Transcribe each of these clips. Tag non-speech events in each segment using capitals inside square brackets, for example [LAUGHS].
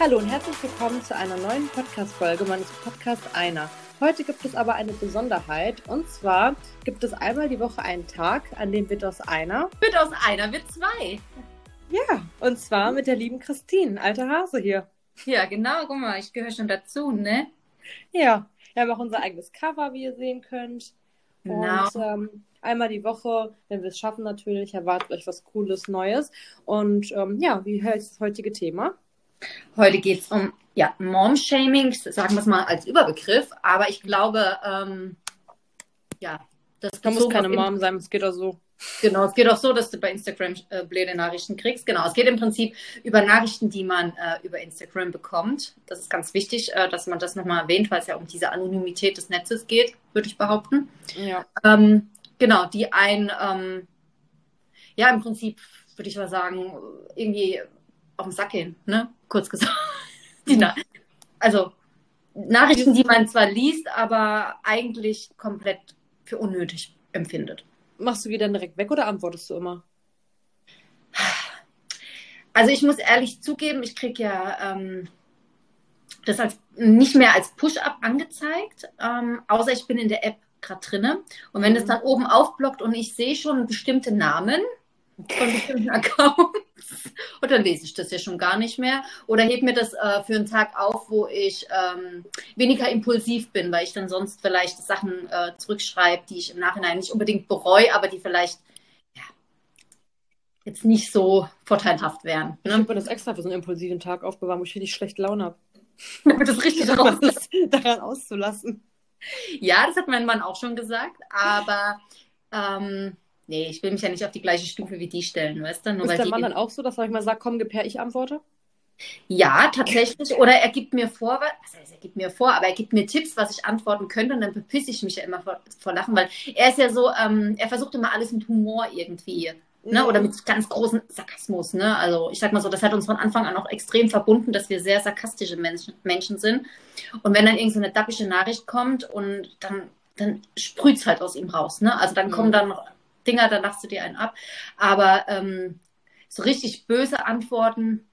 Hallo und herzlich willkommen zu einer neuen Podcast-Folge meines Podcasts Einer. Heute gibt es aber eine Besonderheit und zwar gibt es einmal die Woche einen Tag, an dem wird aus einer. Wird aus einer, wird zwei. Ja, und zwar mit der lieben Christine, alter Hase hier. Ja, genau, guck mal, ich gehöre schon dazu, ne? Ja, wir haben auch unser eigenes Cover, wie ihr sehen könnt. Genau. Und ähm, einmal die Woche, wenn wir es schaffen natürlich, erwartet euch was Cooles, Neues. Und ähm, ja, wie heißt das heutige Thema? Heute geht es um ja, Mom-Shaming, sagen wir es mal als Überbegriff, aber ich glaube, ähm, ja, das Da muss keine Mom sein, es geht auch so. Genau, es geht auch so, dass du bei Instagram äh, blöde Nachrichten kriegst. Genau, es geht im Prinzip über Nachrichten, die man äh, über Instagram bekommt. Das ist ganz wichtig, äh, dass man das nochmal erwähnt, weil es ja um diese Anonymität des Netzes geht, würde ich behaupten. Ja. Ähm, genau, die ein, ähm, ja, im Prinzip würde ich mal sagen, irgendwie auf den Sack gehen, ne? Kurz gesagt. [LAUGHS] Na also Nachrichten, die man zwar liest, aber eigentlich komplett für unnötig empfindet. Machst du die dann direkt weg oder antwortest du immer? Also ich muss ehrlich zugeben, ich kriege ja ähm, das als, nicht mehr als Push-up angezeigt, ähm, außer ich bin in der App gerade drinne. Und wenn Mhm. es dann oben aufblockt und ich sehe schon bestimmte Namen von bestimmten [LAUGHS] Accounts, und dann lese ich das ja schon gar nicht mehr. Oder heb mir das äh, für einen Tag auf, wo ich ähm, weniger impulsiv bin, weil ich dann sonst vielleicht Sachen äh, zurückschreibe, die ich im Nachhinein nicht unbedingt bereue, aber die vielleicht ja, jetzt nicht so vorteilhaft wären. Ich Ne? habe mir das extra für so einen impulsiven Tag aufbewahren, wo ich richtig schlechte Laune habe. [LAUGHS] Damit das richtig [LAUGHS] raus das daran auszulassen. Ja, das hat mein Mann auch schon gesagt, aber ähm, nee, ich will mich ja nicht auf die gleiche Stufe wie die stellen, weißt du? Nur Ist weil der Mann dann auch so, dass ich mal sage, komm, gib her, ich antworte? Ja, tatsächlich. Oder er gibt mir vor, was heißt, er gibt mir vor, aber er gibt mir Tipps, was ich antworten könnte und dann bepisse ich mich ja immer vor, vor Lachen, weil er ist ja so, ähm, er versucht immer alles mit Humor irgendwie. Ne? Oder mit ganz großen Sarkasmus. Ne? Also ich sag mal so, das hat uns von Anfang an auch extrem verbunden, dass wir sehr sarkastische Menschen, Menschen sind. Und wenn dann irgend so eine dappische Nachricht kommt und dann, dann sprüht es halt aus ihm raus. Ne? Also dann Mhm. kommen dann Dinger, da lachst du dir einen ab. Aber ähm, so richtig böse Antworten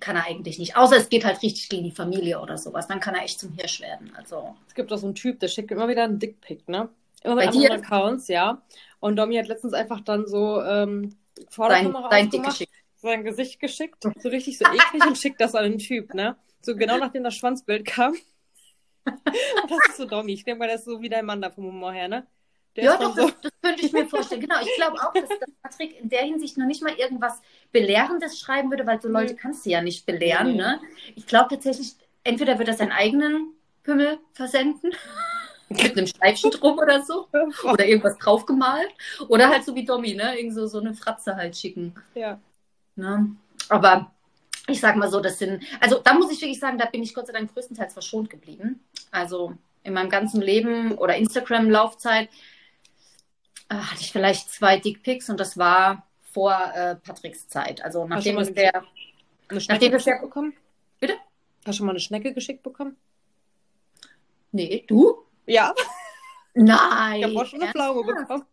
kann er eigentlich nicht. Außer es geht halt richtig gegen die Familie oder sowas. Dann kann er echt zum Hirsch werden. Also Es gibt auch so einen Typ, der schickt immer wieder einen Dickpick, ne? Immer Bei mit anderen dir? Accounts, ja. Und Domi hat letztens einfach dann so ähm, vor der sein, sein sein Gesicht geschickt, so richtig so eklig und schickt das an den Typ, ne? So genau nachdem das Schwanzbild kam. [LAUGHS] das ist so Domi. Ich denke mal, das ist so wie dein Mann da vom Humor her, ne? Der Ja, doch, so, das, das könnte ich mir vorstellen. Genau, ich glaube auch, dass, dass Patrick in der Hinsicht noch nicht mal irgendwas Belehrendes schreiben würde, weil so Leute kannst du ja nicht belehren. Nee. Ne? Ich glaube tatsächlich, entweder wird er seinen eigenen Pimmel versenden, [LAUGHS] mit einem Schleifchen drum oder so, [LAUGHS] oder irgendwas draufgemalt, oder halt so wie Domi, ne? Irgend so, so eine Fratze halt schicken. ja. Ne? Aber ich sag mal so, das sind, also da muss ich wirklich sagen, da bin ich Gott sei Dank größtenteils verschont geblieben. Also in meinem ganzen Leben oder Instagram-Laufzeit hatte ich vielleicht zwei Dickpics und das war vor äh, Patricks Zeit. Also nachdem es der, Eine Nachdem Schnecke das ja- geschickt bekommen? Bitte? Hast du schon mal eine Schnecke geschickt bekommen? nee, du? Ja, Nein. ich habe auch schon eine Pflaume bekommen.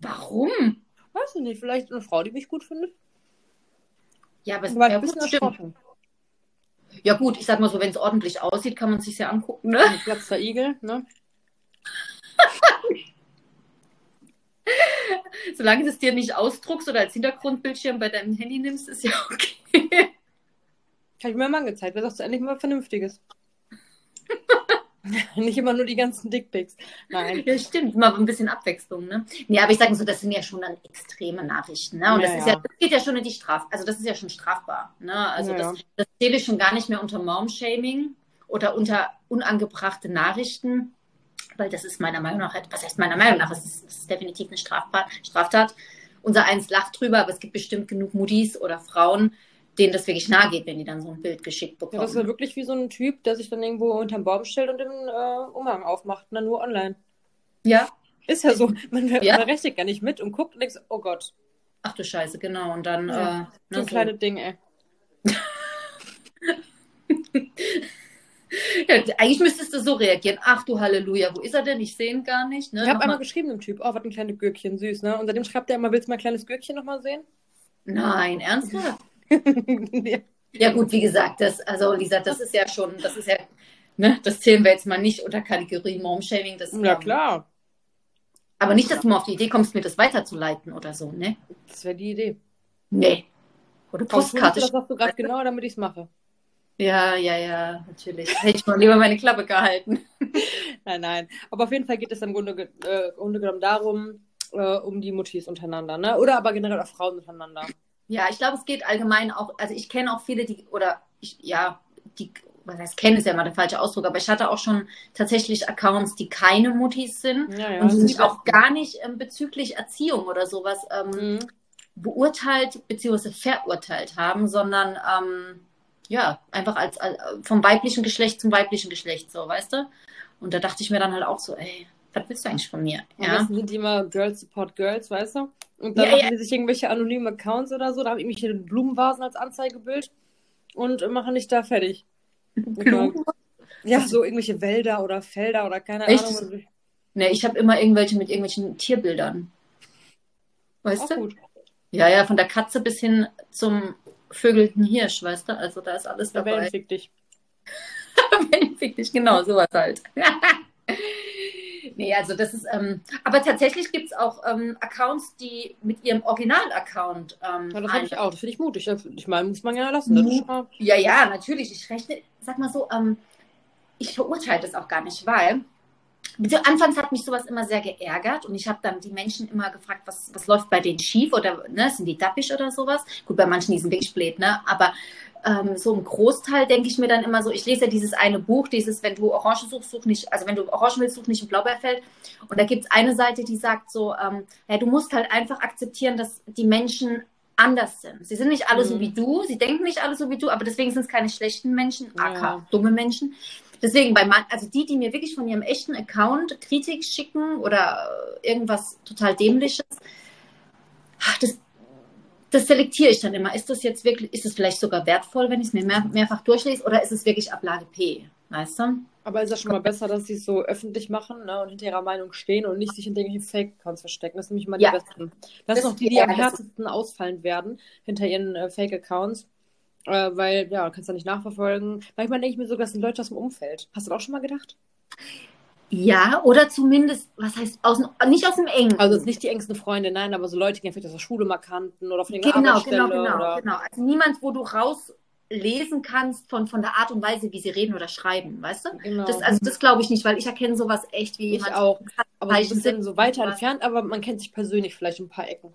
Warum? Weiß ich nicht, vielleicht eine Frau, die mich gut findet. Ja, aber es War ja, ein bisschen gut, stimmt. ja gut, ich sag mal so, wenn es ordentlich aussieht, kann man es sich ja angucken, ne? Ein platzter Igel, ne? [LAUGHS] [LAUGHS] Solange du es dir nicht ausdruckst oder als Hintergrundbildschirm bei deinem Handy nimmst, ist ja [LAUGHS] okay. Habe ich mir mal gezeigt. Wer sagt endlich mal Vernünftiges? [LAUGHS] Nicht immer nur die ganzen Dickpics. Nein. Ja, stimmt. Mal ein bisschen Abwechslung, ne? Nee, aber ich sage so, das sind ja schon dann extreme Nachrichten, ne? Und Ja, das ist ja. das geht ja schon in die Straf, also das ist ja schon strafbar, ne? Also Ja, das, das zähle ich schon gar nicht mehr unter Mom-Shaming oder unter unangebrachte Nachrichten, weil das ist meiner Meinung nach, was heißt meiner Meinung nach, es ist, ist definitiv eine Strafbar, Straftat. Unser eins lacht drüber, aber es gibt bestimmt genug Muttis oder Frauen, denen das wirklich nahe geht, wenn die dann so ein Bild geschickt Ja, bekommen. das ist ja wirklich wie so ein Typ, der sich dann irgendwo unterm Baum stellt und den äh, Umhang aufmacht, und dann nur online. ja. Ist ja so. Man, Ja. man rechnet gar nicht mit und guckt und denkt, so, oh Gott, Ach du Scheiße, genau. Und dann, Ja, äh, so ein kleines Ding, ey. [LAUGHS] Ja, eigentlich müsstest du so reagieren. Ach du Halleluja, wo ist er denn? Ich sehe ihn gar nicht. Ne? Ich habe einmal geschrieben dem Typ, oh, was ein kleines Gürkchen, süß, ne? Und seitdem schreibt er immer, willst du mein kleines Gürkchen nochmal sehen? Nein, ernsthaft? [LAUGHS] ja. Ja, gut, wie gesagt, das, also Lisa, das ist ja schon, das ist ja, ne, das zählen wir jetzt mal nicht unter Kategorie Mom-Shaming. Das, Ja, ähm, klar. Aber nicht, dass du mal auf die Idee kommst, mir das weiterzuleiten oder so, ne? Das wäre die Idee. Nee. Oder Postkarte. Das sagst du gerade genau, damit ich es mache. Ja, ja, ja, natürlich. Hätte ich mal lieber meine Klappe gehalten. [LAUGHS] Nein, nein. Aber auf jeden Fall geht es im Grunde, ge äh, Grunde genommen darum, äh, um die Muttis untereinander, ne? Oder aber generell auch Frauen untereinander. Ja, ich glaube, es geht allgemein auch, also ich kenne auch viele, die, oder ich, ja, die, was heißt kennen ist ja immer der falsche Ausdruck, aber ich hatte auch schon tatsächlich Accounts, die keine Muttis sind Ja, ja. und die sich auch gar nicht ähm, bezüglich Erziehung oder sowas ähm, Mhm. beurteilt bzw. verurteilt haben, sondern ähm, ja, einfach als, als vom weiblichen Geschlecht zum weiblichen Geschlecht, so, weißt du? Und da dachte ich mir dann halt auch so, ey, was willst du eigentlich von mir? Ja, besten sind die immer Girls Support Girls, weißt du? Und dann Ja, machen ja. die sich irgendwelche anonymen Accounts oder so, da habe ich mich hier Blumenvasen als Anzeigebild und machen dich da fertig. [LAUGHS] Blumen? Ja, so irgendwelche Wälder oder Felder oder keine Echt? Ahnung. Ne, ich habe immer irgendwelche mit irgendwelchen Tierbildern. Weißt Auch du? gut. Ja, ja, von der Katze bis hin zum vögelten Hirsch, weißt du? Also da ist alles dabei. Wellen fick dich. [LAUGHS] Fick dich, genau, sowas halt. [LAUGHS] nee, also das ist, ähm, aber tatsächlich gibt es auch ähm, Accounts, die mit ihrem Original-Account ähm, Ja, das habe ich auch. Das finde ich mutig. Ich meine, muss man ja lassen. Mal- Ja, ja, natürlich. Ich rechne, sag mal so, ähm, ich verurteile das auch gar nicht, weil anfangs hat mich sowas immer sehr geärgert und ich habe dann die Menschen immer gefragt, was, was läuft bei denen schief oder ne, sind die dappisch oder sowas? Gut, bei manchen die sind wirklich blöd, ne? Aber ähm, so im Großteil denke ich mir dann immer so, ich lese ja dieses eine Buch, dieses, wenn du Orangen suchst, such nicht, also wenn du Orangen willst, such nicht im Blaubeerfeld. Und da gibt es eine Seite, die sagt so, ähm, ja, du musst halt einfach akzeptieren, dass die Menschen anders sind. Sie sind nicht alle so Mhm. wie du, sie denken nicht alle so wie du, aber deswegen sind es keine schlechten Menschen, Ja. aka dumme Menschen. Deswegen bei man, also die, die mir wirklich von ihrem echten Account Kritik schicken oder irgendwas total dämliches, das, das selektiere ich dann immer. Ist das jetzt wirklich, ist es vielleicht sogar wertvoll, wenn ich es mir mehr, mehrfach durchlese, oder ist es wirklich Ablage P? Weißt du? Aber ist ja schon mal besser, dass sie es so öffentlich machen ne, und hinter ihrer Meinung stehen und nicht sich hinter irgendwelchen Fake-Accounts verstecken. Das sind nämlich mal die Ja. besten. Das, Das sind auch die, die am ja, das ist- härtesten ausfallen werden hinter ihren äh, Fake-Accounts. Äh, weil, ja, kannst du nicht nachverfolgen. Manchmal denke ich mir sogar, das sind Leute aus dem Umfeld. Hast du das auch schon mal gedacht? Ja, oder zumindest, was heißt, aus, nicht aus dem Engen. Also jetzt nicht die engsten Freunde, nein, aber so Leute, die vielleicht aus der Schule mal kannten oder von irgendeiner Genau, genau, genau, oder... genau. Also niemand, wo du rauslesen kannst von, von der Art und Weise, wie sie reden oder schreiben, weißt du? Genau. Das, also das glaube ich nicht, weil ich erkenne sowas echt wie ich jemand. auch. Aber so ein Zeichen bisschen sind so weiter entfernt, aber man kennt sich persönlich vielleicht in ein paar Ecken.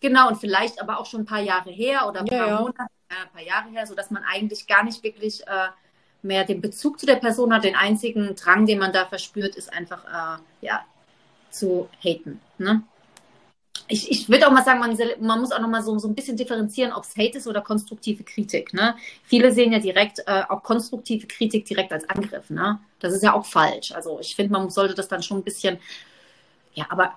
Genau, und vielleicht aber auch schon ein paar Jahre her oder ein Ja, paar ja. Monate, ein paar Jahre her, sodass man eigentlich gar nicht wirklich äh, mehr den Bezug zu der Person hat. Den einzigen Drang, den man da verspürt, ist einfach äh, ja, zu haten. Ne? Ich, ich würde auch mal sagen, man, man muss auch noch mal so, so ein bisschen differenzieren, ob es Hate ist oder konstruktive Kritik. Ne? Viele sehen ja direkt äh, auch konstruktive Kritik direkt als Angriff. Ne? Das ist ja auch falsch. Also ich finde, man sollte das dann schon ein bisschen, ja, aber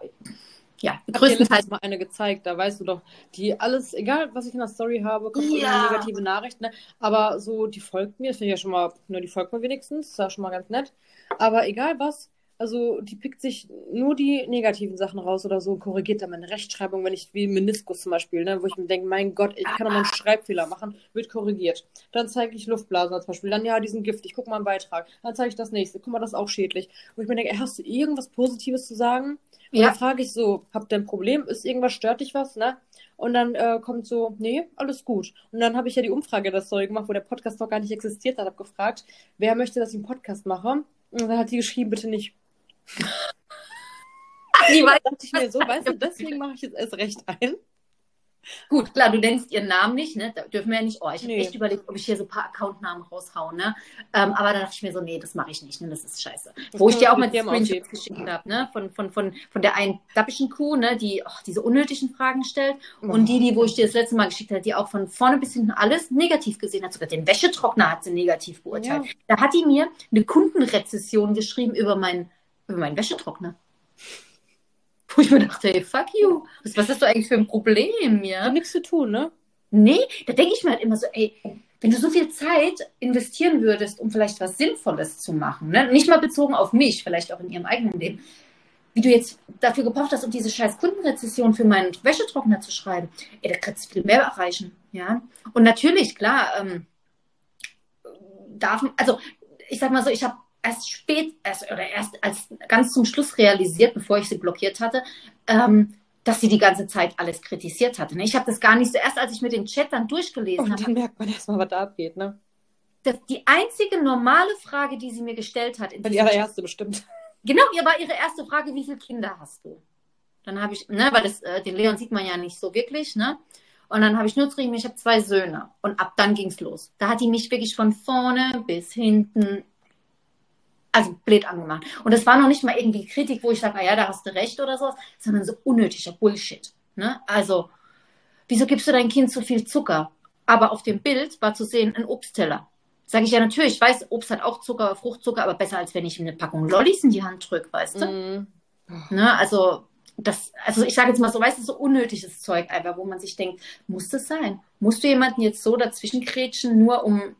ja, Ich größtenteils letztens mal eine gezeigt, da weißt du doch, die alles, egal was ich in der Story habe, kommt Ja. immer eine negative Nachricht, ne? Aber so, die folgt mir, das finde ich ja schon mal, ne, die folgt mir wenigstens, ist ja schon mal ganz nett. Aber egal was, also die pickt sich nur die negativen Sachen raus oder so und korrigiert dann meine Rechtschreibung, wenn ich, wie Meniskus zum Beispiel, ne, wo ich mir denke, mein Gott, ich kann doch mal einen Schreibfehler machen, wird korrigiert. Dann zeige ich Luftblasen zum Beispiel, dann ja, die sind giftig, guck mal einen Beitrag. Dann zeige ich das nächste, guck mal, das ist auch schädlich. Wo ich mir denke, ey, hast du irgendwas Positives zu sagen? Und Ja. dann frage ich so, habt ihr ein Problem? Ist irgendwas, stört dich was, ne? Und dann äh, kommt so, nee, alles gut. Und dann habe ich ja die Umfrage der Story gemacht, wo der Podcast noch gar nicht existiert hat, habe gefragt, wer möchte, dass ich einen Podcast mache? Und dann hat die geschrieben, bitte nicht. [LAUGHS] Da weiß- dachte ich mir so, weißt du, deswegen mache ich jetzt erst recht ein. Gut, klar, du nennst ihren Namen nicht, ne? Da dürfen wir ja nicht. Oh, ich habe Nee. echt überlegt, ob ich hier so ein paar Accountnamen raushaue, ne? Ähm, aber da dachte ich mir so, nee, das mache ich nicht, ne? Das ist scheiße. Das Wo ich dir auch mal mit Screenshots geschickt habe, ne? Von, von, von, von der einen dappischen Kuh, ne? Die oh, diese unnötigen Fragen stellt. Und die, die, wo ich dir das letzte Mal geschickt habe, die auch von vorne bis hinten alles negativ gesehen hat. Sogar den Wäschetrockner hat sie negativ beurteilt. Ja. Da hat die mir eine Kundenrezession geschrieben über meinen über meinen Wäschetrockner. Wo ich mir dachte, hey, fuck you. Was, was hast du eigentlich für ein Problem, ja? Hat nichts zu tun, ne? Nee, da denke ich mir halt immer so, ey, wenn du so viel Zeit investieren würdest, um vielleicht was Sinnvolles zu machen, ne? nicht mal bezogen auf mich, vielleicht auch in ihrem eigenen Leben, wie du jetzt dafür gebraucht hast, um diese scheiß Kundenrezession für meinen Wäschetrockner zu schreiben. Ey, da kannst du viel mehr erreichen. Ja. Und natürlich, klar, ähm, darf, also ich sag mal so, ich habe erst spät, erst, oder erst als ganz zum Schluss realisiert, bevor ich sie blockiert hatte, ähm, dass sie die ganze Zeit alles kritisiert hatte. Ne? Ich habe das gar nicht so, erst als ich mir den Chat dann durchgelesen habe. Dann merkt man erstmal, was da abgeht, ne? Das, die einzige normale Frage, die sie mir gestellt hat. Die allererste bestimmt. Genau, ihr war ihre erste Frage, wie viele Kinder hast du? Dann habe ich, ne, weil das, äh, den Leon sieht man ja nicht so wirklich, ne? Und dann habe ich nur geschrieben, ich habe zwei Söhne. Und ab dann ging es los. Da hat die mich wirklich von vorne bis hinten, also blöd angemacht. Und das war noch nicht mal irgendwie Kritik, wo ich sage, ah ja, da hast du recht oder sowas, sondern so unnötiger Bullshit. Ne? Also, wieso gibst du dein Kind so viel Zucker? Aber auf dem Bild war zu sehen ein Obstteller. Sage ich ja natürlich, ich weiß, Obst hat auch Zucker, Fruchtzucker, aber besser als wenn ich ihm eine Packung Lollis in die Hand drücke, weißt du? Mm. Ne? Also, das, also ich sage jetzt mal so, weißt du, so unnötiges Zeug einfach, wo man sich denkt, muss das sein? Musst du jemanden jetzt so dazwischen kretschen, nur um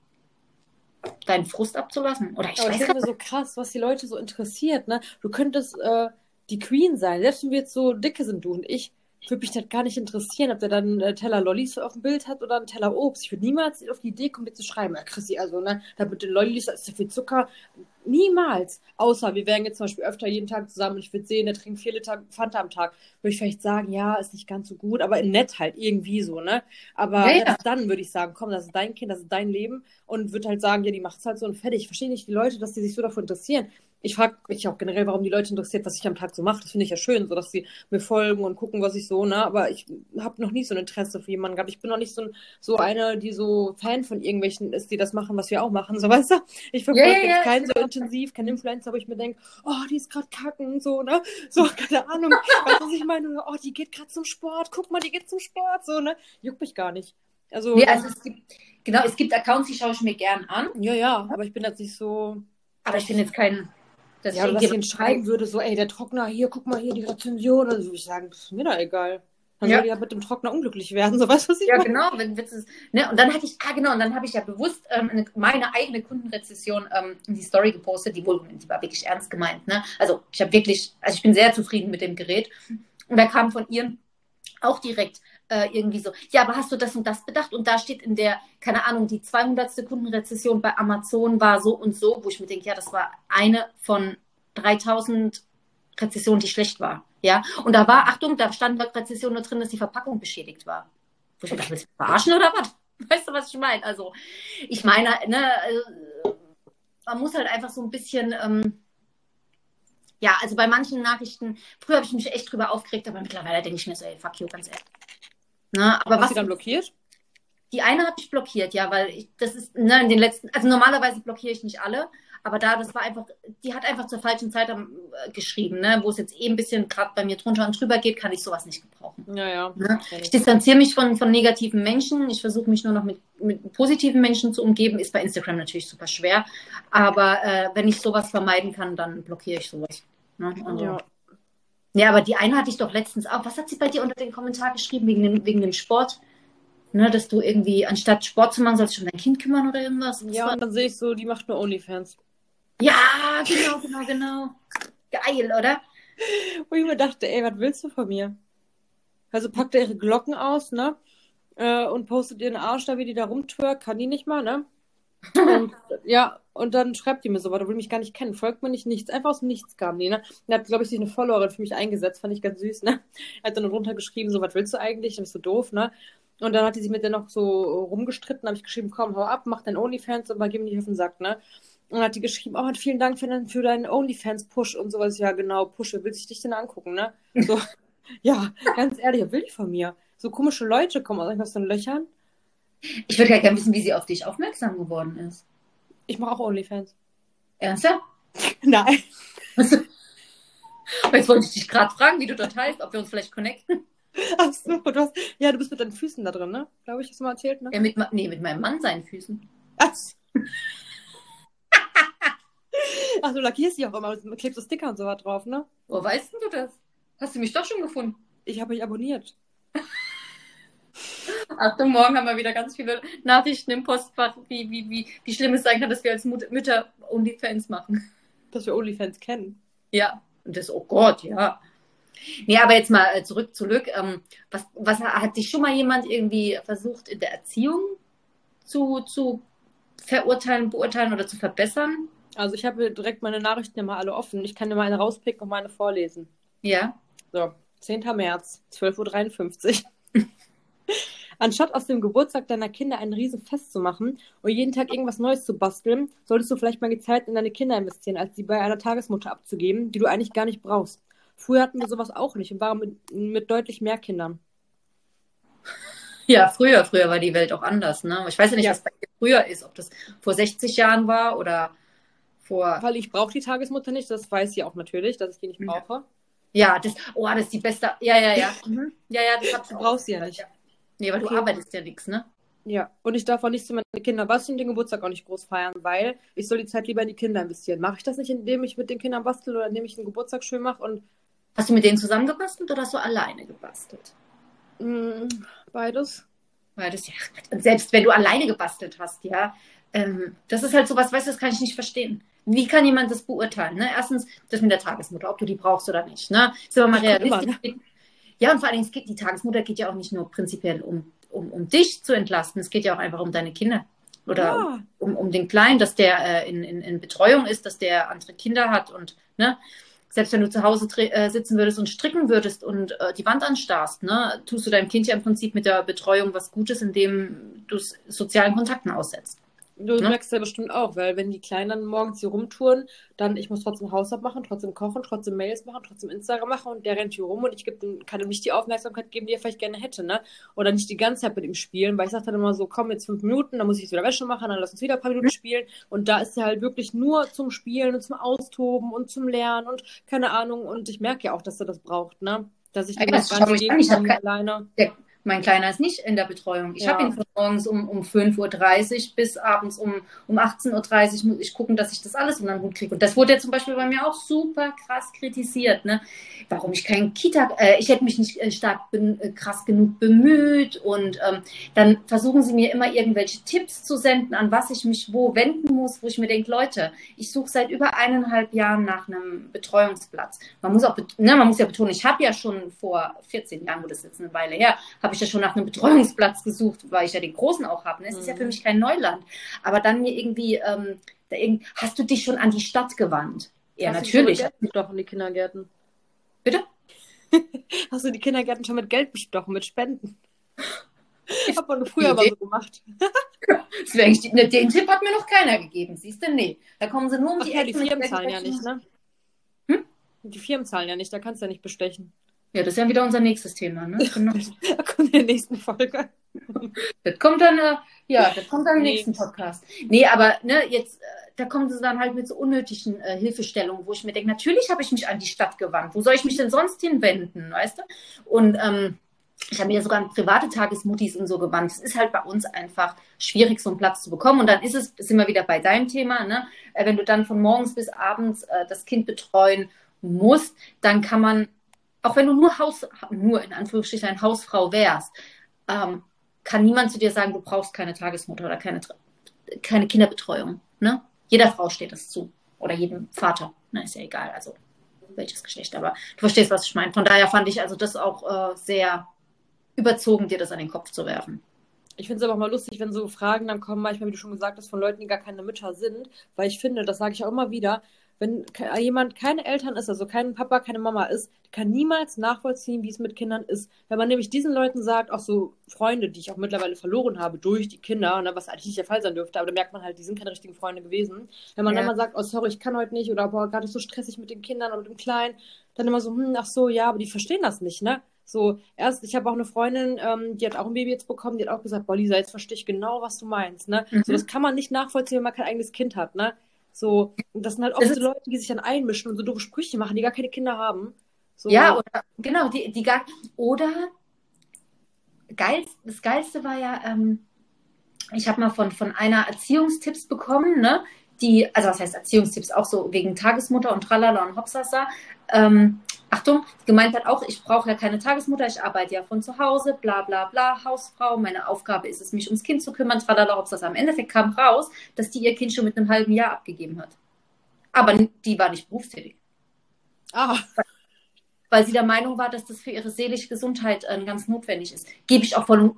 deinen Frust abzulassen? Oder ich Aber weiß das ist so krass, was die Leute so interessiert, ne? Du könntest äh, die Queen sein, selbst wenn wir jetzt so dicke sind, du und ich, würde mich das gar nicht interessieren, ob der dann einen äh, Teller Lollis auf dem Bild hat oder einen Teller Obst. Ich würde niemals auf die Idee kommen, dir zu schreiben, ja, Chrissy, also, ne, da mit den Lollis, da ist so viel Zucker. Niemals. Außer wir wären jetzt zum Beispiel öfter jeden Tag zusammen und ich würde sehen, der trinkt vier Liter Fanta am Tag. Würde ich vielleicht sagen, ja, ist nicht ganz so gut, aber nett halt, irgendwie so, ne? Aber ja, ja. dann würde ich sagen, komm, das ist dein Kind, das ist dein Leben und würde halt sagen, ja, die macht es halt so und fertig. Ich verstehe nicht die Leute, dass die sich so dafür interessieren ich frage mich auch generell, warum die Leute interessiert, was ich am Tag so mache. Das finde ich ja schön, so dass sie mir folgen und gucken, was ich so, ne? Aber ich habe noch nie so ein Interesse für jemanden gehabt. Ich bin noch nicht so, ein, so eine, die so Fan von irgendwelchen ist, die das machen, was wir auch machen, so [LAUGHS] weißt du? Ich verfolge yeah, jetzt keinen so intensiv, keinen Influencer, wo ich mir denke, oh, die ist gerade kacken, so, ne? So, [LAUGHS] keine Ahnung. weißt du, was ich meine? Oh, die geht gerade zum Sport, guck mal, die geht zum Sport, so, ne? Juckt mich gar nicht. Also, ja, also es gibt, genau, es gibt Accounts, die schaue ich mir gern an. Ja, ja, aber ich bin jetzt nicht so. Aber ich bin jetzt kein Deswegen ja, dass ich ihn schreiben würde, so, ey, der Trockner, hier, guck mal hier die Rezension. Also würde ich sagen, das ist mir da egal. Dann ja. soll ja mit dem Trockner unglücklich werden, [LAUGHS] so du, was ich Ja, meine? genau, wenn ist. Ne? Und dann hatte ich, ah genau, und dann habe ich ja bewusst ähm, meine eigene Kundenrezession ähm, in die Story gepostet, die wohl, die war wirklich ernst gemeint. Ne? Also ich habe wirklich, also ich bin sehr zufrieden mit dem Gerät. Und da kam von ihr auch direkt äh, irgendwie so, ja, aber hast du das und das bedacht? Und da steht in der, keine Ahnung, die 200. Kundenrezession bei Amazon war so und so, wo ich mir denke, ja, das war eine von 3000 Rezessionen, die schlecht war. Ja, und da war, Achtung, da stand bei Rezession nur drin, dass die Verpackung beschädigt war. Wo ich mir dachte, willst du verarschen oder was? [LAUGHS] Weißt du, was ich meine? Also, ich meine, ne, äh, man muss halt einfach so ein bisschen, ähm, ja, also bei manchen Nachrichten, früher habe ich mich echt drüber aufgeregt, aber mittlerweile denke ich mir so, ey, fuck you, ganz ehrlich. Ne, aber Hast was, du dann blockiert? Die eine habe ich blockiert, ja, weil ich, das ist, ne, in den letzten, also normalerweise blockiere ich nicht alle, aber da, das war einfach, die hat einfach zur falschen Zeit äh, geschrieben, ne, wo es jetzt eh ein bisschen gerade bei mir drunter und drüber geht, kann ich sowas nicht gebrauchen. Ja, ja. Ne? Ich distanziere mich von, von negativen Menschen, ich versuche mich nur noch mit, mit positiven Menschen zu umgeben, ist bei Instagram natürlich super schwer, aber äh, wenn ich sowas vermeiden kann, dann blockiere ich sowas. Ne? Also, ja. Ja, aber die eine hatte ich doch letztens auch. Was hat sie bei dir unter den Kommentar geschrieben wegen dem, wegen dem Sport? Ne, dass du irgendwie, anstatt Sport zu machen, sollst du um dein Kind kümmern oder irgendwas? ja, und dann sehe ich so, die macht nur Onlyfans. Ja, genau, genau, genau. Geil, oder? Wo ich mir dachte, ey, was willst du von mir? Also packt er ihre Glocken aus, ne? Äh, und postet ihren Arsch da, wie die da rumtwerkt. Kann die nicht mal, ne? [LAUGHS] Und, ja, und dann schreibt die mir so, weil du will mich gar nicht kennen, folgt mir nicht nichts. Einfach aus dem Nichts kam die, ne? Und hat, glaube ich, sich eine Followerin für mich eingesetzt, fand ich ganz süß, ne? Hat dann runtergeschrieben, so, was willst du eigentlich? Dann bist du doof, ne? Und dann hat die sich mit der noch so rumgestritten, habe ich geschrieben, komm, hau ab, mach dein Onlyfans und mal gib mir nicht auf den Sack, ne? Und hat die geschrieben, oh, vielen Dank für, deinen, für deinen Onlyfans-Push und sowas. Ja, genau, Push, wer will sich dich denn angucken, ne? So, [LAUGHS] ja, ganz ehrlich, wer will die von mir? So komische Leute kommen aus irgendwas den Löchern. Ich würde ja gerne wissen, wie sie auf dich aufmerksam geworden ist. Ich mache auch Onlyfans. Ernsthaft? [LAUGHS] Nein. [LAUGHS] Jetzt wollte ich dich gerade fragen, wie du dort heißt, ob wir uns vielleicht connecten. Ach so, du hast, ja, du bist mit deinen Füßen da drin, ne? Glaube ich, hast du mal erzählt, ne? Ja, mit, nee, mit meinem Mann seinen Füßen. Ach, [LAUGHS] Ach, du lackierst die auch immer, klebst du Sticker und so was drauf, ne? Wo weißt du das? Hast du mich doch schon gefunden? Ich habe euch abonniert. Achtung, morgen haben wir wieder ganz viele Nachrichten im Postfach, wie, wie, wie, wie schlimm es sein kann, dass wir als Mut Mütter Onlyfans machen. Dass wir Onlyfans kennen. Ja. Und das, oh Gott, ja. Nee, aber jetzt mal äh, zurück, zurück. Ähm, was, was hat dich schon mal jemand irgendwie versucht, in der Erziehung zu, zu verurteilen, beurteilen oder zu verbessern? Also ich habe direkt meine Nachrichten immer alle offen. Ich kann dir mal eine rauspicken und meine vorlesen. Ja. So, 10. März, 12.53 Uhr. [LAUGHS] Anstatt aus dem Geburtstag deiner Kinder ein Riesenfest zu machen und jeden Tag irgendwas Neues zu basteln, solltest du vielleicht mal die Zeit in deine Kinder investieren, als sie bei einer Tagesmutter abzugeben, die du eigentlich gar nicht brauchst. Früher hatten wir sowas auch nicht und waren mit, mit deutlich mehr Kindern. Ja, früher, früher war die Welt auch anders. Ne? Ich weiß ja nicht, ja. was bei dir früher ist, ob das vor 60 Jahren war oder vor. Weil ich brauche die Tagesmutter nicht, das weiß sie auch natürlich, dass ich die nicht brauche. Ja, das, oh, das ist die beste. Ja, ja, ja. Mhm. Ja, ja, das du brauchst sie ja nicht. Ja. Nee, weil okay. du arbeitest ja nichts, ne? Ja, und ich darf auch nicht zu meinen Kindern basteln, den Geburtstag auch nicht groß feiern, weil ich soll die Zeit lieber in die Kinder investieren. Mache ich das nicht, indem ich mit den Kindern bastel oder indem ich den Geburtstag schön mache und Hast du mit denen zusammen gebastelt oder hast du alleine gebastelt? Mm, beides. Beides, ja. Und selbst wenn du alleine gebastelt hast, ja, ähm, das ist halt sowas, weißt du, das kann ich nicht verstehen. Wie kann jemand das beurteilen? Ne? Erstens, das mit der Tagesmutter, ob du die brauchst oder nicht. Ne? Ist aber mal realistisch. Ja, und vor allen Dingen, geht, die Tagesmutter geht ja auch nicht nur prinzipiell um, um, um dich zu entlasten, es geht ja auch einfach um deine Kinder. Oder ja. um, um den Kleinen, dass der äh, in, in, in Betreuung ist, dass der andere Kinder hat und, ne? selbst wenn du zu Hause äh, sitzen würdest und stricken würdest und äh, die Wand anstarrst, ne, tust du deinem Kind ja im Prinzip mit der Betreuung was Gutes, indem du es sozialen Kontakten aussetzt. Du ne? merkst ja bestimmt auch, weil wenn die Kleinen dann morgens hier rumtouren, dann ich muss trotzdem Haushalt machen, trotzdem kochen, trotzdem Mails machen, trotzdem Instagram machen und der rennt hier rum und ich geb, kann ihm nicht die Aufmerksamkeit geben, die er vielleicht gerne hätte, ne? Oder nicht die ganze Zeit mit ihm spielen, weil ich sage dann immer so, komm jetzt fünf Minuten, dann muss ich jetzt wieder Wäsche machen, dann lass uns wieder ein paar Minuten spielen und da ist er halt wirklich nur zum Spielen und zum Austoben und zum Lernen und keine Ahnung und ich merke ja auch, dass er das braucht, ne? Dass ich ja, das gar nicht geben kann alleine. Ja mein Kleiner ist nicht in der Betreuung. Ich ja. habe ihn von morgens um, um 5.30 Uhr bis abends um, um 18.30 Uhr muss ich gucken, dass ich das alles unter den Hut kriege. Und das wurde ja zum Beispiel bei mir auch super krass kritisiert, ne? Warum ich kein Kita, äh, ich hätte mich nicht äh, stark äh, krass genug bemüht. Und ähm, dann versuchen sie mir immer irgendwelche Tipps zu senden, an was ich mich wo wenden muss, wo ich mir denke, Leute, ich suche seit über eineinhalb Jahren nach einem Betreuungsplatz. Man muss auch, ne, man muss ja betonen, ich habe ja schon vor 14 Jahren, wo das jetzt eine Weile her, habe ich ja schon nach einem Betreuungsplatz gesucht, weil ich ja den Großen auch habe. Ne? Es mhm. ist ja für mhm. mich kein Neuland. Aber dann mir irgendwie, ähm, irgend... hast du dich schon an die Stadt gewandt? Ja, hast natürlich. Du doch in die Kindergärten. Bitte? [LAUGHS] hast du die Kindergärten schon mit Geld bestochen, mit Spenden? Ich habe man [LAUGHS] früher mal so gemacht. [LAUGHS] Ne, den Tipp hat mir noch keiner gegeben, siehst du? Nee. Da kommen sie nur um Ach die ja, die Firmen zahlen ja nicht, ne? Hm? Die Firmen zahlen ja nicht, da kannst du ja nicht bestechen. Ja, das ist ja wieder unser nächstes Thema, ne? Genau. da kommt in der nächsten Folge. Das kommt dann, äh, ja, das kommt dann im nächsten Podcast. Nee, aber ne, jetzt, äh, da kommen sie dann halt mit so unnötigen äh, Hilfestellungen, wo ich mir denke, natürlich habe ich mich an die Stadt gewandt. Wo soll ich mich denn sonst hinwenden, weißt du? Und ähm, ich habe mir sogar an private Tagesmuttis und so gewandt. Es ist halt bei uns einfach schwierig, so einen Platz zu bekommen. Und dann ist es, sind wir wieder bei deinem Thema, ne? Äh, wenn du dann von morgens bis abends äh, das Kind betreuen musst, dann kann man auch wenn du nur Haus, nur in Anführungsstrichen eine Hausfrau wärst, ähm, kann niemand zu dir sagen, du brauchst keine Tagesmutter oder keine, keine Kinderbetreuung. Ne? Jeder Frau steht das zu. Oder jedem Vater. Na, ist ja egal, also welches Geschlecht. Aber du verstehst, was ich meine. Von daher fand ich also das auch äh, sehr überzogen, dir das an den Kopf zu werfen. Ich finde es aber auch mal lustig, wenn so Fragen dann kommen, manchmal, wie du schon gesagt hast, von Leuten, die gar keine Mütter sind, weil ich finde, das sage ich auch immer wieder, wenn jemand keine Eltern ist, also kein Papa, keine Mama ist, kann niemals nachvollziehen, wie es mit Kindern ist. Wenn man nämlich diesen Leuten sagt, auch so Freunde, die ich auch mittlerweile verloren habe durch die Kinder, ne, was eigentlich nicht der Fall sein dürfte, aber da merkt man halt, die sind keine richtigen Freunde gewesen. Wenn man ja. dann mal sagt, oh sorry, ich kann heute nicht oder boah, gerade so stressig mit den Kindern oder mit dem Kleinen, dann immer so, hm, ach so, ja, aber die verstehen das nicht, ne? So, erst, ich habe auch eine Freundin, ähm, die hat auch ein Baby jetzt bekommen, die hat auch gesagt, boah, Lisa, jetzt verstehe ich genau, was du meinst, ne? Mhm. So, das kann man nicht nachvollziehen, wenn man kein eigenes Kind hat, ne? So, und das sind halt oft so Leute, die sich dann einmischen und so doofe Sprüche machen, die gar keine Kinder haben. So. Ja, oder, genau, die, die gar, oder geil, das Geilste war ja, ähm, ich habe mal von, von einer Erziehungstipps bekommen, ne? Die, also was heißt Erziehungstipps, auch so wegen Tagesmutter und Tralala und Hopsasa. Ähm, Achtung, gemeint hat auch, ich brauche ja keine Tagesmutter, ich arbeite ja von zu Hause, bla bla bla, Hausfrau, meine Aufgabe ist es, mich ums Kind zu kümmern, tralala, ob das am Endeffekt kam raus, dass die ihr Kind schon mit einem halben Jahr abgegeben hat. Aber die war nicht berufstätig. Ah, weil sie der Meinung war, dass das für ihre seelische Gesundheit äh, ganz notwendig ist. Gebe ich auch voll.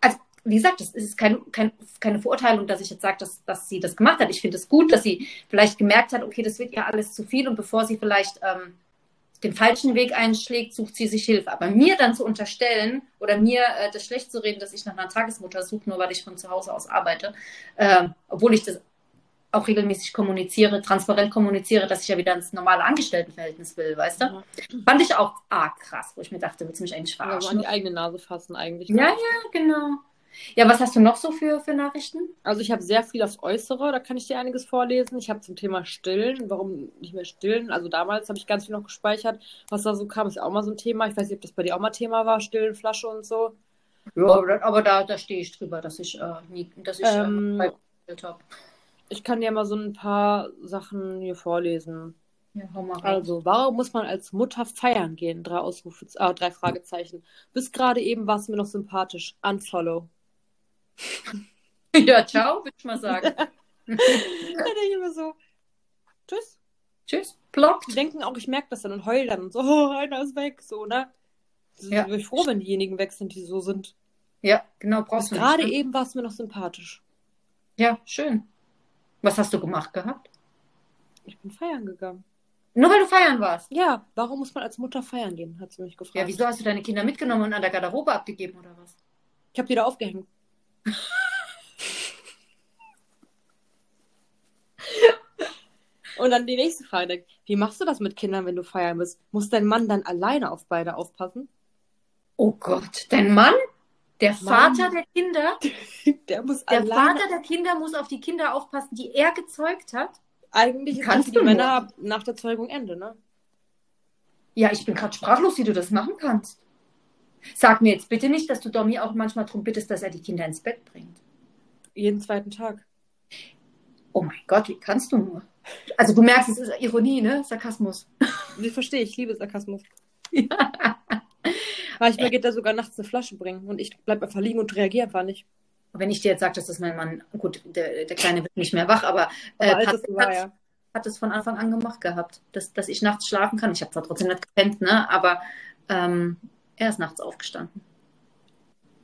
Also, wie gesagt, das ist kein, kein, keine Verurteilung, dass ich jetzt sage, dass, dass sie das gemacht hat. Ich finde es gut, dass sie vielleicht gemerkt hat, okay, das wird ihr alles zu viel und bevor sie vielleicht ähm, den falschen Weg einschlägt, sucht sie sich Hilfe. Aber mir dann zu unterstellen oder mir äh, das schlecht zu reden, dass ich nach einer Tagesmutter suche, nur weil ich von zu Hause aus arbeite, äh, obwohl ich das auch regelmäßig kommuniziere, transparent kommuniziere, dass ich ja wieder ins normale Angestelltenverhältnis will, weißt du? Ja. Fand ich auch arg krass, wo ich mir dachte, willst du mich eigentlich also an verarschen? die eigene Nase fassen eigentlich. Ja, ja, genau. Ja, was hast du noch so für, für Nachrichten? Also ich habe sehr viel aufs Äußere, da kann ich dir einiges vorlesen. Ich habe zum Thema Stillen, warum nicht mehr stillen. Also damals habe ich ganz viel noch gespeichert, was da so kam, ist ja auch mal so ein Thema. Ich weiß nicht, ob das bei dir auch mal Thema war, Stillen, Flasche und so. Ja, aber, aber da, da stehe ich drüber, dass ich äh, nie, dass ich Ähm, äh, habe. Ich kann dir mal so ein paar Sachen hier vorlesen. Ja, hau mal. Also, warum muss man als Mutter feiern gehen? Drei Ausrufe, äh, drei Fragezeichen. Bis gerade eben warst du mir noch sympathisch. Unfollow. [LAUGHS] Ja, ciao, würde ich mal sagen. [LAUGHS] Da denke ich mir so, tschüss. Tschüss, blockt. Die denken auch, ich merke das dann und heul dann und so, oh, einer ist weg, so, ne? So, Ja. Bin ich froh, wenn diejenigen weg sind, die so sind. Ja, genau, brauchst du nicht, gerade ne? eben warst du mir noch sympathisch. Ja, schön. Was hast du gemacht gehabt? Ich bin feiern gegangen. Nur weil du feiern warst. Ja, warum muss man als Mutter feiern gehen, hat sie mich gefragt. Ja, wieso hast du deine Kinder mitgenommen und an der Garderobe abgegeben oder was? Ich habe die da aufgehängt. Und dann die nächste Frage. Wie machst du das mit Kindern, wenn du feiern bist? Muss dein Mann dann alleine auf beide aufpassen? Oh Gott, dein Mann? Der Mann. Vater der Kinder? [LAUGHS] Der muss Der alleine. Vater der Kinder muss auf die Kinder aufpassen, die er gezeugt hat? Eigentlich Kannst das du die. Männer nach der Zeugung Ende, ne? Ja, ich bin gerade sprachlos, wie du das machen kannst. Sag mir jetzt bitte nicht, dass du Domi auch manchmal darum bittest, dass er die Kinder ins Bett bringt. Jeden zweiten Tag. Oh mein Gott, wie kannst du nur? Also du merkst, es ist Ironie, ne? Sarkasmus. Ich verstehe, ich liebe Sarkasmus. Ja. [LAUGHS] Manchmal geht er sogar nachts eine Flasche bringen und ich bleib einfach liegen und reagiere einfach nicht. Wenn ich dir jetzt sage, dass das mein Mann, gut, der, der Kleine wird nicht mehr wach, aber, äh, Aber hat, war, hat, ja. hat es von Anfang an gemacht gehabt, dass, dass ich nachts schlafen kann. Ich habe zwar trotzdem nicht gepennt, ne? aber ähm, er ist nachts aufgestanden.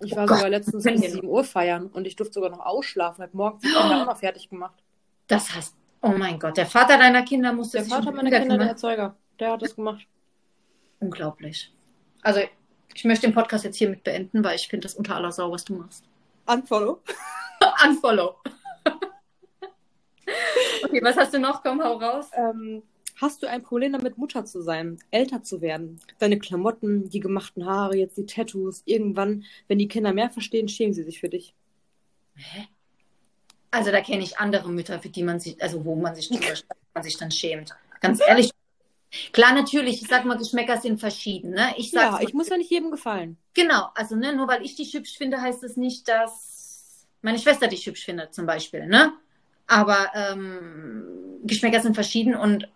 Ich Oh war Gott, sogar letztens wenn bis ihr- 7 Uhr feiern und ich durfte sogar noch ausschlafen. Hab morgens die Kinder auch noch fertig gemacht. Das heißt, oh mein Gott, der Vater deiner Kinder musste Der Vater meiner Kinder Kinder, der kümmern. Erzeuger, der hat das gemacht. Unglaublich. Also, ich möchte den Podcast jetzt hiermit beenden, weil ich finde das unter aller Sau, was du machst. Unfollow. [LAUGHS] Unfollow. [LAUGHS] okay, was hast du noch? Komm, hau raus. Ähm, hast du ein Problem damit, Mutter zu sein, älter zu werden? Deine Klamotten, die gemachten Haare, jetzt die Tattoos, irgendwann, wenn die Kinder mehr verstehen, schämen sie sich für dich. Hä? Also, da kenne ich andere Mütter, für die man sich, also wo man sich, drüber, man sich dann schämt. Ganz ehrlich. Klar, natürlich, ich sag mal, Geschmäcker sind verschieden. Ne? Ich Ja, sag's ich muss ja nicht jedem gefallen. Genau, also ne, nur weil ich dich hübsch finde, heißt es nicht, dass meine Schwester dich hübsch findet, zum Beispiel. Ne? Aber ähm, Geschmäcker sind verschieden und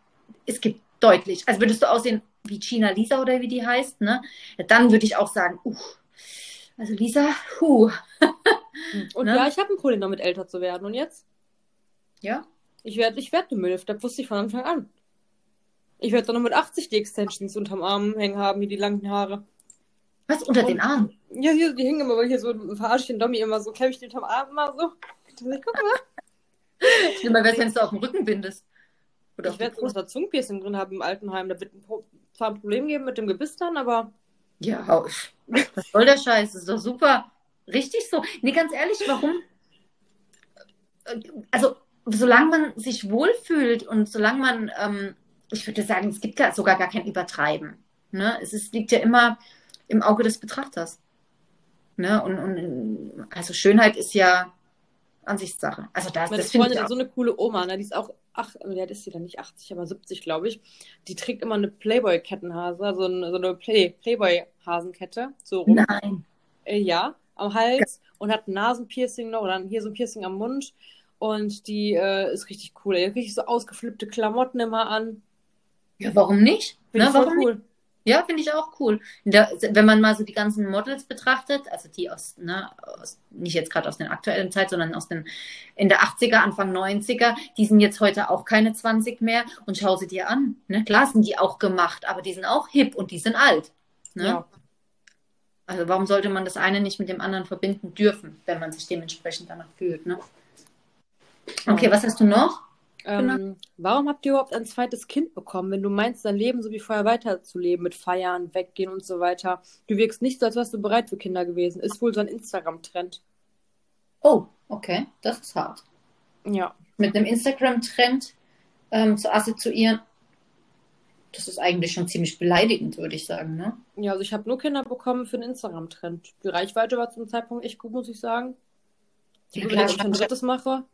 es gibt deutlich, also würdest du aussehen wie China Lisa oder wie die heißt, ne? Dann würde ich auch sagen, uh, also Lisa, huh. [LAUGHS] Und Ne? ja, ich habe ein Problem damit, älter zu werden. Und jetzt? Ja? Ich werde ich werd eine Milf, das wusste ich von Anfang an. Ich werde doch noch mit 80 die Extensions unterm Arm hängen haben, wie die langen Haare. Was unter Und- den Armen? Ja, hier, die hängen immer, weil hier so verarsche ich den Dommy immer so, klemme ich den unterm Arm immer so. Guck mal. [LAUGHS] Schlimmer wäre es, wenn du auf dem Rücken bindest. Oder Ich werde da Zungenpiercing drin haben im Altenheim. Da wird ein Pro zwar ein Problem geben mit dem Gebiss dann, aber Ja, [LAUGHS] was soll der Scheiß? Das ist doch super. Richtig so. Nee, ganz ehrlich, warum? Also, solange man sich wohlfühlt und solange man, ähm, ich würde sagen, es gibt gar, sogar gar kein Übertreiben. Ne? Es ist, liegt ja immer im Auge des Betrachters. Ne? Und, und also Schönheit ist ja Ansichtssache. Also das, meine das Freundin hat so eine coole Oma, ne? die ist auch, ach, ja, ist sie dann nicht 80, aber 70, glaube ich. Die trägt immer eine Playboy-Kettenhase, also eine, so eine Play Playboy-Hasenkette, so rum. Nein. Äh, ja, am Hals und hat ein Nasenpiercing noch oder hier so ein Piercing am Mund. Und die äh, ist richtig cool. Die hat richtig so ausgeflippte Klamotten immer an. Ja, warum nicht? Finde Ne? ich voll Warum nicht? Ja, finde ich auch cool. Der, wenn man mal so die ganzen Models betrachtet, also die aus, ne, aus nicht jetzt gerade aus der aktuellen Zeit, sondern aus den in der 80er, Anfang 90er, die sind jetzt heute auch keine 20 mehr und schau sie dir an. Ne? Klar sind die auch gemacht, aber die sind auch hip und die sind alt. Ne? Ja. Also warum sollte man das eine nicht mit dem anderen verbinden dürfen, wenn man sich dementsprechend danach fühlt? Ne? Okay, was hast du noch? Genau. Ähm, warum habt ihr überhaupt ein zweites Kind bekommen, wenn du meinst, dein Leben so wie vorher weiterzuleben, mit Feiern, Weggehen und so weiter? Du wirkst nicht so, als wärst du bereit für Kinder gewesen. Ist wohl so ein Instagram-Trend. Oh, okay, das ist hart. Ja. Mit einem Instagram-Trend ähm, zu assoziieren, das ist eigentlich schon ziemlich beleidigend, würde ich sagen, ne? Ja, also ich habe nur Kinder bekommen für den Instagram-Trend. Die Reichweite war zum Zeitpunkt echt gut, muss ich sagen. Ja, klar, wenn ich ein drittes mache.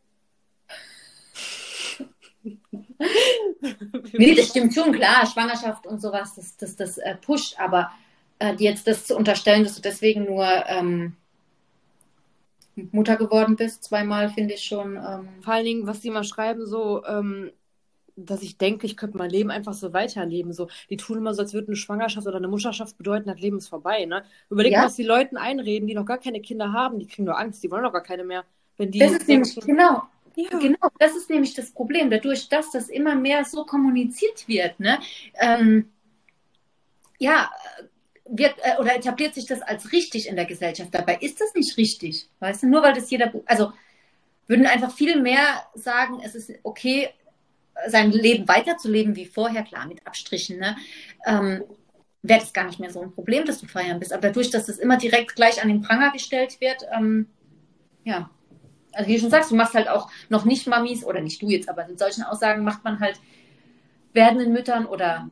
Nee, das stimmt schon, klar. Schwangerschaft und sowas, das, das, das äh, pusht, aber äh, jetzt das zu unterstellen, dass du deswegen nur ähm, Mutter geworden bist, zweimal, finde ich schon. Ähm... Vor allen Dingen, was die mal schreiben, so, ähm, dass ich denke, ich könnte mein Leben einfach so weiterleben. So, die tun immer so, als würde eine Schwangerschaft oder eine Mutterschaft bedeuten, das Leben ist vorbei. Ne? Überleg ja? mal, was die Leuten einreden, die noch gar keine Kinder haben, die kriegen nur Angst, die wollen doch gar keine mehr. Wenn die das ist nämlich, genau, ja. Genau, das ist nämlich das Problem. Dadurch, dass das immer mehr so kommuniziert wird, ne, ähm, ja, wird äh, oder etabliert sich das als richtig in der Gesellschaft. Dabei ist das nicht richtig. Weißt du, nur weil das jeder, also würden einfach viel mehr sagen, es ist okay, sein Leben weiterzuleben wie vorher, klar, mit Abstrichen, ne? Ähm, wäre das gar nicht mehr so ein Problem, dass du feiern bist. Aber dadurch, dass das immer direkt gleich an den Pranger gestellt wird, ähm, ja, also wie du schon sagst, du machst halt auch noch nicht Mamis oder nicht du jetzt, aber in solchen Aussagen macht man halt werdenden Müttern oder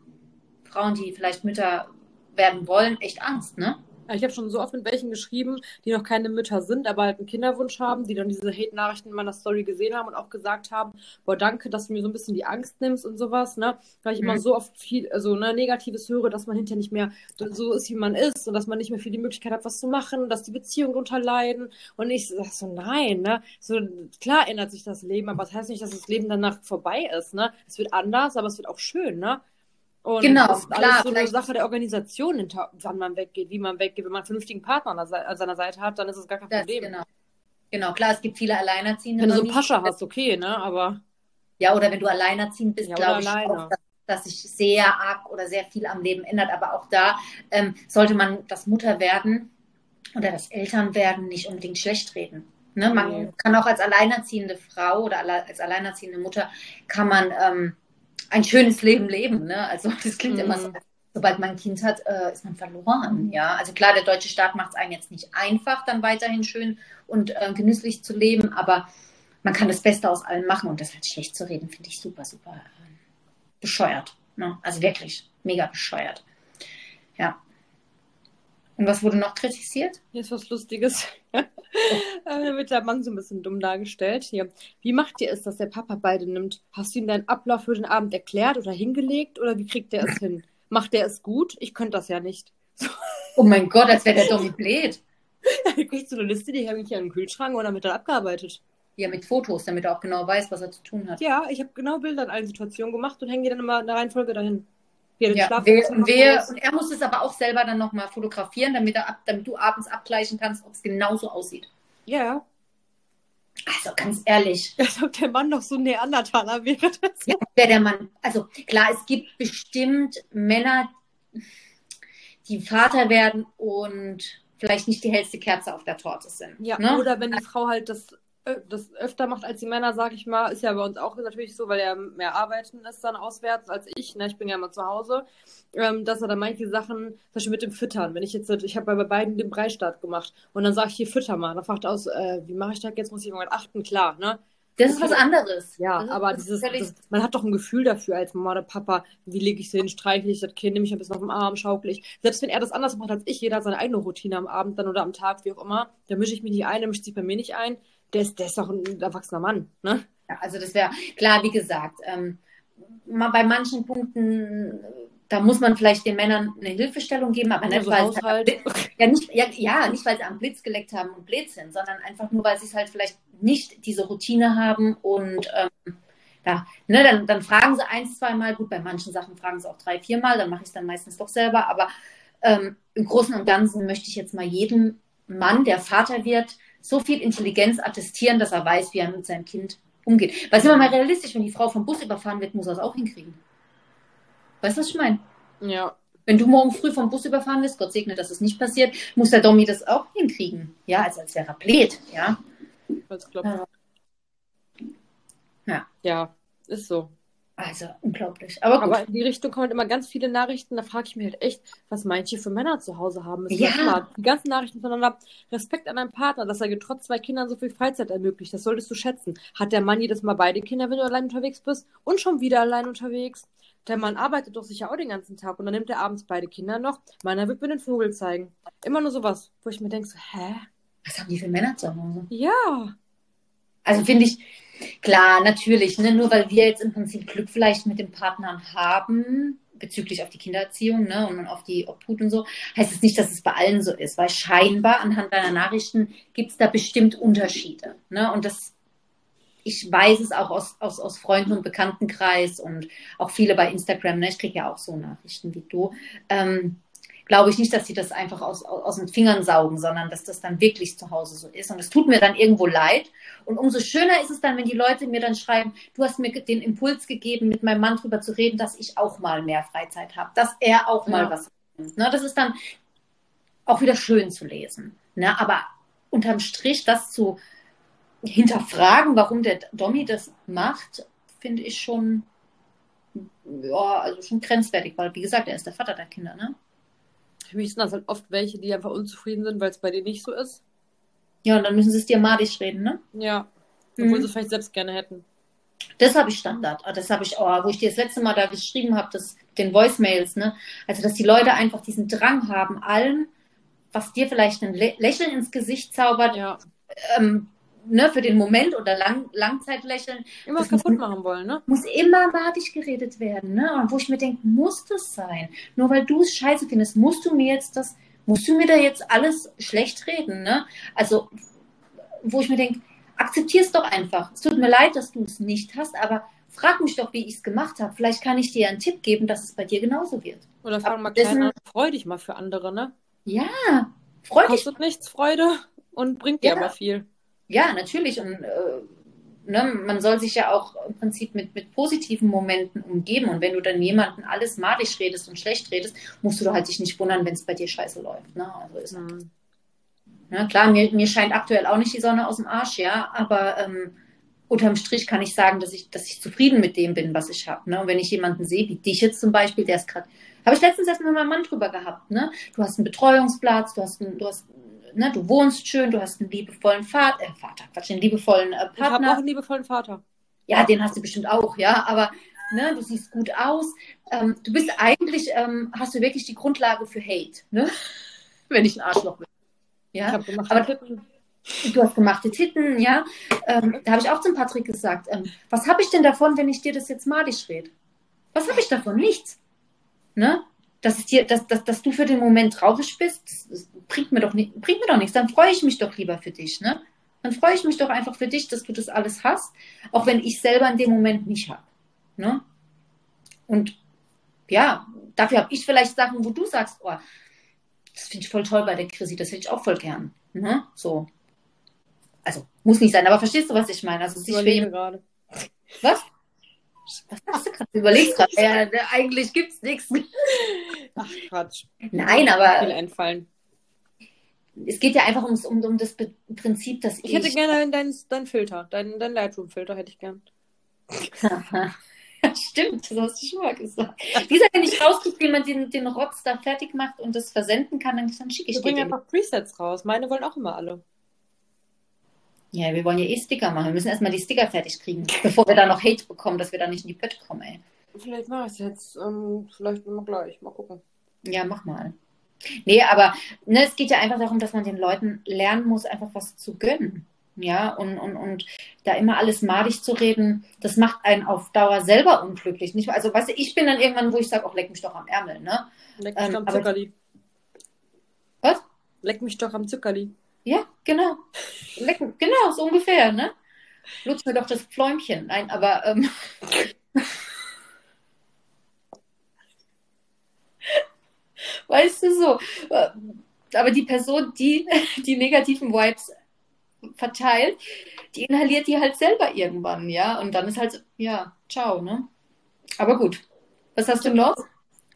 Frauen, die vielleicht Mütter werden wollen, echt Angst, ne? Ich habe schon so oft mit welchen geschrieben, die noch keine Mütter sind, aber halt einen Kinderwunsch haben, die dann diese Hate-Nachrichten in meiner Story gesehen haben und auch gesagt haben, boah, danke, dass du mir so ein bisschen die Angst nimmst und sowas, ne? Weil ich mhm. immer so oft viel, also ne, Negatives höre, dass man hinterher nicht mehr so ist, wie man ist und dass man nicht mehr viel die Möglichkeit hat, was zu machen, dass die Beziehungen darunter leiden. Und ich sag so, nein, ne? So, klar ändert sich das Leben, aber das heißt nicht, dass das Leben danach vorbei ist, ne? Es wird anders, aber es wird auch schön, ne? Und genau, das ist klar, alles so eine Sache der Organisation, wann man weggeht, wie man weggeht. Wenn man einen vernünftigen Partner an, seiner Seite hat, dann ist es gar kein Problem. Genau. genau, klar, es gibt viele Alleinerziehende. Wenn du so einen Pascha hast, okay, ne? Aber. Ja, oder wenn du alleinerziehend bist, ja, glaube ich auch, dass, dass, sich sehr arg oder sehr viel am Leben ändert. Aber auch da ähm, sollte man das Mutterwerden oder das Elternwerden nicht unbedingt schlecht reden. Ne? Man okay. kann auch als alleinerziehende Frau oder als alleinerziehende Mutter kann man ähm, ein schönes Leben leben. Ne? Also das klingt mhm. immer so, sobald man ein Kind hat, äh, ist man verloren. Ja, also klar, der deutsche Staat macht es einem jetzt nicht einfach, dann weiterhin schön und äh, genüsslich zu leben, aber man kann das Beste aus allem machen und das halt schlecht zu reden, finde ich super, super äh, bescheuert. Ne? Also wirklich mega bescheuert. Ja. Und was wurde noch kritisiert? Hier ist was Lustiges. [LAUGHS] [LAUGHS] äh, wird der Mann so ein bisschen dumm dargestellt. Hier. Wie macht ihr es, dass der Papa beide nimmt? Hast du ihm deinen Ablauf für den Abend erklärt oder hingelegt oder wie kriegt er es hin? Macht der es gut? Ich könnte das ja nicht. Oh mein Gott, als wäre der doch nicht blöd. du kriegst so eine Liste, die hänge ich hier im Kühlschrank und damit dann abgearbeitet. Ja, mit Fotos, damit er auch genau weiß, was er zu tun hat. Ja, ich habe genau Bilder in allen Situationen gemacht und hänge die dann immer in der Reihenfolge dahin. Ja, wer, und, wer, und er muss es aber auch selber dann nochmal fotografieren, damit, er, damit du abends abgleichen kannst, ob es genauso aussieht. Ja. Also ganz ehrlich. [LAUGHS] Als ob der Mann noch so ein Neandertaler wäre. Ja, wäre der Mann. Also klar, es gibt bestimmt Männer, die Vater werden und vielleicht nicht die hellste Kerze auf der Torte sind. Ja, ne? oder wenn die Frau halt das das öfter macht als die Männer, sag ich mal, ist ja bei uns auch natürlich so, weil er mehr arbeiten ist dann auswärts als ich. Ne? Ich bin ja immer zu Hause, ähm, dass er dann manche Sachen, zum Beispiel mit dem Füttern, wenn ich jetzt, ich habe bei beiden den Breistart gemacht und dann sage ich hier Fütter mal, dann fragt er aus, äh, wie mache ich das jetzt? Muss ich irgendwann achten? Klar, ne? Das ist was anderes. Ja, ist, aber dieses, das, man hat doch ein Gefühl dafür als Mama oder Papa, wie lege ich es hin, streichle ich das Kind, nehme ich ein bisschen auf dem Arm, schaukle ich. Selbst wenn er das anders macht als ich, jeder hat seine eigene Routine am Abend dann oder am Tag, wie auch immer, da mische ich mich nicht ein, der mischt sich bei mir nicht ein der ist, der ist doch ein erwachsener Mann, ne? Ja, also das wäre, klar, wie gesagt, ähm, bei manchen Punkten, da muss man vielleicht den Männern eine Hilfestellung geben, aber nicht, weil sie halt, ja, nicht, ja, ja, nicht, weil sie am Blitz geleckt haben und blöd sind, sondern einfach nur, weil sie es halt vielleicht nicht diese Routine haben und ähm, da, ne, dann, dann fragen sie ein, zwei Mal, gut, bei manchen Sachen fragen sie auch drei, vier Mal, dann mache ich es dann meistens doch selber, aber ähm, im Großen und Ganzen möchte ich jetzt mal jedem Mann, der Vater wird, so viel Intelligenz attestieren, dass er weiß, wie er mit seinem Kind umgeht. Weil sind wir mal realistisch, wenn die Frau vom Bus überfahren wird, muss er es auch hinkriegen. Weißt du, was ich meine? Ja. Wenn du morgen früh vom Bus überfahren wirst, Gott segne, dass es nicht passiert, muss der Domi das auch hinkriegen. Ja, als, als wäre er blöd, ja. Als Klopper. Ja. Ja, ist so. Also unglaublich. Aber gut. Aber in die Richtung kommen halt immer ganz viele Nachrichten. Da frage ich mich halt echt, was manche für Männer zu Hause haben. Es Ja. immer Die ganzen Nachrichten voneinander. Respekt an deinen Partner, dass er dir trotz zwei Kindern so viel Freizeit ermöglicht. Das solltest du schätzen. Hat der Mann jedes Mal beide Kinder, wenn du allein unterwegs bist? Und schon wieder allein unterwegs? Der Mann arbeitet doch sicher auch den ganzen Tag und dann nimmt er abends beide Kinder noch. Meiner wird mir den Vogel zeigen. Immer nur sowas, wo ich mir denke, so, hä? was haben die für Männer zu Hause? Ja. Also finde ich, klar, natürlich, ne, nur weil wir jetzt im Prinzip Glück vielleicht mit den Partnern haben, bezüglich auf die Kindererziehung ne, und auf die Obhut und so, heißt es nicht, dass es bei allen so ist, weil scheinbar anhand deiner Nachrichten gibt es da bestimmt Unterschiede. Ne? Und das, ich weiß es auch aus, aus, aus Freunden und Bekanntenkreis und auch viele bei Instagram, ne? ich kriege ja auch so Nachrichten wie du. Ähm, glaube ich nicht, dass sie das einfach aus, aus, aus den Fingern saugen, sondern dass das dann wirklich zu Hause so ist. Und es tut mir dann irgendwo leid. Und umso schöner ist es dann, wenn die Leute mir dann schreiben, du hast mir den Impuls gegeben, mit meinem Mann drüber zu reden, dass ich auch mal mehr Freizeit habe, dass er auch mal Ja. was nimmt. Ne? Das ist dann auch wieder schön zu lesen. Ne? Aber unterm Strich das zu hinterfragen, warum der Domi das macht, finde ich schon, ja, also schon grenzwertig, weil wie gesagt, er ist der Vater der Kinder, ne? Für mich sind das halt oft welche, die einfach unzufrieden sind, weil es bei denen nicht so ist. Ja, und dann müssen sie es dir madig reden, ne? Ja. Obwohl Mhm. sie es vielleicht selbst gerne hätten. Das habe ich Standard. Ah, Das habe ich, oh, wo ich dir das letzte Mal da geschrieben habe, das, den Voicemails, ne? Also, dass die Leute einfach diesen Drang haben, allen, was dir vielleicht ein Lä Lächeln ins Gesicht zaubert, Ja. ähm, ne, für den Moment oder Lang Langzeitlächeln, Immer Das kaputt muss- machen wollen, ne? muss immer madig geredet werden, ne? Und wo ich mir denke, muss das sein? Nur weil du es scheiße findest, musst du mir jetzt das, musst du mir da jetzt alles schlecht reden, ne? Also, wo ich mir denke, akzeptier es doch einfach. Es tut mir leid, dass du es nicht hast, aber frag mich doch, wie ich es gemacht habe. Vielleicht kann ich dir einen Tipp geben, dass es bei dir genauso wird. Oder fang mal klein an, freu dich mal für andere, ne? Ja, freu dich. Kostet nichts Freude und bringt dir Ja. aber viel. Ja, natürlich. Und äh, ne, man soll sich ja auch im Prinzip mit, mit positiven Momenten umgeben. Und wenn du dann jemanden alles madig redest und schlecht redest, musst du doch halt dich nicht wundern, wenn es bei dir scheiße läuft. Ne? Also ist, Hm. ne, klar, mir, mir scheint aktuell auch nicht die Sonne aus dem Arsch, ja, aber ähm, unterm Strich kann ich sagen, dass ich, dass ich zufrieden mit dem bin, was ich habe. Ne? Und wenn ich jemanden sehe, wie dich jetzt zum Beispiel, der ist gerade, habe ich letztens erst mit meinem Mann drüber gehabt, ne? Du hast einen Betreuungsplatz, du hast, einen, du hast, ne, du wohnst schön, du hast einen liebevollen Vater, äh, Vater, Quatsch, einen liebevollen äh, Ich habe Partner. auch einen liebevollen Vater. Ja, den hast du bestimmt auch, ja, aber ne, du siehst gut aus. Ähm, du bist eigentlich, ähm, hast du wirklich die Grundlage für Hate, ne? [LAUGHS] Wenn ich ein Arschloch bin. Ich Ja, habe gemacht. aber- du hast gemachte Titten, ja. Ähm, da habe ich auch zum Patrick gesagt, ähm, was habe ich denn davon, wenn ich dir das jetzt malig rede? Was habe ich davon? Nichts. Ne? Dass, dir, dass, dass, dass du für den Moment traurig bist, bringt, mir doch nicht, bringt mir doch nichts. Dann freue ich mich doch lieber für dich. Ne? Dann freue ich mich doch einfach für dich, dass du das alles hast, auch wenn ich selber in dem Moment nicht habe. Ne? Und ja, dafür habe ich vielleicht Sachen, wo du sagst, oh, das finde ich voll toll bei der Chrissy, das hätte ich auch voll gern. Ne? So. Also, muss nicht sein, aber verstehst du, was ich meine? Also, Ich jemanden, gerade. was? Was hast du gerade? Du überlegst gerade. [LAUGHS] Ja, eigentlich gibt's nichts. Ach, Quatsch. Nein, Viel aber einfallen. es geht ja einfach ums, um, um das Be Prinzip, dass Ich hätte gerne deinen dein Filter, deinen dein Lightroom-Filter hätte ich gern. Stimmt, das hast du schon mal gesagt. Dieser, wenn ich rauskriege, wie man den, den Rotz da fertig macht und das versenden kann, dann, dann schicke ich Wir dir bringen den. einfach Presets raus. Meine wollen auch immer alle. Ja, wir wollen ja eh Sticker machen. Wir müssen erstmal die Sticker fertig kriegen, bevor wir da noch Hate bekommen, dass wir da nicht in die Pötte kommen, ey. Vielleicht mache ich es jetzt. Ähm, vielleicht immer gleich. Mal gucken. Ja, mach mal. Nee, aber ne, es geht ja einfach darum, dass man den Leuten lernen muss, einfach was zu gönnen. Ja, und, und, und da immer alles madig zu reden, das macht einen auf Dauer selber unglücklich. Nicht, also, weißt du, ich bin dann irgendwann, wo ich sage, auch leck mich doch am Ärmel, ne? Leck mich Ähm, doch am Zuckerli. Was? Leck mich doch am Zuckerli. Ja, genau. Leck, genau, so ungefähr, ne? lutsch mir doch das Pfläumchen. Nein, aber ähm, [LAUGHS] weißt du so. äh, Aber die Person, die die negativen Vibes verteilt, die inhaliert die halt selber irgendwann, ja. Und dann ist halt, so, ja, ciao, ne? Aber gut. Was hast du noch?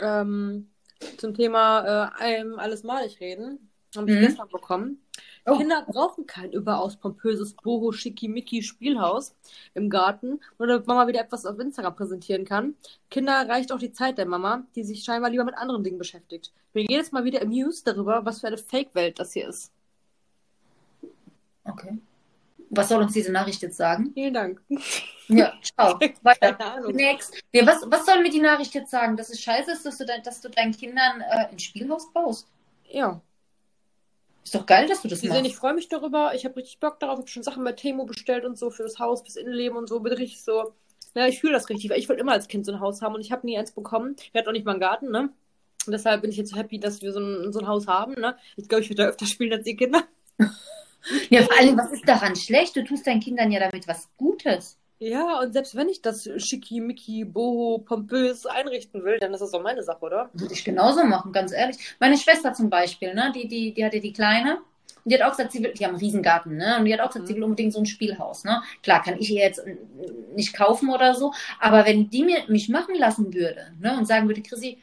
Ähm, zum Thema äh, alles malig reden. Habe ich Mhm. gestern bekommen. Oh. Kinder brauchen kein überaus pompöses Boho Schickimicki Spielhaus im Garten, nur damit Mama wieder etwas auf Instagram präsentieren kann. Kinder reicht auch die Zeit der Mama, die sich scheinbar lieber mit anderen Dingen beschäftigt. Ich bin jedes Mal wieder amused darüber, was für eine Fake-Welt das hier ist. Okay. Was soll uns diese Nachricht jetzt sagen? Vielen Dank. Ja, ciao. [LAUGHS] Weiter. Next. Nee, was, was soll mir die Nachricht jetzt sagen? Dass es scheiße ist, dass du, dein, dass du deinen Kindern äh, ein Spielhaus baust? Ja. Ist doch geil, dass du das Sie machst. sehen, ich freue mich darüber. Ich habe richtig Bock darauf. Ich habe schon Sachen bei Temo bestellt und so für das Haus, fürs Innenleben und so. Bin richtig so. Ja, ich fühle das richtig, weil ich wollte immer als Kind so ein Haus haben und ich habe nie eins bekommen. Wir hatten auch nicht mal einen Garten, ne? Und deshalb bin ich jetzt so happy, dass wir so ein, so ein Haus haben, ne? Ich glaube, ich würde da öfter spielen als die Kinder. [LAUGHS] Ja, vor allem, [LAUGHS] was ist daran schlecht? Du tust deinen Kindern ja damit was Gutes. Ja, und selbst wenn ich das schickimicki, boho, pompös einrichten will, dann ist das doch meine Sache, oder? Würde ich genauso machen, ganz ehrlich. Meine Schwester zum Beispiel, ne, die, die, die hatte die Kleine. Und die hat auch gesagt, sie will, die haben einen Riesengarten, ne? Und die hat auch gesagt, sie will unbedingt so ein Spielhaus, ne? Klar, kann ich ihr jetzt nicht kaufen oder so, aber wenn die mir mich machen lassen würde, ne, und sagen würde, Chrissy,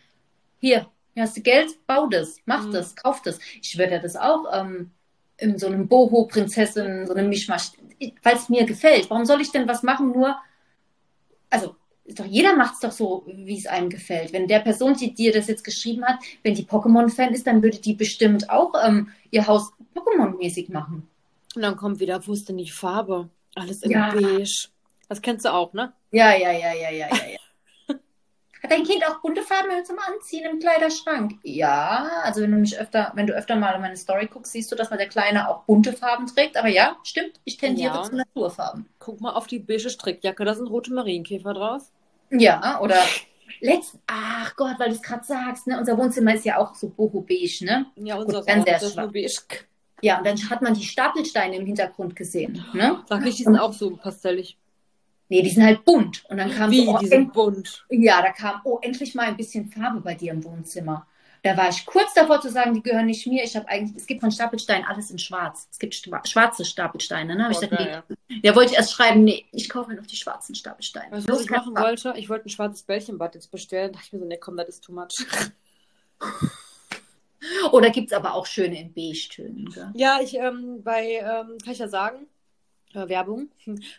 hier, hier hast du Geld, bau das, mach Mhm. das, kauf das. Ich würde das auch ähm, in so einem Boho-Prinzessin, so einem Mischmasch, weil es mir gefällt. Warum soll ich denn was machen, nur, also doch, jeder macht es doch so, wie es einem gefällt. Wenn der Person, die dir das jetzt geschrieben hat, wenn die Pokémon-Fan ist, dann würde die bestimmt auch ähm, ihr Haus Pokémon-mäßig machen. Und dann kommt wieder, wo ist denn die Farbe? Alles in Ja. beige. Das kennst du auch, ne? Ja, ja, ja, ja, ja, ja, ja. Hat dein Kind auch bunte Farben zum Anziehen im Kleiderschrank? Ja, also wenn du mich öfter, wenn du öfter mal in meine Story guckst, siehst du, dass man der Kleine auch bunte Farben trägt. Aber ja, stimmt, ich tendiere Ja. zu Naturfarben. Guck mal auf die beige Strickjacke, da sind rote Marienkäfer drauf. Ja, oder [LAUGHS] letzt, ach Gott, weil du es gerade sagst, ne? Unser Wohnzimmer ist ja auch so boho-beige, ne? Ja, Gut, unser ist beige. Ja, und dann hat man die Stapelsteine im Hintergrund gesehen, ne? Sag nicht, die sind auch so pastellig. Nee, die sind halt bunt. Und dann kam Wie, so, oh, die sind bunt. Ja, da kam, oh, endlich mal ein bisschen Farbe bei dir im Wohnzimmer. Da war ich kurz davor zu sagen, die gehören nicht mir. Ich habe eigentlich, es gibt von Stapelstein alles in schwarz. Es gibt schwa- schwarze Stapelsteine, ne? Ich Oh, gedacht, geil. nee. Ja, wollte ich erst schreiben, nee, ich kaufe mir noch die schwarzen Stapelsteine. Weißt du, was ich machen Farbe. wollte? Ich wollte ein schwarzes Bällchenbad jetzt bestellen. Da dachte ich mir so, nee, komm, das ist too much. Oder gibt es aber auch schöne in Beige-Tönen. Ja, ich, ähm, bei, ähm, kann ich ja sagen, äh, Werbung,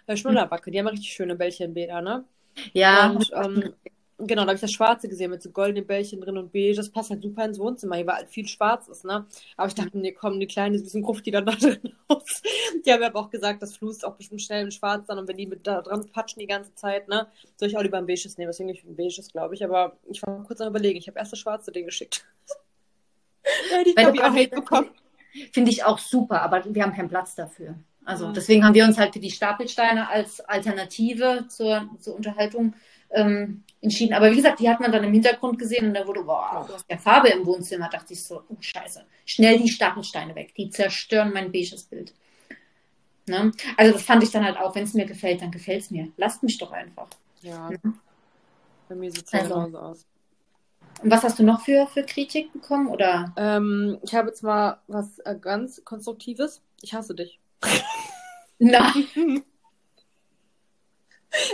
bei Schnullerbacke, die haben richtig schöne Bällchenbäder, ne? Ja, Und, ähm, genau, da habe ich das Schwarze gesehen mit so goldenen Bällchen drin und beige. Das passt halt super ins Wohnzimmer, hier, weil halt viel schwarz ist, ne? Aber ich dachte, nee, komm, die kleine süßen Gruft, die dann da [LAUGHS] drin aus. Die haben aber auch gesagt, das fließt auch bestimmt schnell in schwarz dann und wenn die mit da dran patschen die ganze Zeit, ne? Soll ich auch lieber ein beiges nehmen, deswegen ich ein beiges, glaube ich. Aber ich war kurz am überlegen, ich habe erst das Schwarze Ding geschickt. [LAUGHS] ja, die habe ich auch Hate bekommen. Finde ich auch super, aber wir haben keinen Platz dafür. Also Mhm. deswegen haben wir uns halt für die Stapelsteine als Alternative zur, zur Unterhaltung ähm, entschieden. Aber wie gesagt, die hat man dann im Hintergrund gesehen und da wurde, boah, du hast ja Farbe im Wohnzimmer. dachte ich so, oh scheiße, schnell die Stapelsteine weg. Die zerstören mein beiges Bild. Ne? Also das fand ich dann halt auch, wenn es mir gefällt, dann gefällt es mir. Lasst mich doch einfach. Ja, Mhm. bei mir sieht es ja Also. genauso aus. Und was hast du noch für, für Kritik bekommen? Oder? Ähm, ich habe jetzt mal was äh, ganz Konstruktives. Ich hasse dich. [LAUGHS] Nein. [LAUGHS]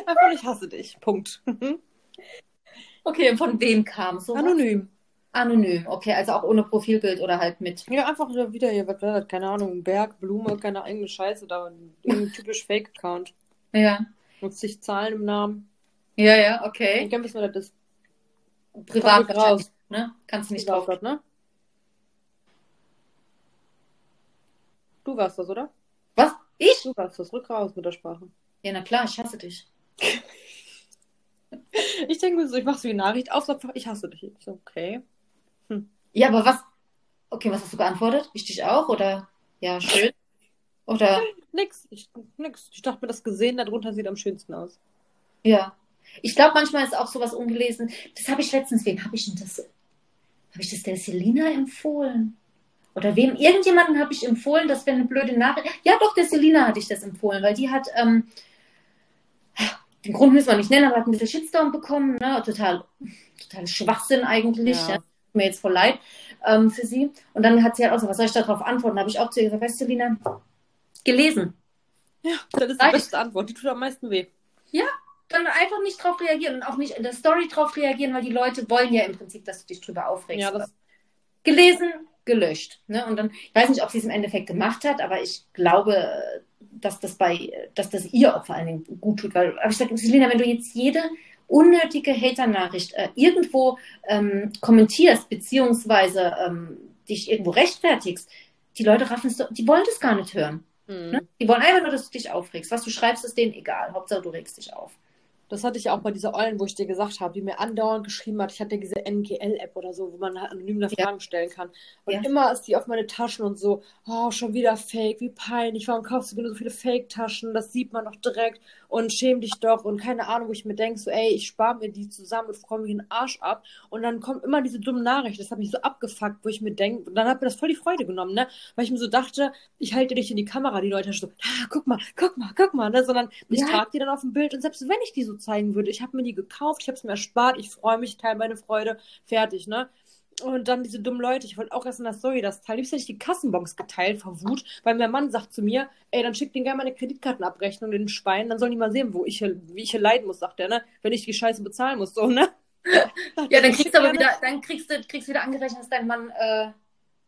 Einfach, ich hasse dich. Punkt. [LAUGHS] Okay, von wem kam so? Anonym. Anonym, okay, also auch ohne Profilbild oder halt mit. Ja, einfach wieder, hier, was war das? Keine Ahnung, Berg, Blume, keine eigene Scheiße da. Ein typisch Fake-Account. Ja. Nutzt sich Zahlen im Namen. Ja, ja, Ich okay. kann wissen, was das ist. Privat raus. ne? Kannst du nicht drauf. ne? Du warst das, oder? Ich? Du warst das. Rück raus mit der Sprache. Ja, na klar, ich hasse dich. [LAUGHS] Ich denke mir so, ich mache so die Nachricht auf, sag ich hasse dich. Ich so, okay. Ja, aber was? Okay, was hast du geantwortet? Ich dich auch? Oder? Ja, schön. Oder? Nix. Ich, nix. Ich dachte mir, das gesehen darunter sieht am schönsten aus. Ja. Ich glaube, manchmal ist auch sowas ungelesen. Das habe ich letztens, wem habe ich denn das? Habe ich das der Selina empfohlen? Oder wem, irgendjemanden habe ich empfohlen, dass wir eine blöde Nachricht. Ja, doch, der Selina hatte ich das empfohlen, weil die hat, ähm, den Grund müssen wir nicht nennen, aber hat ein bisschen Shitstorm bekommen, ne? total, total Schwachsinn eigentlich. Ja. Ja. Mir jetzt voll leid ähm, für sie. Und dann hat sie halt auch so, was soll ich darauf antworten? Da habe ich auch zu ihr gesagt, weißt du, Selina, gelesen. Ja, das ist die beste Antwort. Die tut am meisten weh. Ja, dann einfach nicht drauf reagieren und auch nicht in der Story drauf reagieren, weil die Leute wollen ja im Prinzip, dass du dich drüber aufregst. Ja, das... Gelesen, gelöscht. Ne? Und dann, ich weiß nicht, ob sie es im Endeffekt gemacht hat, aber ich glaube, dass das bei, dass das ihr auch vor allen Dingen gut tut. Weil, aber ich sage, Selina, wenn du jetzt jede unnötige Hater-Nachricht äh, irgendwo ähm, kommentierst, beziehungsweise ähm, dich irgendwo rechtfertigst, die Leute raffen es, die wollen das gar nicht hören. Mhm. Ne? Die wollen einfach nur, dass du dich aufregst. Was du schreibst, ist denen egal. Hauptsache, du regst dich auf. Das hatte ich auch bei dieser Eulen, wo ich dir gesagt habe, die mir andauernd geschrieben hat. Ich hatte diese NGL-App oder so, wo man halt anonym nach Fragen ja. stellen kann. Und ja. immer ist die auf meine Taschen und so, oh, schon wieder Fake, wie peinlich. Warum kaufst du nur so viele Fake-Taschen? Das sieht man doch direkt und schäm dich doch und keine Ahnung, wo ich mir denke, so, ey, ich spare mir die zusammen und freue mich den Arsch ab. Und dann kommt immer diese dumme Nachricht, das hat mich so abgefuckt, wo ich mir denke, dann hat mir das voll die Freude genommen, ne? Weil ich mir so dachte, ich halte dich in die Kamera, die Leute so, ah, guck mal, guck mal, guck mal, ne? Sondern ich ja. trage die dann auf dem Bild und selbst wenn ich die so zeigen würde, ich habe mir die gekauft, ich habe es mir erspart, ich freue mich, teile meine Freude, fertig, ne? Und dann diese dummen Leute, ich wollte auch erst in der Story das teilen. Liebst hätte ich die Kassenbons geteilt vor Wut, weil mein Mann sagt zu mir, ey, dann schick denen gerne meine Kreditkartenabrechnung in den Schwein, dann sollen die mal sehen, wo ich hier, wie ich hier leiden muss, sagt er, ne? Wenn ich die Scheiße bezahlen muss, so, ne? ja, dann [LAUGHS] kriegst du aber wieder, dann kriegst du, kriegst wieder angerechnet, dass dein Mann äh,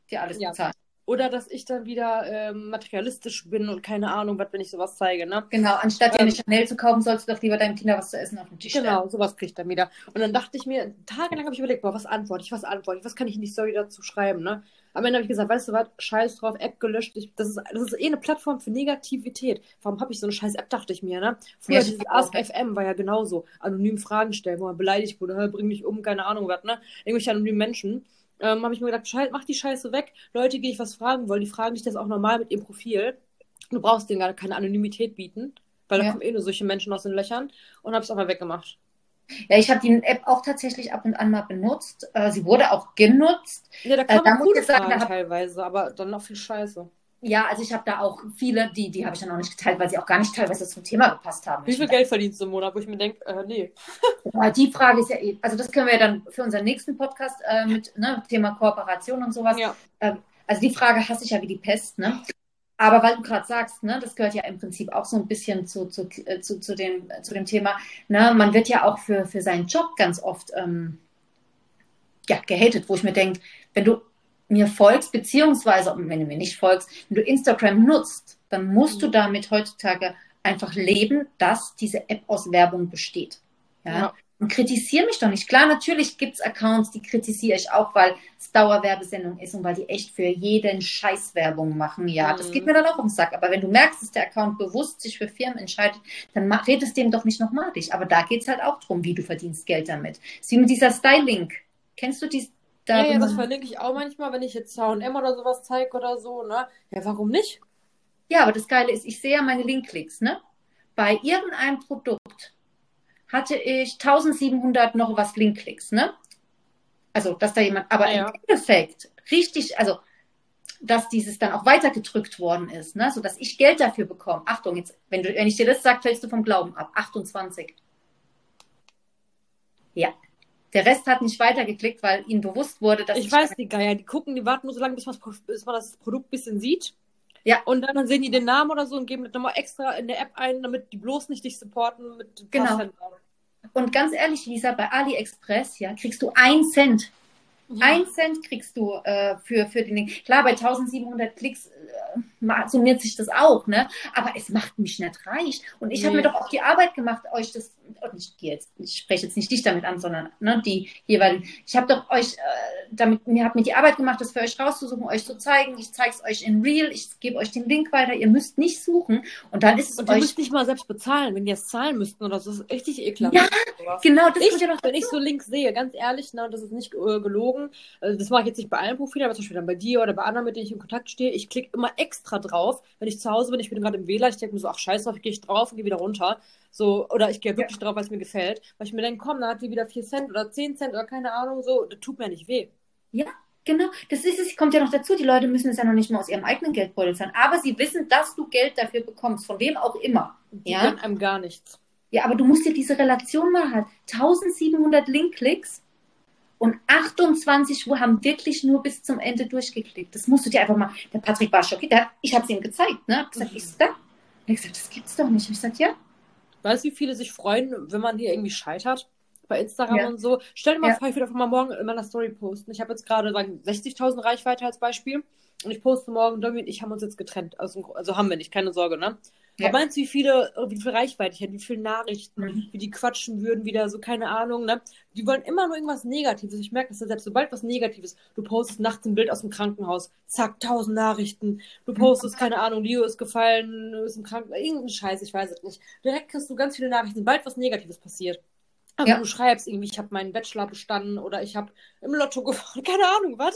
dir alles ja. bezahlt. Oder dass ich dann wieder ähm, materialistisch bin und keine Ahnung, was, wenn ich sowas zeige, ne? Genau, anstatt dir ähm, eine Chanel zu kaufen, sollst du doch lieber deinem Kinder was zu essen auf den Tisch stellen. Genau, sowas kriegt er wieder. Und dann dachte ich mir, tagelang habe ich überlegt, boah, was antworte ich, was antworte ich, was kann ich in die Story dazu schreiben, ne? Am Ende habe ich gesagt, weißt du was, scheiß drauf, App gelöscht. Ich, das, ist, das ist eh eine Plattform für Negativität. Warum habe ich so eine scheiß App, dachte ich mir, ne? Früher ja, dieses Ask FM war ja genauso. Anonym Fragen stellen, wo man beleidigt wurde, bring mich um, keine Ahnung was, ne? Irgendwelche anonymen Menschen ähm, habe ich mir gedacht, mach die Scheiße weg. Leute, die ich was fragen wollen, die fragen dich das auch normal mit ihrem Profil. Du brauchst denen gar keine Anonymität bieten, weil ja. da kommen eh nur solche Menschen aus den Löchern und habe es auch mal weggemacht. Ja, ich habe die App auch tatsächlich ab und an mal benutzt. Äh, sie wurde auch genutzt. Ja, da kann man äh, da sagen, teilweise, aber dann noch viel Scheiße. Ja, also ich habe da auch viele, die, die habe ich dann auch nicht geteilt, weil sie auch gar nicht teilweise zum Thema gepasst haben. Wie viel Geld verdienst du im Monat, wo ich mir denke, äh, nee. [LAUGHS] Ja, die Frage ist ja eh, also das können wir ja dann für unseren nächsten Podcast äh, mit ne, Thema Kooperation und sowas. Ja. Ähm, also die Frage hasse ich ja wie die Pest, ne? Aber weil du gerade sagst, ne, das gehört ja im Prinzip auch so ein bisschen zu, zu, äh, zu, zu, dem, zu dem Thema, ne, man wird ja auch für, für seinen Job ganz oft ähm, ja, gehatet, wo ich mir denke, wenn du mir folgst, beziehungsweise wenn du mir nicht folgst, wenn du Instagram nutzt, dann musst du mhm. damit heutzutage einfach leben, dass diese App aus Werbung besteht. Ja. ja. Und kritisiere mich doch nicht. Klar, natürlich gibt es Accounts, die kritisiere ich auch, weil es Dauerwerbesendung ist und weil die echt für jeden Scheiß Werbung machen. Ja, mhm. das geht mir dann auch ums Sack. Aber wenn du merkst, dass der Account bewusst sich für Firmen entscheidet, dann redest dem doch nicht nochmal dich. Aber da geht es halt auch drum, wie du verdienst Geld damit. ist wie mit dieser Styling. Kennst du die, da ja, ja, das verlinke ich auch manchmal, wenn ich jetzt H&M oder sowas zeige oder so, ne? Ja, warum nicht? Ja, aber das Geile ist, ich sehe ja meine Linkklicks, ne? Bei irgendeinem Produkt hatte ich 1700 noch was Linkklicks, ne? Also, dass da jemand, aber ja. im Endeffekt richtig, also, dass dieses dann auch weitergedrückt worden ist, ne? Sodass ich Geld dafür bekomme. Achtung, jetzt, wenn, du, wenn ich dir das sage, fällst du vom Glauben ab. 28. Ja, der Rest hat nicht weitergeklickt, weil ihnen bewusst wurde, dass ich. Weiß die Geier, die gucken, die warten nur so lange, bis, bis man das Produkt ein bisschen sieht. Ja. Und dann, dann sehen die den Namen oder so und geben das nochmal extra in der App ein, damit die bloß nicht dich supporten mit Genau. Und ganz ehrlich, Lisa, bei AliExpress, ja, kriegst du ein Cent. Ja. Ein Cent kriegst du äh, für, für den Link. Klar, bei 1700 Klicks summiert sich das auch, ne? Aber es macht mich nicht reich. Und ich nee. habe mir doch auch die Arbeit gemacht, euch das und ich jetzt, ich spreche jetzt nicht dich damit an, sondern ne, die jeweiligen. Ich habe doch euch äh, damit, mir habt mir die Arbeit gemacht, das für euch rauszusuchen, euch zu zeigen. Ich zeige es euch in Real, ich gebe euch den Link weiter. Ihr müsst nicht suchen und dann ist es und ihr müsst nicht mal selbst bezahlen, wenn ihr es zahlen müssten oder so. Das ist richtig ekelhaft. Ja, genau. Das ich, ja noch wenn ich so Links sehe, ganz ehrlich, ne, das ist nicht äh, gelogen. Also das mache ich jetzt nicht bei allen Profilen, aber zum Beispiel dann bei dir oder bei anderen, mit denen ich in Kontakt stehe. Ich klicke immer extra drauf, wenn ich zu Hause bin. Ich bin gerade im WLAN. Ich denke mir so, ach scheiß drauf, gehe ich drauf und gehe wieder runter. So, oder ich gehe wirklich ja. drauf, weil es mir gefällt. Weil ich mir denke, komm, dann hat die wieder 4 Cent oder 10 Cent oder keine Ahnung, so, das tut mir nicht weh. Ja, Genau, das ist es, kommt ja noch dazu, die Leute müssen es ja noch nicht mal aus ihrem eigenen Geldbeutel zahlen, aber sie wissen, dass du Geld dafür bekommst, von wem auch immer. Die ja? einem gar nichts. Ja, aber du musst dir diese Relation mal halt. 1700 Link-Klicks und 28 haben wirklich nur bis zum Ende durchgeklickt. Das musst du dir einfach mal. Der Patrick war schockiert. Der, ich habe es ihm gezeigt. Ne? Hab gesagt, Mhm. ist da? Und er hat gesagt, das gibt's doch nicht. Ich gesagt, ja. Weißt du, wie viele sich freuen, wenn man hier irgendwie scheitert? Bei Instagram Ja. und so. Stell dir mal Ja. vor, ich würde einfach mal morgen in meiner Story posten. Ich habe jetzt gerade sagen, 60.000 Reichweite als Beispiel. Und ich poste morgen, Domi und ich haben uns jetzt getrennt. Also, also haben wir nicht, keine Sorge, ne? Ja. Aber meinst du, wie viele, wie viel Reichweite ich hätte, wie viele Nachrichten, Mhm. wie die quatschen würden, wieder so, keine Ahnung, ne? Die wollen immer nur irgendwas Negatives. Ich merke das ja selbst, sobald was Negatives, du postest nachts ein Bild aus dem Krankenhaus, zack, tausend Nachrichten. Du postest, keine Ahnung, Leo ist gefallen, ist im Krankenhaus, irgendein Scheiß, ich weiß es nicht. Direkt kriegst du ganz viele Nachrichten, sobald was Negatives passiert. Also Ja. du schreibst irgendwie, ich habe meinen Bachelor bestanden oder ich habe im Lotto [LAUGHS] gewonnen, keine Ahnung, was.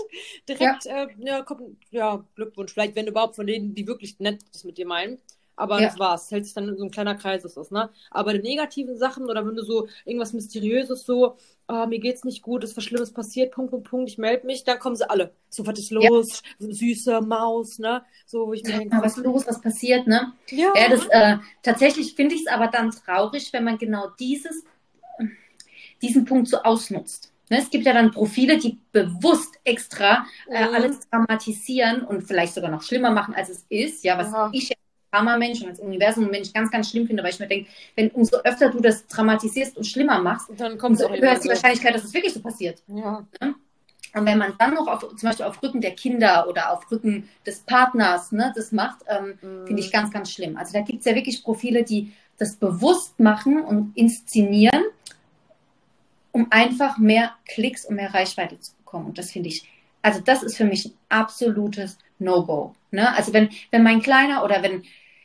Direkt, ja. Äh, ja, komm, ja, Glückwunsch. Vielleicht, wenn überhaupt von denen, die wirklich nett das mit dir meinen. Aber Ja. das war's. Hält sich dann in so ein kleiner Kreis, ist das, ne? Aber die negativen Sachen oder wenn du so irgendwas Mysteriöses so, oh, mir geht's nicht gut, ist was Schlimmes passiert, Punkt, Punkt, Punkt, ich melde mich, dann kommen sie alle. So, was ist Ja. los? Süße Maus, ne? So, wo ich mir denke, Ja, was ist los, was passiert, ne? ja, Ja, das, äh, tatsächlich finde ich es aber dann traurig, wenn man genau dieses, diesen Punkt so ausnutzt. Ne, es gibt ja dann Profile, die bewusst extra äh, Mhm. alles dramatisieren und vielleicht sogar noch schlimmer machen, als es ist. Ja, was Ja. ich Karma-Mensch und als Universum-Mensch ganz, ganz schlimm finde, weil ich mir denke, wenn umso öfter du das dramatisierst und schlimmer machst, und dann kommt umso höher ist die irgendwann Wahrscheinlichkeit, dass es wirklich so passiert. Ja. Und wenn man dann noch auf, zum Beispiel auf Rücken der Kinder oder auf Rücken des Partners ne, das macht, ähm, Mhm. finde ich ganz, ganz schlimm. Also da gibt es ja wirklich Profile, die das bewusst machen und inszenieren, um einfach mehr Klicks und mehr Reichweite zu bekommen. Und das finde ich, also das ist für mich ein absolutes No-Go. Ne? Also wenn, wenn mein Kleiner oder wenn,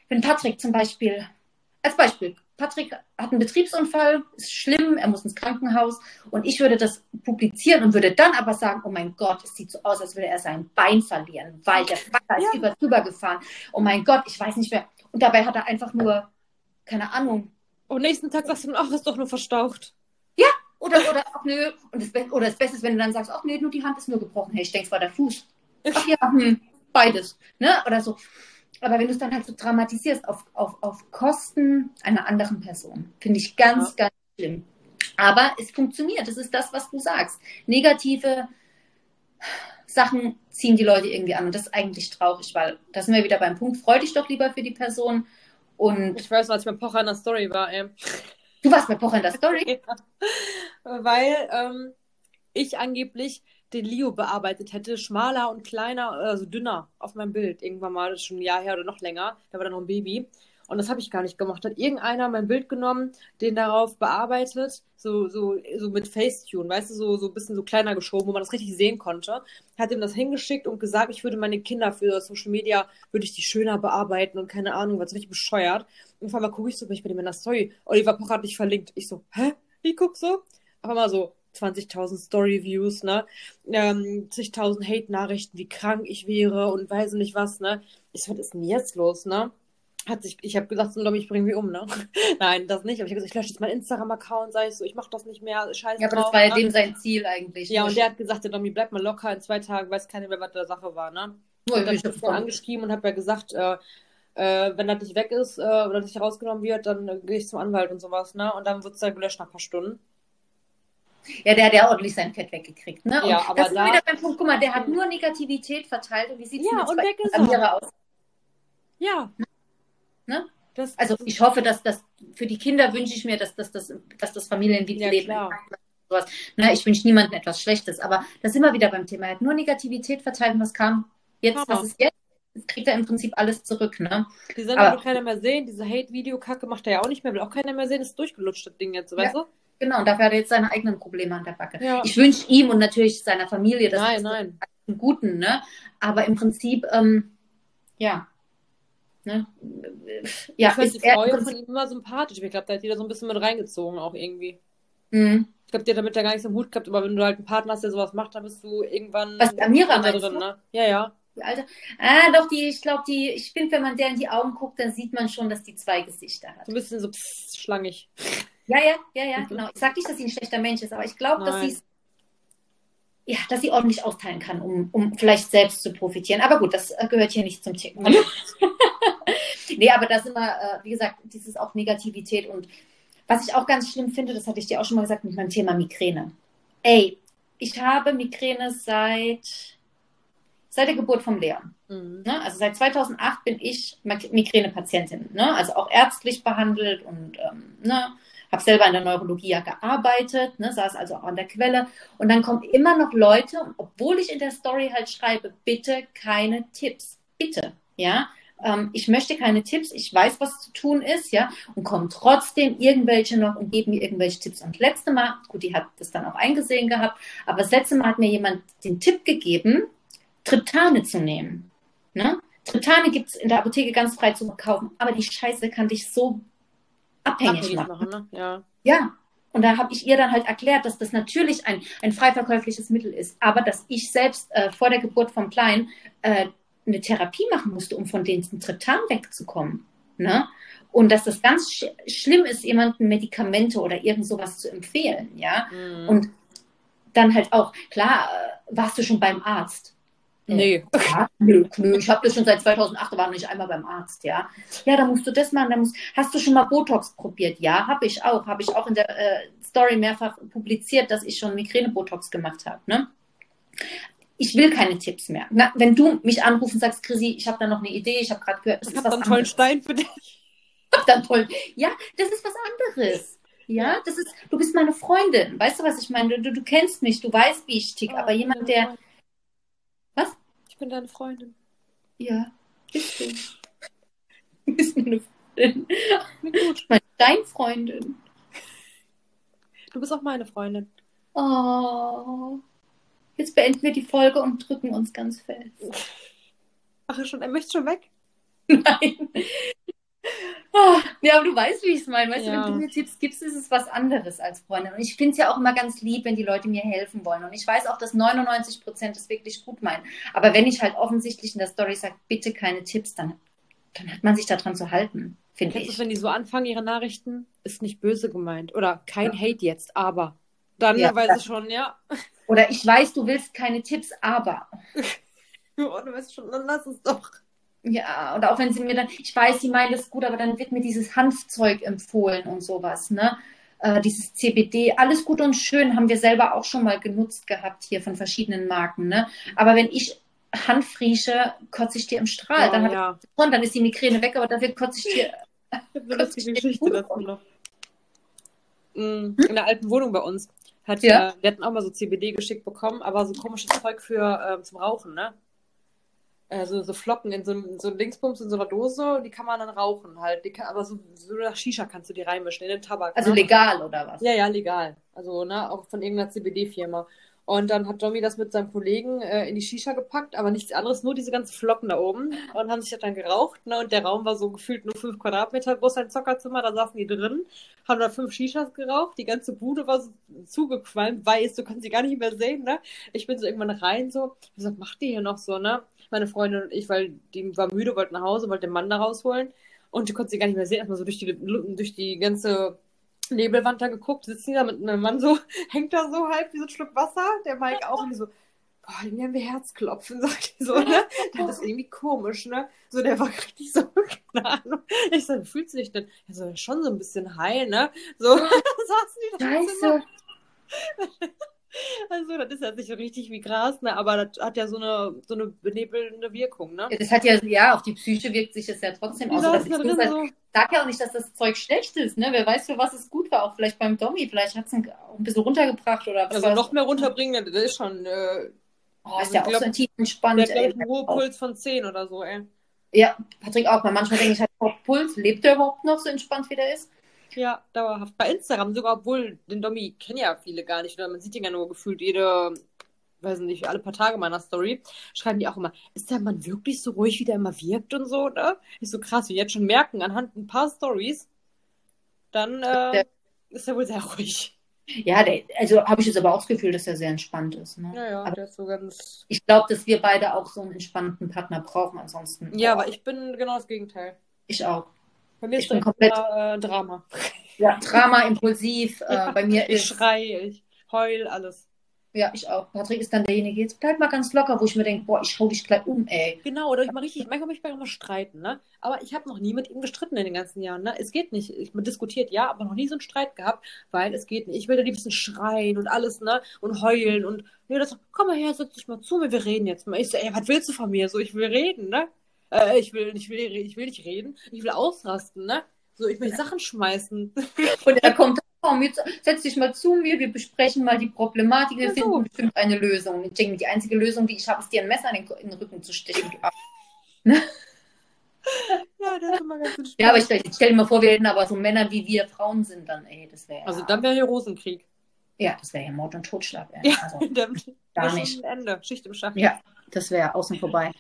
wenn Patrick zum Beispiel, als Beispiel, Patrick hat einen Betriebsunfall, ist schlimm, er muss ins Krankenhaus und ich würde das publizieren und würde dann aber sagen, oh mein Gott, es sieht so aus, als würde er sein Bein verlieren, weil der ist Ja. über drüber gefahren. Oh mein Gott, ich weiß nicht mehr. Und dabei hat er einfach nur, keine Ahnung, Und nächsten Tag sagst du ach, ist doch nur verstaucht. oder, oder, ach nö, und das, oder das Beste ist, wenn du dann sagst, ach nee, nur die Hand ist nur gebrochen. Hey, ich denke, es war der Fuß. Ach ja, hm, beides. Ne? Oder so. Aber wenn du es dann halt so dramatisierst auf, auf, auf Kosten einer anderen Person, finde ich ganz, ganz schlimm. Aber es funktioniert. Das ist das, was du sagst. Negative Sachen ziehen die Leute irgendwie an. Und das ist eigentlich traurig, weil da sind wir wieder beim Punkt. Freu dich doch lieber für die Person. Und Ich weiß, als ich bei Pocher in der Story war, ey. du warst bei Pocher in der Story. [LAUGHS] Ja. Weil ähm, ich angeblich den Leo bearbeitet hätte, schmaler und kleiner, also dünner auf meinem Bild. Irgendwann mal, das ist schon ein Jahr her oder noch länger. Da war dann noch ein Baby. Und das habe ich gar nicht gemacht. Hat irgendeiner mein Bild genommen, den darauf bearbeitet, so, so, so mit Facetune, weißt du, so, so ein bisschen so kleiner geschoben, wo man das richtig sehen konnte. Hat ihm das hingeschickt und gesagt, ich würde meine Kinder für Social Media, würde ich die schöner bearbeiten und keine Ahnung, was richtig bescheuert. Und auf einmal gucke ich so, bin ich bei dem in der Story. Oliver Pocher hat dich verlinkt. Ich so, hä? Wie guckst du? Auf einmal so 20.000 Story-Views, ne? Ähm, zigtausend Hate-Nachrichten, wie krank ich wäre und weiß nicht was, ne? Ich was ist denn jetzt los, ne? Hat sich, ich habe gesagt, so, ich bringe mich um, ne? [LAUGHS] Nein, das nicht. Aber ich habe gesagt, ich lösche jetzt meinen Instagram-Account, sag ich so, ich mach das nicht mehr, scheiße Ja, aber das drauf, war ja ne? dem sein Ziel eigentlich. Ja, und der hat gesagt, der Domi, bleib mal locker, in zwei Tagen weiß keiner mehr, was der Sache war, ne? Nur Und dann ich habe ich ihn angeschrieben und habe ja gesagt, äh, äh, wenn das nicht weg ist äh, oder nicht rausgenommen wird, dann äh, gehe ich zum Anwalt und sowas, ne? Und dann wird es ja gelöscht nach ein paar Stunden. Ja, der hat ja ordentlich sein Fett weggekriegt. Ne? Und Ja, aber das ist da- wieder beim Punkt, guck mal, der hat nur Negativität verteilt. Und wie sieht es Ja, jetzt bei ist Amira aus? Ja. Ne? Das, Also ich hoffe, dass das für die Kinder wünsche ich mir, dass, dass, dass, dass das Familienleben Ja, sowas. Ne, ich wünsche niemandem etwas Schlechtes, aber das sind wir wieder beim Thema. Er hat nur Negativität verteilt und was kam jetzt, Hammer. was ist jetzt? Jetzt kriegt er im Prinzip alles zurück, ne? die Sendung aber- will keiner mehr sehen, diese Hate-Video-Kacke macht er ja auch nicht mehr, will auch keiner mehr sehen, ist durchgelutscht, das Ding jetzt, Ja. weißt du? Genau, und dafür hat er jetzt seine eigenen Probleme an der Backe. Ja. Ich wünsche ihm und natürlich seiner Familie das Nein, nein. einen guten, ne? Aber im Prinzip, ähm, ja. Ne? Ja, ich fand ist die Frau von ihm immer sympathisch. Ich glaube, da hat die da so ein bisschen mit reingezogen auch irgendwie. Mhm. Ich glaube, die hat damit ja gar nichts im Hut gehabt, aber wenn du halt einen Partner hast, der sowas macht, dann bist du irgendwann Was, Amira meinst drin, du? ne? Ja, ja. Die alte. Ah, doch, die, ich glaube, die, ich finde, wenn man der in die Augen guckt, dann sieht man schon, dass die zwei Gesichter hat. So ein bisschen so pss, schlangig. Ja, ja, ja, ja, genau. Ich sag nicht, dass sie ein schlechter Mensch ist, aber ich glaube, dass sie ja, dass sie ordentlich austeilen kann, um, um vielleicht selbst zu profitieren. Aber gut, das äh, gehört hier nicht zum Thema. [LAUGHS] nee, aber das immer, äh, wie gesagt, dieses auch Negativität und was ich auch ganz schlimm finde, das hatte ich dir auch schon mal gesagt mit meinem Thema Migräne. Ey, ich habe Migräne seit, seit der Geburt vom Leon. Mhm. Ne? Also seit 2008 bin ich Migränepatientin, ne? also auch ärztlich behandelt und ähm, ne? Habe selber in der Neurologie ja gearbeitet, ne? saß also auch an der Quelle. Und dann kommen immer noch Leute, obwohl ich in der Story halt schreibe, bitte keine Tipps, bitte, ja, ähm, ich möchte keine Tipps, ich weiß, was zu tun ist, ja, und kommen trotzdem irgendwelche noch und geben mir irgendwelche Tipps. Und das letzte Mal, gut, die hat das dann auch eingesehen gehabt, aber das letzte Mal hat mir jemand den Tipp gegeben, Triptane zu nehmen. Ne? Triptane gibt es in der Apotheke ganz frei zu kaufen, aber die Scheiße kann dich so abhängig, abhängig machen. machen ne? ja. ja, und da habe ich ihr dann halt erklärt, dass das natürlich ein, ein frei verkäufliches Mittel ist, aber dass ich selbst äh, vor der Geburt vom Kleinen äh, eine Therapie machen musste, um von den Triptan wegzukommen. Ne? Und dass das ganz sch schlimm ist, jemandem Medikamente oder irgend sowas zu empfehlen, ja. Mhm. Und dann halt auch, klar, äh, warst du schon beim Arzt? Nee. Ja, nö, nö. Ich habe das schon seit 2008, war noch nicht einmal beim Arzt, ja. Ja, da musst du das machen. Da musst, hast du schon mal Botox probiert? Ja, habe ich auch. Habe ich auch in der äh, Story mehrfach publiziert, dass ich schon Migräne-Botox gemacht habe. Ne? ich will keine Tipps mehr. Na, wenn du mich anrufst und sagst, Chrissy, ich habe da noch eine Idee, ich habe gerade gehört, es ist was einen tollen Stein für dich. dann toll. Ja, das ist was anderes. Ja, das ist, du bist meine Freundin. Weißt du, was ich meine? Du, du kennst mich, du weißt, wie ich tick, aber jemand, der. Ich bin deine Freundin. Ja, bist du. [LAUGHS] Du bist meine Freundin. Gut. Deine Freundin. Du bist auch meine Freundin. Oh. Jetzt beenden wir die Folge und drücken uns ganz fest. Ach, schon, er möchte schon weg? [LAUGHS] Nein. Ja, aber du weißt, wie ich es meine. Weißt ja. du, wenn du mir Tipps gibst, ist es was anderes als Freundin. Und ich finde es ja auch immer ganz lieb, wenn die Leute mir helfen wollen. Und ich weiß auch, dass 99 Prozent es wirklich gut meinen. Aber wenn ich halt offensichtlich in der Story sage, bitte keine Tipps, dann, dann hat man sich daran zu halten, finde ich. Ist, wenn die so anfangen, ihre Nachrichten, ist nicht böse gemeint. Oder kein ja. Hate jetzt, aber. Dann ja, weiß ich schon, ja. Oder ich weiß, du willst keine Tipps, aber. [LAUGHS] oh, du weißt schon, dann lass es doch. Ja, oder auch wenn sie mir dann, ich weiß, sie meinen das gut, aber dann wird mir dieses Hanfzeug empfohlen und sowas, ne? Äh, dieses CBD, alles gut und schön, haben wir selber auch schon mal genutzt gehabt hier von verschiedenen Marken, ne? Aber wenn ich Hanf rieche, kotze ich dir im Strahl. Oh, dann, ja. ich, dann ist die Migräne weg, aber dafür kotze ich dir. [LAUGHS] Das ist die Geschichte dazu noch. Mm, in der alten Wohnung bei uns hat ja. Äh, wir hatten auch mal so CBD geschickt bekommen, aber so komisches Zeug für äh, zum Rauchen, ne? Also so Flocken in so, so einem Dingsbums in so einer Dose, die kann man dann rauchen halt. Die kann, aber so, so nach Shisha kannst du die reinmischen, in den Tabak. Also ne? legal oder was? Ja, ja, legal. Also, ne, auch von irgendeiner CBD-Firma. Und dann hat Tommy das mit seinem Kollegen äh, in die Shisha gepackt, aber nichts anderes, nur diese ganzen Flocken da oben. Und haben sich das dann geraucht. Ne? Und der Raum war so gefühlt nur fünf Quadratmeter groß, ein Zockerzimmer. Da saßen die drin, haben da fünf Shishas geraucht. Die ganze Bude war so zugequalmt, weiß, du kannst sie gar nicht mehr sehen. Ne? Ich bin so irgendwann rein, so, ich gesagt, macht die hier noch so, ne? Meine Freundin und ich, weil die war müde, wollte nach Hause, wollte den Mann da rausholen. Und die konnte sie gar nicht mehr sehen, erstmal so durch die, durch die ganze Nebelwand da geguckt, sitzen die da mit einem Mann so, [LAUGHS] hängt da so halb wie so ein Schluck Wasser, der Mike auch, und die so, boah, irgendwie haben wir Herzklopfen, [LAUGHS] sagt die so, ne? [LAUGHS] Das ist irgendwie komisch, ne? So, der war richtig so, keine Ahnung. Ich so, fühlt sich denn? So, schon so ein bisschen heil, ne? So, saßen die da. Scheiße. Also, das ist ja nicht so richtig wie Gras, ne? aber das hat ja so eine, so eine benebelnde Wirkung. Ne? Das hat ja, ja, auf die Psyche wirkt sich das ja trotzdem aus. Das halt, so. sag ja auch nicht, dass das Zeug schlecht ist. Ne? Wer weiß, für was es gut war. Auch vielleicht beim Domi. Vielleicht hat es ein bisschen runtergebracht oder was. Also noch mehr runterbringen, das ist schon. Äh, oh, ist ja auch glaub, so tief entspannt. Der hat, einen hohen Puls von 10 oder so, ey. Ja, Patrick auch. Manchmal denke ich, hat Puls. Lebt er überhaupt noch so entspannt, wie der ist? Ja, dauerhaft. Bei Instagram sogar, obwohl den Domi kennen ja viele gar nicht, oder man sieht ihn ja nur gefühlt jede, weiß nicht, alle paar Tage meiner Story, schreiben die auch immer, ist der Mann wirklich so ruhig, wie der immer wirkt und so, ne? Ist so krass, wie jetzt schon merken, anhand ein paar Stories, dann äh, ist er wohl sehr [LAUGHS] ruhig. Ja, der, also habe ich jetzt aber auch das Gefühl, dass er sehr entspannt ist. Ne? Ja, ja, aber der ist so ganz. Ich glaube, dass wir beide auch so einen entspannten Partner brauchen, ansonsten. Ja, aber ich bin genau das Gegenteil. Ich auch. Bei mir ist es komplett äh, Drama. Ja, Drama, impulsiv. Äh, bei mir ich ist. [LAUGHS] Ich schreie, ich heul, alles. Ja, ich auch. Patrick ist dann derjenige, jetzt bleib mal ganz locker, wo ich mir denke, boah, ich hau dich gleich um, ey. Genau, oder ich mal richtig, manchmal möchte ich mal streiten, ne? Aber ich habe noch nie mit ihm gestritten in den ganzen Jahren, ne? Es geht nicht. Ich, man diskutiert, ja, aber noch nie so einen Streit gehabt, weil es geht nicht. Ich will da liebsten schreien und alles, ne? Und heulen und, ne, das komm mal her, setz dich mal zu mir, wir reden jetzt mal. Ich so, ey, was willst du von mir? So, ich will reden, ne? Äh, ich will, ich will, ich will nicht reden, ich will ausrasten, ne? So, ich will Sachen schmeißen. [LAUGHS] Und er kommt, komm, jetzt setz dich mal zu mir, wir besprechen mal die Problematik, wir Ja, so. finden bestimmt eine Lösung. Ich denke, die einzige Lösung, die ich habe, ist dir ein Messer in den, in den Rücken zu stechen. [LAUGHS] Ja, das ist immer ganz entspannt. Ja, aber ich, ich stell dir mal vor, wir hätten aber so Männer wie wir Frauen sind dann, ey, das wäre Also dann wäre hier Rosenkrieg. ja, das wäre ja Mord und Totschlag, ey. Ja. Also, [LAUGHS] Gar nicht. Ende. Schicht im Schacht. ja, das wäre außen vorbei.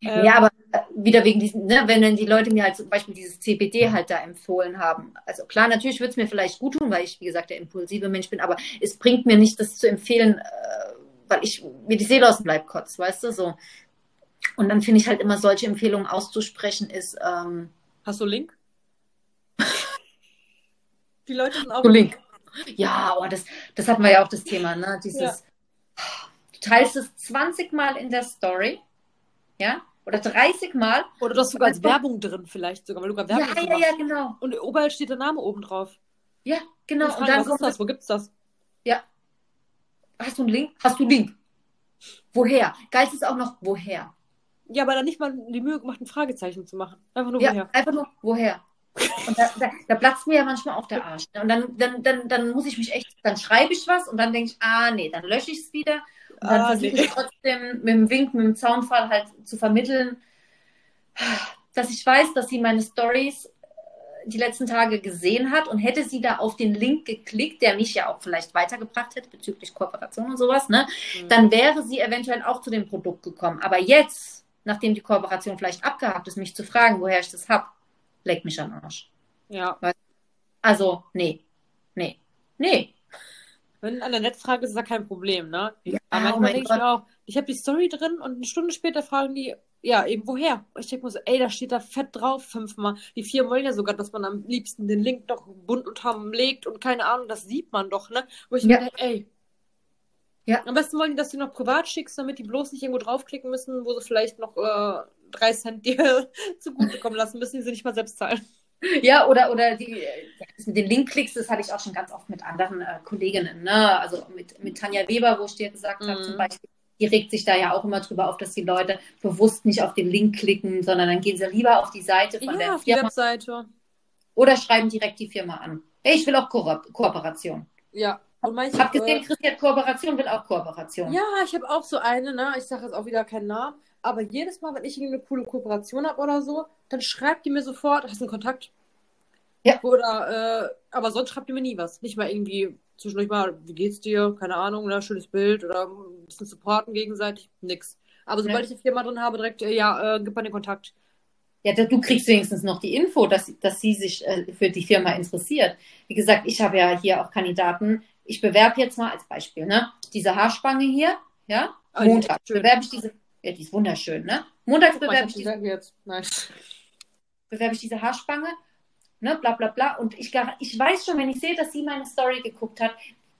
Ähm, Ja, aber äh, wieder wegen diesen, ne, wenn dann die Leute mir halt zum Beispiel dieses CBD halt da empfohlen haben. Also klar, natürlich würde es mir vielleicht gut tun, weil ich, wie gesagt, der impulsive Mensch bin, aber es bringt mir nicht, das zu empfehlen, äh, weil ich mir die Seele aus dem Leib kotzt, weißt du, so. Und dann finde ich halt immer solche Empfehlungen auszusprechen ist, ähm, Hast du Link? [LAUGHS] Die Leute sind auch. So Link. Ja, oh, das, das hatten wir ja auch das Thema, ne? Dieses, Ja. du teilst es 20 Mal in der Story, ja? Oder 30 Mal. Oder du hast sogar als Werbung drin, vielleicht sogar, weil du gerade Ja, Werbung ja, machst. ja, genau. Und überall steht der Name oben drauf. Ja, Und genau. ich frage, Und dann was ist das? Wo gibt's das? Hast du einen Link? Hast du einen Link? Woher? Geil ist auch noch, woher? Ja, aber dann nicht mal die Mühe gemacht, ein Fragezeichen zu machen. Einfach nur Ja, woher. einfach nur, woher? Und da, da, da platzt mir ja manchmal auch der Arsch. Und dann, dann, dann, dann muss ich mich echt, dann schreibe ich was und dann denke ich, ah nee, dann lösche ich es wieder. Und dann Ah, versuche nee. ich trotzdem mit dem Wink, mit dem Zaunfall halt zu vermitteln, dass ich weiß, dass sie meine Stories äh, die letzten Tage gesehen hat und hätte sie da auf den Link geklickt, der mich ja auch vielleicht weitergebracht hätte bezüglich Kooperation und sowas, ne? Mhm. dann wäre sie eventuell auch zu dem Produkt gekommen. Aber jetzt, nachdem die Kooperation vielleicht abgehakt ist, mich zu fragen, woher ich das habe, leckt mich am Arsch. Ja. Also, nee, nee, nee. Wenn an der Netzfrage ist, ist ja kein Problem, ne? Ja, Aber oh manchmal mein denke ich mir auch, ich habe die Story drin und eine Stunde später fragen die, ja, eben woher? Und ich denke mir so, ey, da steht da fett drauf, fünfmal. Die vier wollen ja sogar, dass man am liebsten den Link noch bunt unterm legt und keine Ahnung, das sieht man doch, ne? Wo ich Ja. mir denke, ey. Ja. Am besten wollen die, dass du noch privat schickst, damit die bloß nicht irgendwo draufklicken müssen, wo sie vielleicht noch äh, drei Cent dir [LAUGHS] zugutekommen lassen müssen, die sie nicht mal selbst zahlen. Ja, oder, oder die, den Linkklicks, das hatte ich auch schon ganz oft mit anderen äh, Kolleginnen, ne? Also mit, mit Tanja Weber, wo ich dir gesagt habe, Mhm. zum Beispiel, die regt sich da ja auch immer drüber auf, dass die Leute bewusst nicht auf den Link klicken, sondern dann gehen sie lieber auf die Seite von Ja, der auf die Firma Webseite. oder schreiben direkt die Firma an. Hey, ich will auch Ko Kooperation. Ja. Und manche, Hab äh, gesehen, Christian hat Kooperation, will auch Kooperation. Ja, ich habe auch so eine, ne? Ich sage jetzt auch wieder keinen Namen. Aber jedes Mal, wenn ich irgendeine coole Kooperation habe oder so, dann schreibt die mir sofort, hast du einen Kontakt? Ja. Oder, äh, aber sonst schreibt die mir nie was. Nicht mal irgendwie zwischendurch mal, wie geht's dir? Keine Ahnung, oder schönes Bild oder ein bisschen supporten gegenseitig. Nix. Aber sobald ich eine Firma drin habe, direkt, äh, ja, äh, gib mal den Kontakt. Ja, du kriegst wenigstens noch die Info, dass, dass sie sich äh, für die Firma interessiert. Wie gesagt, ich habe ja hier auch Kandidaten. Ich bewerbe jetzt mal als Beispiel, ne? Diese Haarspange hier, ja? Ist Montag bewerbe ich diese, ja, die ist wunderschön, ne? Montags bewerbe ich diese, die jetzt. Nice. bewerbe ich diese Haarspange, ne? Bla bla bla. Und ich, gar- ich weiß schon, wenn ich sehe, dass sie meine Story geguckt hat,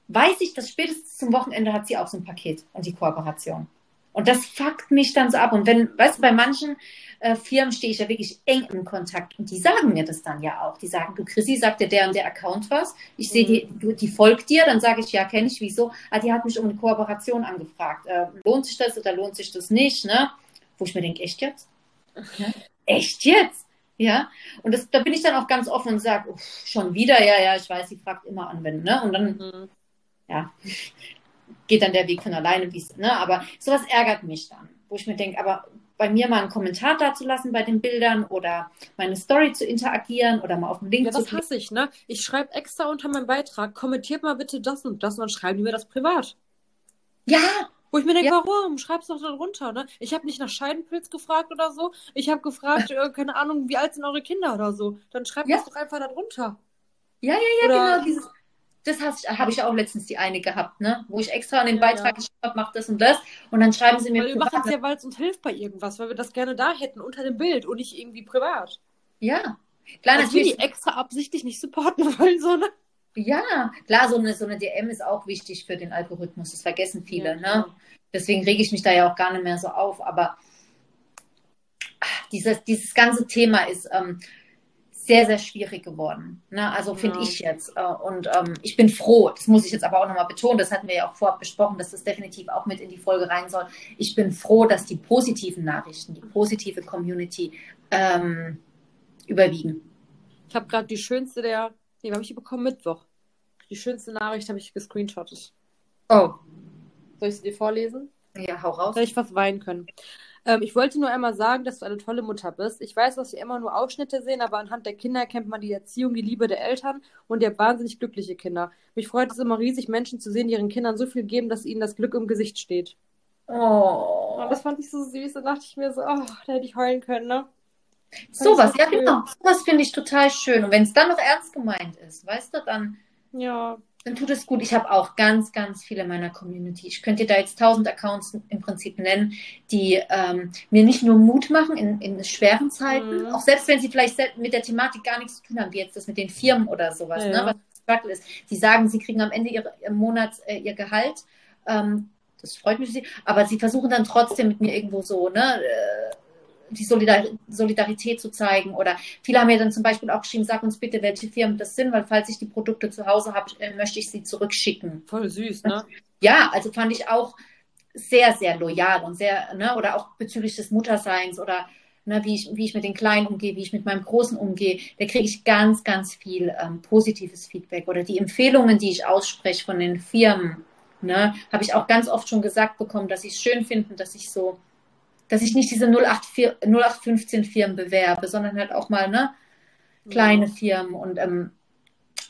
weiß ich, dass spätestens zum Wochenende hat sie auch so ein Paket und die Kooperation. Und das fuckt mich dann so ab. Und wenn, weißt du, bei manchen äh, Firmen stehe ich ja wirklich eng im Kontakt und die sagen mir das dann ja auch. Die sagen, du Chrissy, sagt dir der und der Account was? Ich sehe, Mhm. die, du, die folgt dir, dann sage ich, ja, kenne ich, wieso? Ah, die hat mich um eine Kooperation angefragt. Äh, lohnt sich das oder lohnt sich das nicht? Ne? Wo ich mir denke, echt jetzt? [LAUGHS] Ja? Echt jetzt? Ja, und das, da bin ich dann auch ganz offen und sage, schon wieder, ja, ja, ich weiß, sie fragt immer an, wenn, ne? Und dann Mhm. ja, geht dann der Weg von alleine, wie's, ne? Aber sowas ärgert mich dann, wo ich mir denke, aber bei mir mal einen Kommentar dazulassen bei den Bildern oder meine Story zu interagieren oder mal auf den Link Ja, zu das hasse ich, ne? Ich schreibe extra unter meinem Beitrag, kommentiert mal bitte das und das und dann schreiben die mir das privat. Ja, Wo ich mir denke, Ja. warum? Schreib's doch da drunter, ne? Ich habe nicht nach Scheidenpilz gefragt oder so. Ich habe gefragt, äh, keine Ahnung, wie alt sind eure Kinder oder so. Dann schreibt Ja. das doch einfach da drunter. ja, ja, ja, Oder- genau. Dieses, das habe ich auch letztens die eine gehabt, ne? Wo ich extra an den Ja, Beitrag ja. geschrieben habe, mach das und das. Und dann schreiben sie mir Weil wir machen es ja, weil es uns hilft bei irgendwas, weil wir das gerne da hätten, unter dem Bild und nicht irgendwie privat. Ja, klar, Als wir natürlich. die extra absichtlich nicht supporten [LAUGHS] wollen, so, ne? Ja, klar, so eine, so eine DM ist auch wichtig für den Algorithmus. Das vergessen viele. Ja, ne? Deswegen rege ich mich da ja auch gar nicht mehr so auf. Aber dieses, dieses ganze Thema ist ähm, sehr, sehr schwierig geworden. Ne? Also finde Ja. ich jetzt. Äh, und ähm, ich bin froh, das muss ich jetzt aber auch nochmal betonen, das hatten wir ja auch vorab besprochen, dass das definitiv auch mit in die Folge rein soll. Ich bin froh, dass die positiven Nachrichten, die positive Community ähm, überwiegen. Ich habe gerade die schönste der. Nee, habe ich die bekommen? Mittwoch. Die schönste Nachricht habe ich gescreenshottet. Oh, Soll ich sie dir vorlesen? ja, hau raus. Hätte ich fast weinen können. Ähm, ich wollte nur einmal sagen, dass du eine tolle Mutter bist. Ich weiß, dass wir immer nur Ausschnitte sehen, aber anhand der Kinder erkennt man die Erziehung, die Liebe der Eltern und ihr habt wahnsinnig glückliche Kinder. Mich freut es immer riesig, Menschen zu sehen, die ihren Kindern so viel geben, dass ihnen das Glück im Gesicht steht. Oh. Und das fand ich so süß. Da dachte ich mir so, oh, da hätte ich heulen können, ne? Sowas, so ja schön. genau. Sowas finde ich total schön. Und wenn es dann noch ernst gemeint ist, weißt du, dann, Ja. Dann tut es gut. Ich habe auch ganz, ganz viele in meiner Community. Ich könnte dir da jetzt tausend Accounts im Prinzip nennen, die ähm, mir nicht nur Mut machen in, in schweren Zeiten, Mhm. auch selbst wenn sie vielleicht mit der Thematik gar nichts zu tun haben, wie jetzt das mit den Firmen oder sowas, Ja, ne, ja. was Struggle ist. Die sagen, sie kriegen am Ende ihre, im Monat äh, ihr Gehalt. Ähm, das freut mich, für sie, aber sie versuchen dann trotzdem mit mir irgendwo so, ne, äh, die Solidar Solidarität zu zeigen. Oder viele haben mir dann zum Beispiel auch geschrieben, sag uns bitte, welche Firmen das sind, weil falls ich die Produkte zu Hause habe, äh, möchte ich sie zurückschicken. Voll süß, ne? Ja, also fand ich auch sehr, sehr loyal und sehr, ne, oder auch bezüglich des Mutterseins oder ne, wie, ich, wie ich mit den Kleinen umgehe, wie ich mit meinem Großen umgehe, da kriege ich ganz, ganz viel ähm, positives Feedback. Oder die Empfehlungen, die ich ausspreche von den Firmen, ne, habe ich auch ganz oft schon gesagt bekommen, dass sie es schön finden, dass ich so, dass ich nicht diese 084, 0815 Firmen bewerbe, sondern halt auch mal, ne, kleine Firmen und ähm,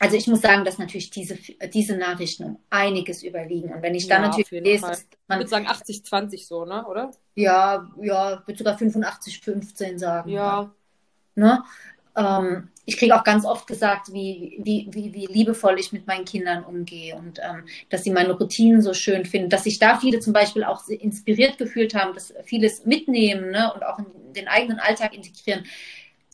also ich muss sagen, dass natürlich diese, diese Nachrichten um einiges überwiegen. Und wenn ich dann Ja, natürlich lese, Fall. dass Ich man, würde sagen 80-20 so, ne? Oder? ja, ja, würde sogar 85, 15 sagen. Ja. Ne? Ähm, ich kriege auch ganz oft gesagt, wie, wie, wie, wie liebevoll ich mit meinen Kindern umgehe und ähm, dass sie meine Routinen so schön finden, dass sich da viele zum Beispiel auch inspiriert gefühlt haben, dass vieles mitnehmen ne? und auch in den eigenen Alltag integrieren.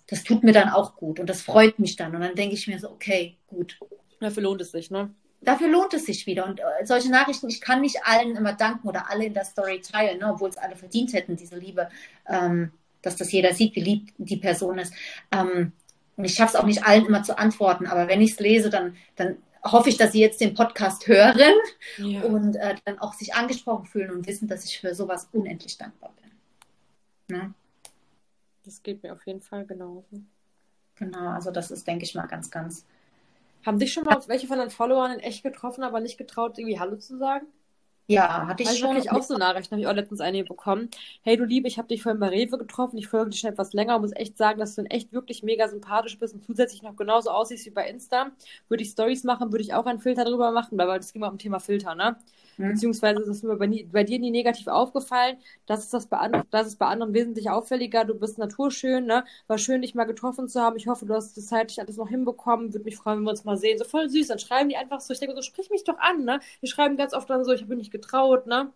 Das tut mir dann auch gut und das freut mich dann. Und dann denke ich mir so, okay, gut, Dafür lohnt es sich, ne? dafür lohnt es sich wieder. Und äh, solche Nachrichten, ich kann nicht allen immer danken oder alle in der Story teilen, ne, obwohl es alle verdient hätten, diese Liebe, ähm, dass das jeder sieht, wie lieb die Person ist. Ähm, und ich schaffe es auch nicht allen immer zu antworten, aber wenn ich es lese, dann, dann hoffe ich, dass sie jetzt den Podcast hören Ja. und äh, dann auch sich angesprochen fühlen und wissen, dass ich für sowas unendlich dankbar bin. Ne? Das geht mir auf jeden Fall genauso. Genau, also das ist, denke ich mal, ganz, ganz. Haben dich schon mal welche von deinen Followern in echt getroffen, aber nicht getraut, irgendwie Hallo zu sagen? Ja, hatte ich Also schon. wirklich auch so Nachrichten, habe ich auch letztens eine bekommen. Hey du Liebe, ich habe dich vorhin bei Rewe getroffen, ich folge dir schon etwas länger und muss echt sagen, dass du in echt wirklich mega sympathisch bist und zusätzlich noch genauso aussiehst wie bei Insta. Würde ich Stories machen, würde ich auch einen Filter drüber machen, weil das ging mal um Thema Filter, ne? Hm? Beziehungsweise ist es mir bei, bei dir nie negativ aufgefallen. Das ist das bei, anderen, das ist bei anderen wesentlich auffälliger. Du bist naturschön, ne? War schön, dich mal getroffen zu haben. Ich hoffe, du hast das zeitlich alles noch hinbekommen. Würde mich freuen, wenn wir uns mal sehen. So voll süß. Dann schreiben die einfach so. Ich denke so, sprich mich doch an, ne? Die schreiben ganz oft dann so, ich habe mich nicht getraut, ne?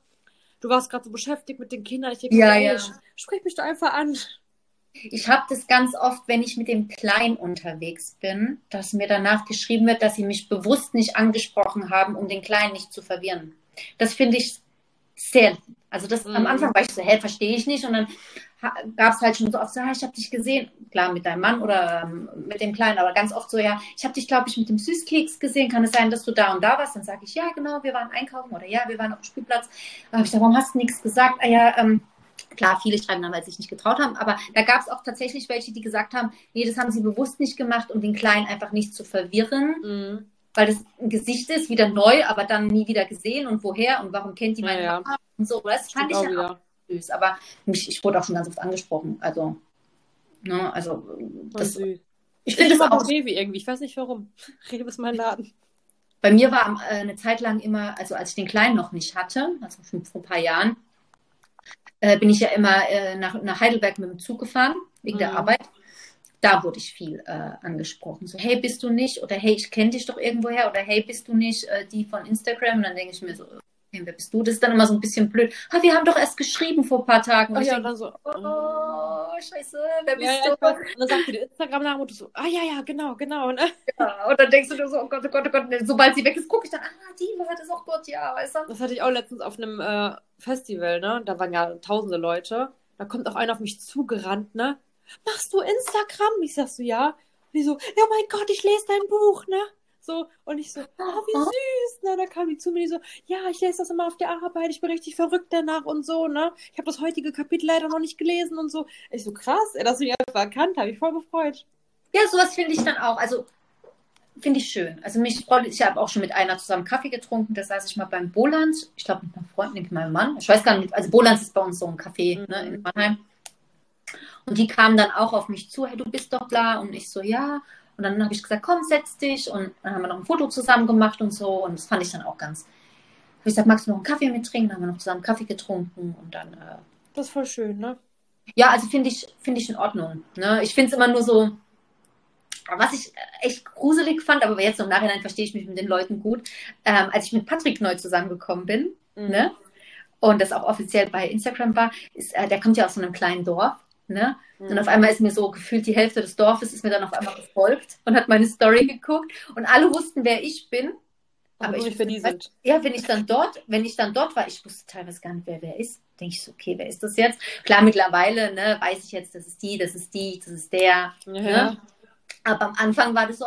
Du warst gerade so beschäftigt mit den Kindern. Ich denke, Ja, ja. sprich mich doch einfach an. Ich habe das ganz oft, wenn ich mit dem Kleinen unterwegs bin, dass mir danach geschrieben wird, dass sie mich bewusst nicht angesprochen haben, um den Kleinen nicht zu verwirren. Das finde ich sehr. Also das Mhm. am Anfang war ich so, hä, verstehe ich nicht. Und dann gab es halt schon so oft so, ah, ich habe dich gesehen, klar mit deinem Mann oder ähm, mit dem Kleinen, aber ganz oft so, ja, ich habe dich, glaube ich, mit dem Süßkeks gesehen. Kann es sein, dass du da und da warst? Dann sage ich, ja, genau, wir waren einkaufen oder ja, wir waren auf dem Spielplatz. Dann habe ich gesagt, warum hast du nichts gesagt? Ah ja, ähm, Klar, viele schreiben dann, weil sie sich nicht getraut haben, aber da gab es auch tatsächlich welche, die gesagt haben, nee, das haben sie bewusst nicht gemacht, um den Kleinen einfach nicht zu verwirren, Mhm. Weil das ein Gesicht ist, wieder neu, aber dann nie wieder gesehen und woher und warum kennt die meine Ja. Mama und so. Das fand ich ja auch süß, aber mich, ich wurde auch schon ganz oft angesprochen, also, ne, also, das, süß. ich finde das immer auch, Rewe irgendwie. Ich weiß nicht warum. Rewe ist mein Laden. bei mir war äh, eine Zeit lang immer, also als ich den Kleinen noch nicht hatte, also schon vor ein paar Jahren, äh, bin ich ja immer äh, nach, nach Heidelberg mit dem Zug gefahren, wegen der Mhm. Arbeit. Da wurde ich viel äh, angesprochen. So, hey, bist du nicht? Oder hey, ich kenne dich doch irgendwoher. Oder hey, bist du nicht äh, die von Instagram? Und dann denke ich mir so, Hey, wer bist du? Das ist dann immer so ein bisschen blöd. Ah, wir haben doch erst geschrieben vor ein paar Tagen. Ach Und ich ja, denke, dann so. oh, scheiße, wer bist Ja, ja, du? weiß. Und dann sagt dir der Instagram-Name und du so, ah ja, ja, genau, genau. Ne? Ja, und dann denkst du dir so, oh Gott, oh Gott, oh Gott. Sobald sie weg ist, gucke ich dann, ah, die war das auch dort, ja, weißt du? Das hatte ich auch letztens auf einem äh, Festival, ne? Da waren ja tausende Leute. Da kommt auch einer auf mich zugerannt, ne? Machst du Instagram? Ich sag so, ja. Und die so, ja mein Gott, ich lese dein Buch, ne? So, und ich so, oh, wie süß, ne? Da kam die zu mir, die so, ja, ich lese das immer auf der Arbeit, ich bin richtig verrückt danach und so, ne? Ich habe das heutige Kapitel leider noch nicht gelesen und so. Ich so, krass, ey, dass du mich einfach erkannt habe, ich voll gefreut. Ja, sowas finde ich dann auch. Also finde ich schön. Also mich freut, ich habe auch schon mit einer zusammen Kaffee getrunken. Da saß ich mal beim Bolands. Ich glaube mit einer Freundin, mit meinem Mann. Ich weiß gar nicht. Also Bolands ist bei uns so ein Café Mhm. ne, in Mannheim. Und die kamen dann auch auf mich zu. Hey, du bist doch bla. Und ich so, ja. Und dann habe ich gesagt, komm, setz dich. Und dann haben wir noch ein Foto zusammen gemacht und so. Und das fand ich dann auch ganz. Ich gesagt, magst du noch einen Kaffee mittrinken? Dann haben wir noch zusammen Kaffee getrunken und dann. Äh, Das ist voll schön, ne? ja, also finde ich, finde ich in Ordnung. Ne? Ich finde es immer nur so, was ich echt gruselig fand, aber jetzt im Nachhinein verstehe ich mich mit den Leuten gut, ähm, als ich mit Patrick neu zusammengekommen bin, Mhm. ne? und das auch offiziell bei Instagram war, ist, äh, der kommt ja aus so einem kleinen Dorf, ne? Und Mhm. auf einmal ist mir so gefühlt die Hälfte des Dorfes ist mir dann auf einmal gefolgt und hat meine Story geguckt und alle wussten, wer ich bin. Aber ich wer die sind. ja, wenn ich dann dort, wenn ich dann dort war, ich wusste teilweise gar nicht, wer wer ist. Denke ich so, okay, wer ist das jetzt? Klar, mittlerweile, ne, weiß ich jetzt, das ist die, das ist die, das ist der. Ja. Ne? Aber am Anfang war das so,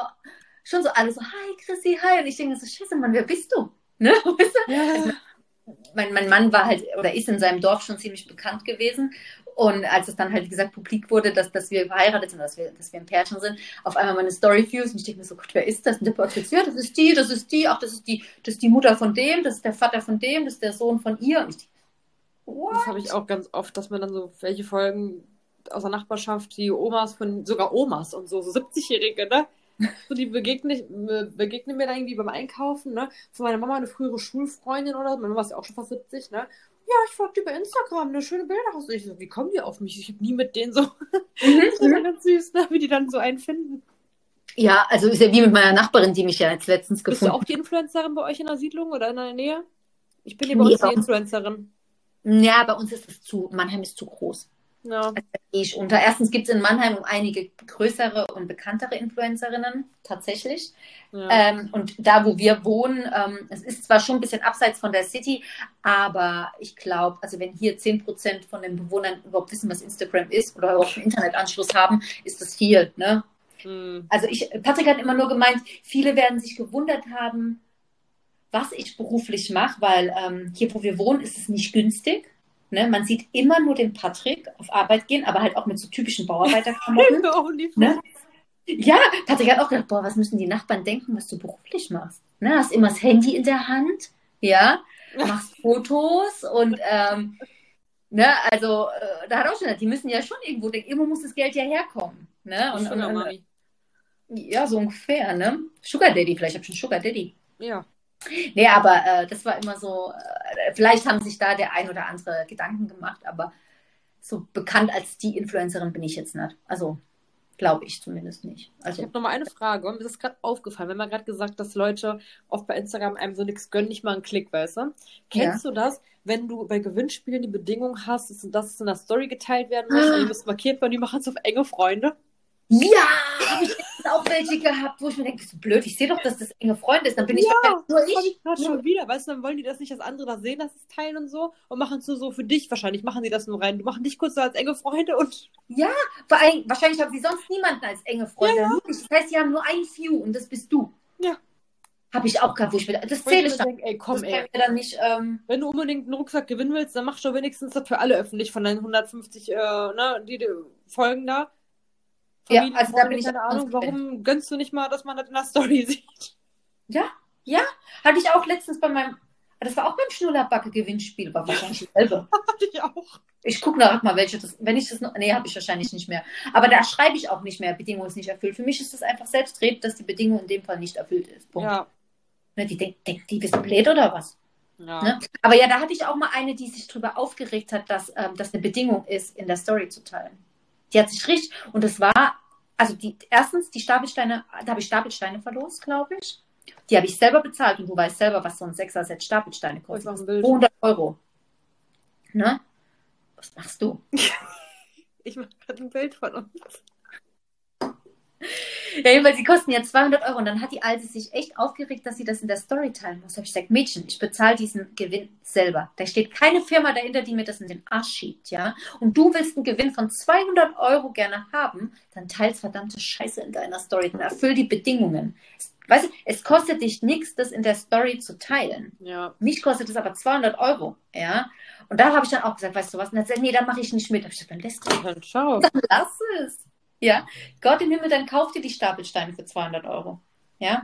schon so alle so, hi Chrissy, hi. Und ich denke so, scheiße, Mann, wer bist du? [LAUGHS] Ne? Weißt du? Ja. mein, mein Mann war halt oder ist in seinem Dorf schon ziemlich bekannt gewesen. Und als es dann halt, wie gesagt, publik wurde, dass, dass wir verheiratet sind, dass wir, dass wir ein Pärchen sind, auf einmal meine Story-Views und ich denke mir so, Gott, wer ist das? Und der Patrick, ja, das ist die, das ist die, ach, das ist die, das ist die Mutter von dem, das ist der Vater von dem, das ist der Sohn von ihr. Und ich denke, what? Das habe ich auch ganz oft, dass man dann so welche Folgen aus der Nachbarschaft, die Omas von, sogar Omas und so, so 70-Jährige, ne? So, die begegnen, begegnen mir dann irgendwie beim Einkaufen, ne? Von meiner Mama eine frühere Schulfreundin oder so. Meine Mama ist ja auch schon fast 70, ne? Ja, ich folge dir bei Instagram, eine schöne Bilder hast. Ich so, wie kommen die auf mich? Ich habe nie mit denen so. [LAUGHS] Das ist ja ganz süß, ne? Wie die dann so einen finden. Ja, also ist ja wie mit meiner Nachbarin, die mich ja jetzt letztens Bist du gefunden auch die Influencerin bei euch in der Siedlung oder in der Nähe? Ich bin hier bei Nee, uns die. Influencerin. Ja, bei uns ist es zu, Mannheim ist zu groß. Ja. Also unter. Erstens gibt es in Mannheim einige größere und bekanntere Influencerinnen, tatsächlich. ja. Ähm, und da, wo wir wohnen, ähm, es ist zwar schon ein bisschen abseits von der City, aber ich glaube, also wenn hier 10% von den Bewohnern überhaupt wissen, was Instagram ist oder überhaupt einen Internetanschluss haben, ist das viel. Ne? Hm. Also ich, Patrick hat immer nur gemeint, viele werden sich gewundert haben, was ich beruflich mache, weil ähm, hier, wo wir wohnen, ist es nicht günstig. Ne? Man sieht immer nur den Patrick auf Arbeit gehen, aber halt auch mit so typischen Bauarbeiterklamotten. [LAUGHS] Onlyfans. ne? Ja, Patrick hat auch gedacht, boah, was müssen die Nachbarn denken, was du beruflich machst? Ne? Hast immer das Handy in der Hand, ja, machst [LAUGHS] Fotos und ähm, ne, also äh, da hat auch schon gesagt, die müssen ja schon irgendwo denken, irgendwo muss das Geld ja herkommen. Ne? Und, und, und, Mami. ja, so ungefähr, ne? Sugar Daddy, vielleicht habe ich schon Sugar Daddy. Ja. Nee, aber äh, das war immer so, äh, vielleicht haben sich da der ein oder andere Gedanken gemacht, aber so bekannt als die Influencerin bin ich jetzt nicht. Also glaube ich zumindest nicht. Ich Also habe noch mal eine Frage. Mir ist gerade aufgefallen. Haben ja gerade gesagt, dass Leute oft bei Instagram einem so nichts gönnen, nicht mal einen Klick, weißt du? Kennst du das, wenn du bei Gewinnspielen die Bedingung hast, dass, dass es in der Story geteilt werden muss Ah. und du bist markiert werden, die machen es auf enge Freunde? Ja, habe ich auch welche gehabt, wo ich mir denke, so blöd, ich sehe doch, dass das enge Freunde ist, dann bin ich Ja, wahrscheinlich nur Das habe ich. ich gerade schon wieder, weißt du, dann wollen die das nicht, dass andere das sehen, dass es teilen und so und machen es nur so für dich. Wahrscheinlich machen die das nur rein. Du machen dich kurz so als enge Freunde und Vor allem, wahrscheinlich haben sie sonst niemanden als enge Freunde. Ja, Nur dich. Das heißt, sie haben nur ein View und das bist du. Ja. Habe ich auch gehabt, wo ich mir, das ich zähle ich dann. denke, ey, komm, ey. nicht, ähm, Wenn du unbedingt einen Rucksack gewinnen willst, dann mach doch wenigstens das für alle öffentlich von deinen 150 äh, ne, die dir folgen da. Ja, Familie, also da bin ich keine Ahnung, warum gönnst du nicht mal, dass man das in der Story [LAUGHS] sieht? Hatte ich auch letztens bei meinem, das war auch beim Schnullerbacke-Gewinnspiel, war wahrscheinlich dasselbe. [LAUGHS] Hatte ich auch. Ich gucke nach mal, welche das, wenn ich das noch, nee, habe ich wahrscheinlich nicht mehr. Aber da schreibe ich auch nicht mehr, Bedingung ist nicht erfüllt. Für mich ist das einfach selbstredend, dass die Bedingung in dem Fall nicht erfüllt ist. Punkt. Ja. Ne, die denkt, denkt, die bist blöd oder was? ja. Ne? Aber ja, da hatte ich auch mal eine, die sich darüber aufgeregt hat, dass ähm, das eine Bedingung ist, in der Story zu teilen. Die hat sich richtig, und das war, also die, erstens, die Stapelsteine, da habe ich Stapelsteine verlost, glaube ich. Die habe ich selber bezahlt und du weißt selber, was so ein Sechser-Set Stapelsteine Oh, kostet. mach ein Bild. 200 Euro. Ne? Was machst du? [LAUGHS] Ich mache gerade ein Bild von uns. Ja, jedenfalls, sie kosten ja 200 Euro. Und dann hat die Alte sich echt aufgeregt, dass sie das in der Story teilen muss. Da habe ich gesagt, Mädchen, ich bezahle diesen Gewinn selber. Da steht keine Firma dahinter, die mir das in den Arsch schiebt, ja. Und du willst einen Gewinn von 200 Euro gerne haben, dann teils verdammte Scheiße in deiner Story. Dann erfüll die Bedingungen. Weißt du, es kostet dich nichts, das in der Story zu teilen. Ja. Mich kostet es aber 200 Euro, ja. Und da habe ich dann auch gesagt, weißt du was? Und dann hat sie gesagt, nee, dann mache ich nicht mit. Da habe ich gesagt, dann lässt du Dann schau. dann lass es. Ja, Gott im Himmel, dann kauf dir die Stapelsteine für 200 Euro. Ja,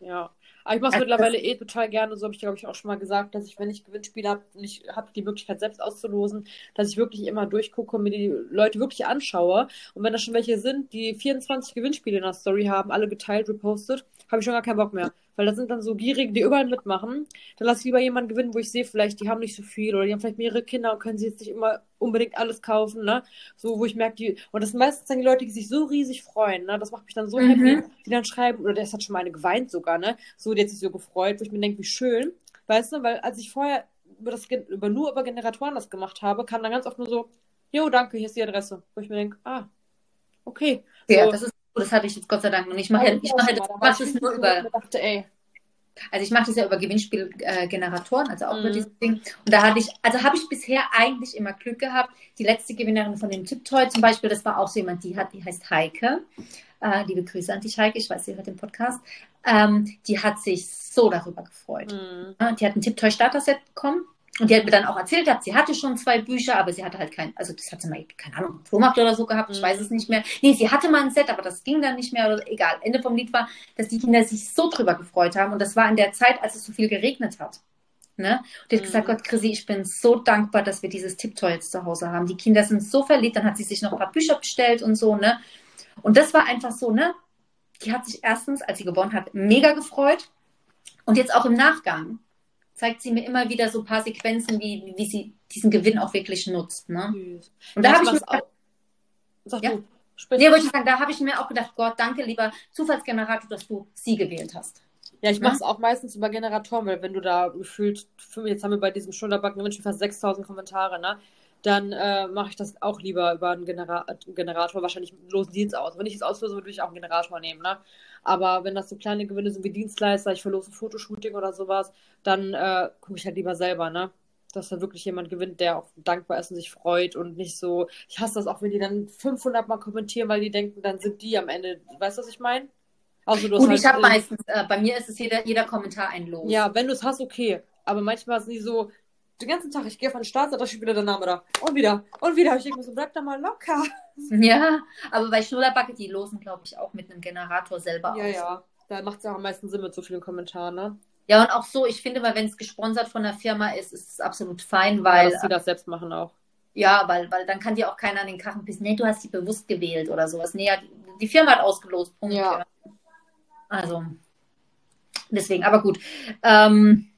Ja. Aber ich mache es Also mittlerweile eh total gerne. So habe ich, glaube ich, auch schon mal gesagt, dass ich, wenn ich Gewinnspiele habe und ich habe die Möglichkeit selbst auszulosen, dass ich wirklich immer durchgucke und mir die Leute wirklich anschaue. Und wenn da schon welche sind, die 24 Gewinnspiele in der Story haben, alle geteilt, repostet, habe ich schon gar keinen Bock mehr. Weil das sind dann so Gierige, die überall mitmachen. Dann lasse ich lieber jemanden gewinnen, wo ich sehe, vielleicht, die haben nicht so viel oder die haben vielleicht mehrere Kinder und können sich jetzt nicht immer unbedingt alles kaufen, ne? So, wo ich merke, die, und das sind meistens dann die Leute, die sich so riesig freuen, ne? Das macht mich dann so Mhm. happy, die dann schreiben, oder das hat schon mal eine geweint sogar, ne? So, die hat sich so gefreut, wo ich mir denke, wie schön, weißt du, weil als ich vorher über das, Gen- über, nur über Generatoren das gemacht habe, kam dann ganz oft nur so, jo, danke, hier ist die Adresse. Wo ich mir denke, ah, okay. ja So. das ist das hatte ich jetzt Gott sei Dank noch nicht. Ich mache, ich mache, das, ich mache das nur über, also ich mache das ja über Gewinnspielgeneratoren, also auch über Mhm. dieses Ding. Und da hatte ich, also habe ich bisher eigentlich immer Glück gehabt. Die letzte Gewinnerin von dem Tipptoy zum Beispiel, das war auch so jemand, die hat, die heißt Heike. Äh, liebe Grüße an dich, Heike. Ich weiß, sie hört den Podcast. Ähm, die hat sich so darüber gefreut. hm, Ja, Die hat ein Tipptoy Starter-Set bekommen. Und die hat mir dann auch erzählt, gehabt, sie hatte schon zwei Bücher, aber sie hatte halt kein, also das hat sie mal, keine Ahnung, Flohmarkt oder so gehabt, ich Mhm. weiß es nicht mehr. Nee, sie hatte mal ein Set, aber das ging dann nicht mehr, oder egal. Ende vom Lied war, dass die Kinder sich so drüber gefreut haben. Und das war in der Zeit, als es so viel geregnet hat. Ne? Und die hat Mhm. gesagt, Gott, Chrissy, ich bin so dankbar, dass wir dieses Tipptoy jetzt zu Hause haben. Die Kinder sind so verliebt, dann hat sie sich noch ein paar Bücher bestellt und so, ne? Und das war einfach so, ne? Die hat sich erstens, als sie gewonnen hat, mega gefreut. Und jetzt auch im Nachgang zeigt sie mir immer wieder so ein paar Sequenzen, wie, wie sie diesen Gewinn auch wirklich nutzt. Ne? süß. Und da habe ich mir, auch. Sag Ja. du, sprich. nee, sagen, da habe ich mir auch gedacht, Gott, danke, lieber Zufallsgenerator, dass du sie gewählt hast. Ja, ich Ne? mache es auch meistens über Generatoren, weil wenn du da gefühlt, jetzt haben wir bei diesem Schulterbacken Wünschen fast 6000 Kommentare, ne? Dann äh, mache ich das auch lieber über einen Genera Generator. Wahrscheinlich losen die jetzt aus. Wenn ich es auslöse, würde ich auch einen Generator nehmen, ne? Aber wenn das so kleine Gewinne sind wie Dienstleister, ich verlose ein Fotoshooting oder sowas, dann äh, gucke ich halt lieber selber, ne? Dass da wirklich jemand gewinnt, der auch dankbar ist und sich freut und nicht so. Ich hasse das auch, wenn die dann 500 Mal kommentieren, weil die denken, dann sind die am Ende. Weißt du, was ich meine? Also, du hast Gut, halt, ich habe meistens, äh, bei mir ist es jeder, jeder Kommentar ein Los. ja, wenn du es hast, okay. Aber manchmal sind die so, den ganzen Tag, ich gehe auf den Start, da steht wieder der Name da. Und wieder. Und wieder. Ich denke mir so, bleib da mal locker. Ja, aber bei Schnullerbacke, die losen, glaube ich, auch mit einem Generator selber Ja, aus. ja. Da macht es ja auch am meisten Sinn mit so vielen Kommentaren, ne? Ja, und auch so, ich finde mal, wenn es gesponsert von der Firma ist, ist es absolut fein, Weil, weil, dass die das selbst machen auch. ja, weil, weil dann kann dir auch keiner an den Karren pissen. Nee, du hast die bewusst gewählt oder sowas. Nee, ja, die, Firma hat ausgelost. Punkt. Ja. Ja. Also, deswegen, aber gut. Ähm,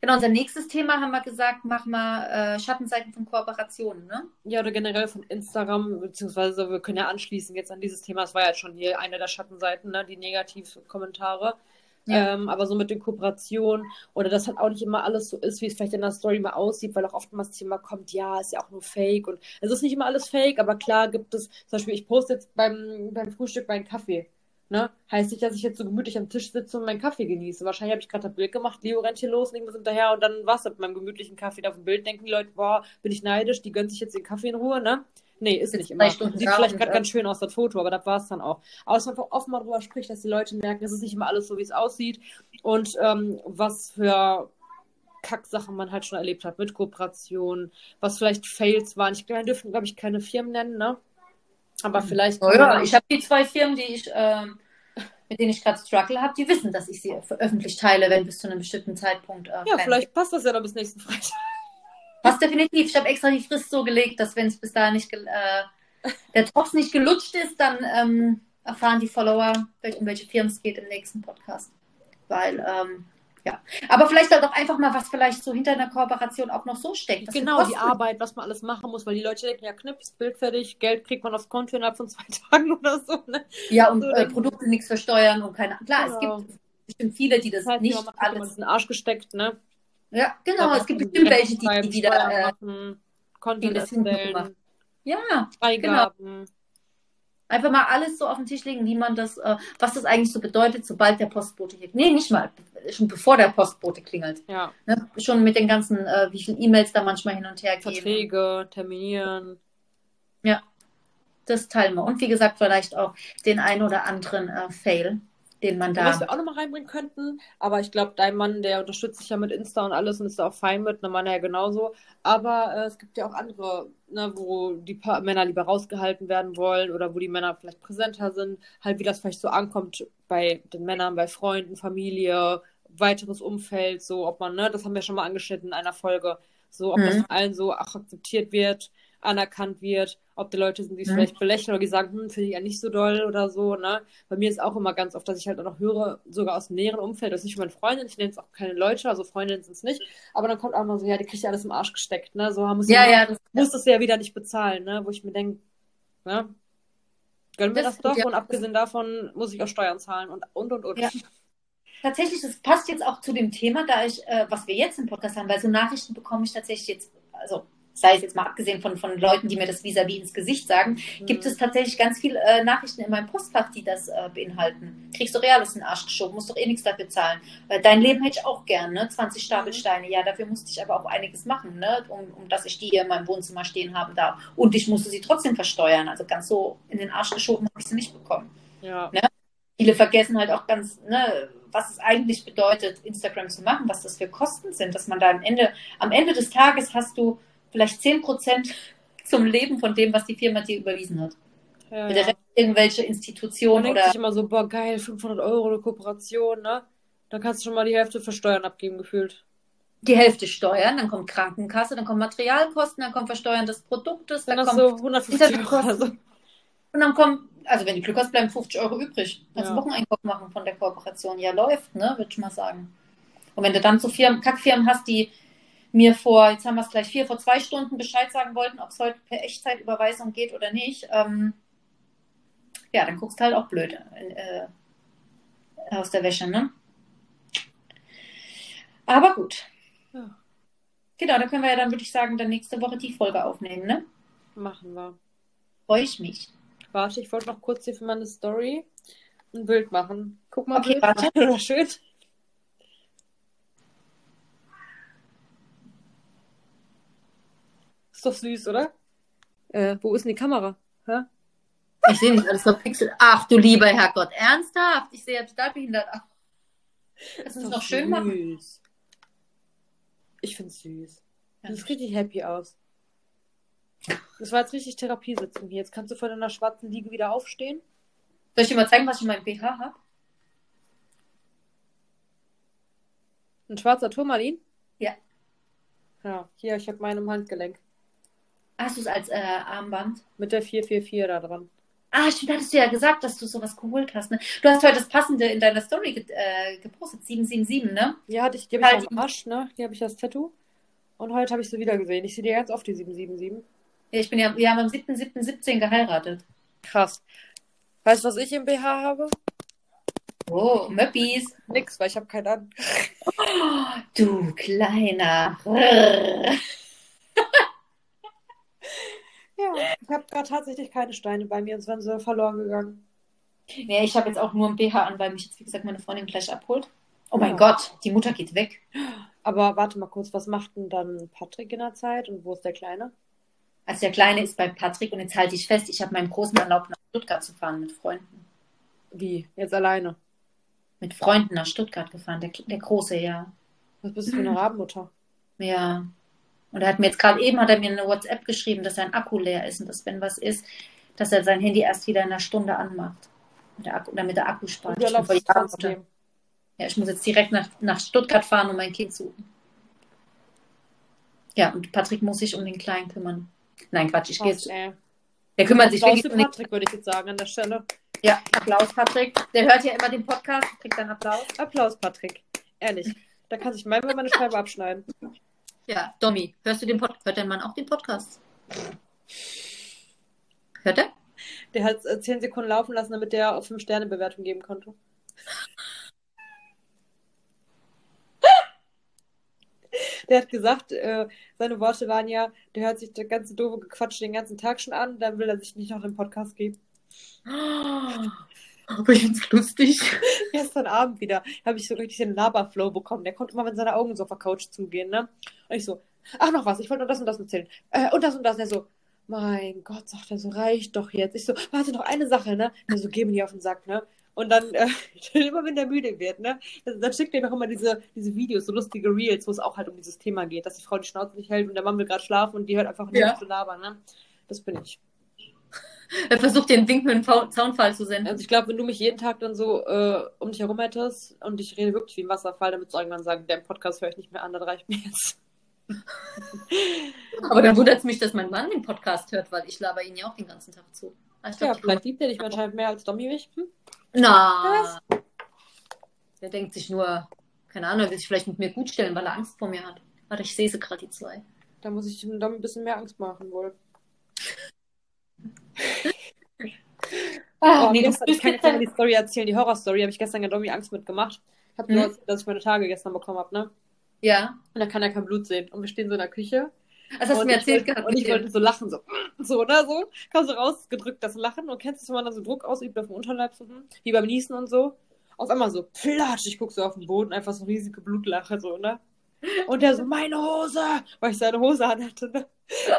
genau, unser nächstes Thema haben wir gesagt, machen wir äh, Schattenseiten von Kooperationen, ne? Ja, oder generell von Instagram, beziehungsweise wir können ja anschließen jetzt an dieses Thema. Es war ja schon hier eine der Schattenseiten, ne? Die Negativkommentare. Ja. Ähm, aber so mit den Kooperationen oder dass halt auch nicht immer alles so ist, wie es vielleicht in der Story mal aussieht, weil auch oftmals das Thema kommt, ja, ist ja auch nur Fake und es ist nicht immer alles Fake, aber klar gibt es, zum Beispiel, ich poste jetzt beim, beim Frühstück meinen Kaffee. Ne? Heißt nicht, dass ich jetzt so gemütlich am Tisch sitze und meinen Kaffee genieße. Wahrscheinlich habe ich gerade das Bild gemacht, Leo rennt hier los, irgendwas hinterher und dann war es mit meinem gemütlichen Kaffee da auf dem Bild. Denken die Leute, boah, bin ich neidisch, die gönnt sich jetzt den Kaffee in Ruhe, ne? Nee, ist Sitzt nicht immer. Sieht vielleicht gerade ganz schön aus, das Foto, aber das war es dann auch. Aber dass man einfach offen mal drüber spricht, dass die Leute merken, es ist nicht immer alles so, wie es aussieht und ähm, was für Kacksachen man halt schon erlebt hat mit Kooperationen, was vielleicht Fails waren. Ich wir dürfen, glaube ich, keine Firmen nennen, ne? Aber vielleicht. Oh ja, ich habe die zwei Firmen, die ich, ähm, mit denen ich gerade struggle habe, die wissen, dass ich sie öffentlich teile, wenn bis zu einem bestimmten Zeitpunkt. Äh, ja, vielleicht passt das ja dann bis nächsten Freitag. Passt definitiv. Ich habe extra die Frist so gelegt, dass wenn es bis dahin nicht gel- äh, der Tropf nicht gelutscht ist, dann ähm, erfahren die Follower, um welche Firmen es geht im nächsten Podcast. Weil, ähm, ja. Aber vielleicht auch einfach mal, was vielleicht so hinter einer Kooperation auch noch so steckt. Genau, die Arbeit, was man alles machen muss, weil die Leute denken, ja, knips, Bild fertig, Geld kriegt man aufs Konto innerhalb von zwei [LAUGHS] Tagen oder so, ne? Ja, und so äh, Produkte nichts versteuern und keine. Klar, Genau. es gibt bestimmt viele, die das, Das heißt, nicht man alles. in den Arsch gesteckt, ne? Ja, genau. Da Es gibt bestimmt welche, die, die wieder. Steuern Äh, machen, die erstellen, ja, Freigaben. Einfach mal alles so auf den Tisch legen, wie man das, äh, was das eigentlich so bedeutet, sobald der Postbote hier. Nee, nicht mal, schon bevor der Postbote klingelt. Ja, Ne? Schon mit den ganzen, äh, wie viele E-Mails da manchmal hin und her gehen. Verträge, terminieren. Das teilen wir. Und wie gesagt, vielleicht auch den ein oder anderen äh, Fail, den man Was da. wir auch nochmal reinbringen könnten, aber ich glaube, dein Mann, der unterstützt sich ja mit Insta und alles und ist da auch fein mit, ne Mann ja genauso. Aber äh, es gibt ja auch andere, ne, wo die pa Männer lieber rausgehalten werden wollen oder wo die Männer vielleicht präsenter sind, halt wie das vielleicht so ankommt bei den Männern, bei Freunden, Familie, weiteres Umfeld, so ob man, ne, das haben wir schon mal angeschnitten in einer Folge, so ob das Mhm. von allen so auch akzeptiert wird, anerkannt wird, ob die Leute sind, die es Mhm. vielleicht belächeln oder die sagen, hm, finde ich ja nicht so doll oder so, ne? Bei mir ist auch immer ganz oft, dass ich halt auch noch höre, sogar aus dem näheren Umfeld, das ist nicht von meinen Freundinnen, ich nenne es auch keine Leute, also Freundinnen sind es nicht, aber dann kommt auch mal so, ja, die kriegt ja alles im Arsch gesteckt, ne? So muss Ja, ja, das, muss das ja wieder nicht bezahlen, ne? Wo ich mir denke, ne? Gönnen wir Das- das, doch ja, und abgesehen davon muss ich auch Steuern zahlen und und und und. Ja. tatsächlich, das passt jetzt auch zu dem Thema, da ich, äh, was wir jetzt im Podcast haben, weil so Nachrichten bekomme ich tatsächlich jetzt, also sei es jetzt mal abgesehen von, von Leuten, die mir das vis-à-vis ins Gesicht sagen, gibt es tatsächlich ganz viele äh, Nachrichten in meinem Postfach, die das äh, beinhalten. Kriegst du Reales in den Arsch geschoben, musst doch eh nichts dafür zahlen. Weil dein Leben hätte ich auch gern, ne? 20 Stapelsteine. Ja, dafür musste ich aber auch einiges machen, ne? Um, um dass ich die hier in meinem Wohnzimmer stehen haben darf. Und ich musste sie trotzdem versteuern. Also ganz so in den Arsch geschoben habe ich sie nicht bekommen. Ja. Viele vergessen halt auch ganz, ne, was es eigentlich bedeutet, Instagram zu machen, was das für Kosten sind, dass man da am Ende, am Ende des Tages hast du vielleicht 10% zum Leben von dem, was die Firma dir überwiesen hat. ja, der Rest irgendwelche Man Institutionen denkt oder sich immer so, boah, geil, 500 Euro eine Kooperation, ne? Dann kannst du schon mal die Hälfte für Steuern abgeben, gefühlt. die Hälfte Steuern, dann kommt Krankenkasse, dann kommen Materialkosten, dann kommt Versteuern des Produktes, Dann dann kommt, du 150 Euro oder so. und dann kommen, also wenn du Glück hast, bleiben 50 Euro übrig. Kannst du Ja. Wocheneinkauf machen von der Kooperation. Ja, läuft, ne, würde ich mal sagen. Und wenn du dann so Firmen, Kackfirmen hast, die mir vor, jetzt haben wir es gleich vier, vor zwei Stunden Bescheid sagen wollten, ob es heute per Echtzeitüberweisung geht oder nicht, ähm, ja, dann guckst du halt auch blöd äh, aus der Wäsche, ne? Aber gut. Ja. Genau, da können wir ja dann, würde ich sagen, dann nächste Woche die Folge aufnehmen, ne? Machen wir. Freue ich mich. Warte, ich wollte noch kurz hier für meine Story ein Bild machen. Guck mal, Okay, Bild. warte. [LAUGHS] Oder schön. Ist doch süß, oder? Äh, wo ist denn die Kamera? Hä? Ich sehe nicht alles so Pixel. Ach du lieber Herrgott, ernsthaft? Ich sehe ja total behindert aus. Uns Ist noch doch schön machen. süß. Ich find's süß. Ja. Du siehst richtig happy aus. Das war jetzt richtig Therapiesitzung hier. Jetzt kannst du von deiner schwarzen Liege wieder aufstehen. Soll ich dir mal zeigen, was ich in meinem BH habe? Ein schwarzer Turmalin? Ja. Ja, hier, ich habe meinen im Handgelenk. Hast du es als äh, Armband? Mit der 444 da dran. Ah, stimmt, hattest du ja gesagt, dass du sowas geholt hast. Ne? Du hast heute das Passende in deiner Story ge äh, gepostet, 777, ne? Ja, hatte ich, die habe ich am Arsch, ne? Die habe ich als Tattoo. Und heute habe ich sie wieder gesehen. Ich sehe die ganz oft, die 777. Ja, ich bin ja, wir haben am 7.7.17 geheiratet. Krass. Weißt du, was ich im BH habe? Oh, Möppis. Nix, weil ich habe keinen an. Oh, du kleiner. Ja, ich habe gerade tatsächlich keine Steine bei mir, sonst wären sie verloren gegangen. Nee, ich habe jetzt auch nur ein BH an, weil mich jetzt, wie gesagt, meine Freundin gleich abholt. Oh mein Ja. Gott, die Mutter geht weg. Aber warte mal kurz, was macht denn dann Patrick in der Zeit und wo ist der Kleine? Also der Kleine ist bei Patrick und jetzt halte ich fest, ich habe meinem Großen erlaubt, nach Stuttgart zu fahren mit Freunden. Wie? Jetzt alleine? Mit Freunden nach Stuttgart gefahren, der, der Große, ja. Was bist du für eine Rabenmutter? Ja. Und er hat mir jetzt gerade eben, hat er mir eine WhatsApp geschrieben, dass sein Akku leer ist und dass, wenn was ist, dass er sein Handy erst wieder in einer Stunde anmacht. Mit der Akku, damit der Akku spart. Ich. Ja, ich muss jetzt direkt nach, nach Stuttgart fahren und mein Kind suchen. Ja, und Patrick muss sich um den Kleinen kümmern. Nein, Quatsch, ich gehe jetzt. ey. Der kümmert sich wirklich um den Patrick, würde ich jetzt sagen, an der Stelle. Ja, Applaus, Patrick. Der hört ja immer den Podcast, kriegt dann Applaus. Applaus, Patrick. Ehrlich. Da kann sich mein meine Scheibe abschneiden. Ja, Domi, hörst du den Pod hört dein Mann auch den Podcast? Hört er? Der hat es äh, zehn Sekunden laufen lassen, damit der auf fünf Sterne Bewertung geben konnte. [LAUGHS] der hat gesagt, äh, seine Worte waren ja, der hört sich der ganze doofe Gequatsch den ganzen Tag schon an, dann will er sich nicht noch den Podcast geben. [GASPS] [LAUGHS] Aber ich find's lustig. [LAUGHS] Gestern Abend wieder habe ich so richtig den Laberflow bekommen. Der konnte immer, wenn seine Augen so auf der Couch zugehen, ne? Und ich so, ach noch was, ich wollte nur das und das erzählen. Äh, und das und das. Und er so, mein Gott, sagt er so, reicht doch jetzt. Ich so, warte noch eine Sache, ne? Der so, geh mir nicht auf den Sack, ne? Und dann, äh, [LAUGHS] immer wenn der müde wird, ne? Dann schickt er mir auch immer diese, diese Videos, so lustige Reels, wo es auch halt um dieses Thema geht, dass die Frau die Schnauze nicht hält und der Mann will gerade schlafen und die hört einfach nicht Ja. zu labern, ne? Das bin ich. Er versucht den Wink mit Fa- Zaunfall zu senden. Also ich glaube, wenn du mich jeden Tag dann so äh, um dich herum hättest und ich rede wirklich wie ein Wasserfall, dann würdest du irgendwann sagen, der Podcast höre ich nicht mehr an, das reicht mir jetzt. [LAUGHS] Aber dann wundert es mich, dass mein Mann den Podcast hört, weil ich laber ihn ja auch den ganzen Tag zu. Ah, Ich Ja, glaub, vielleicht liebt er dich anscheinend mehr als Domi mich. Hm? Na. Der denkt sich nur, keine Ahnung, er will sich vielleicht mit mir gut stellen, weil er Angst vor mir hat. Warte, ich sehe sie gerade, die zwei. Da muss ich dem Domi ein bisschen mehr Angst machen wohl. Ah, Oh, nee, gestern, ich kann jetzt mal die Story erzählen, die Horrorstory, habe ich gestern ja Domi Angst mitgemacht. Ich habe nur, Mhm. erzählt, dass ich meine Tage gestern bekommen habe, ne? Ja. Und dann kann er kein Blut sehen. Und wir stehen so in der Küche. Das hast du mir erzählt wollte, gehabt. Und ich wollte so lachen, so, [LAUGHS] so, oder so. Kam so rausgedrückt, das Lachen. Und kennst du, wenn man dann so Druck ausübt auf dem Unterleib, so, hm? wie beim Niesen und so. Auf einmal so, flatsch, ich guck so auf den Boden, einfach so riesige Blutlache, so, ne? Und der so, meine Hose, weil ich seine Hose anhatte, ne?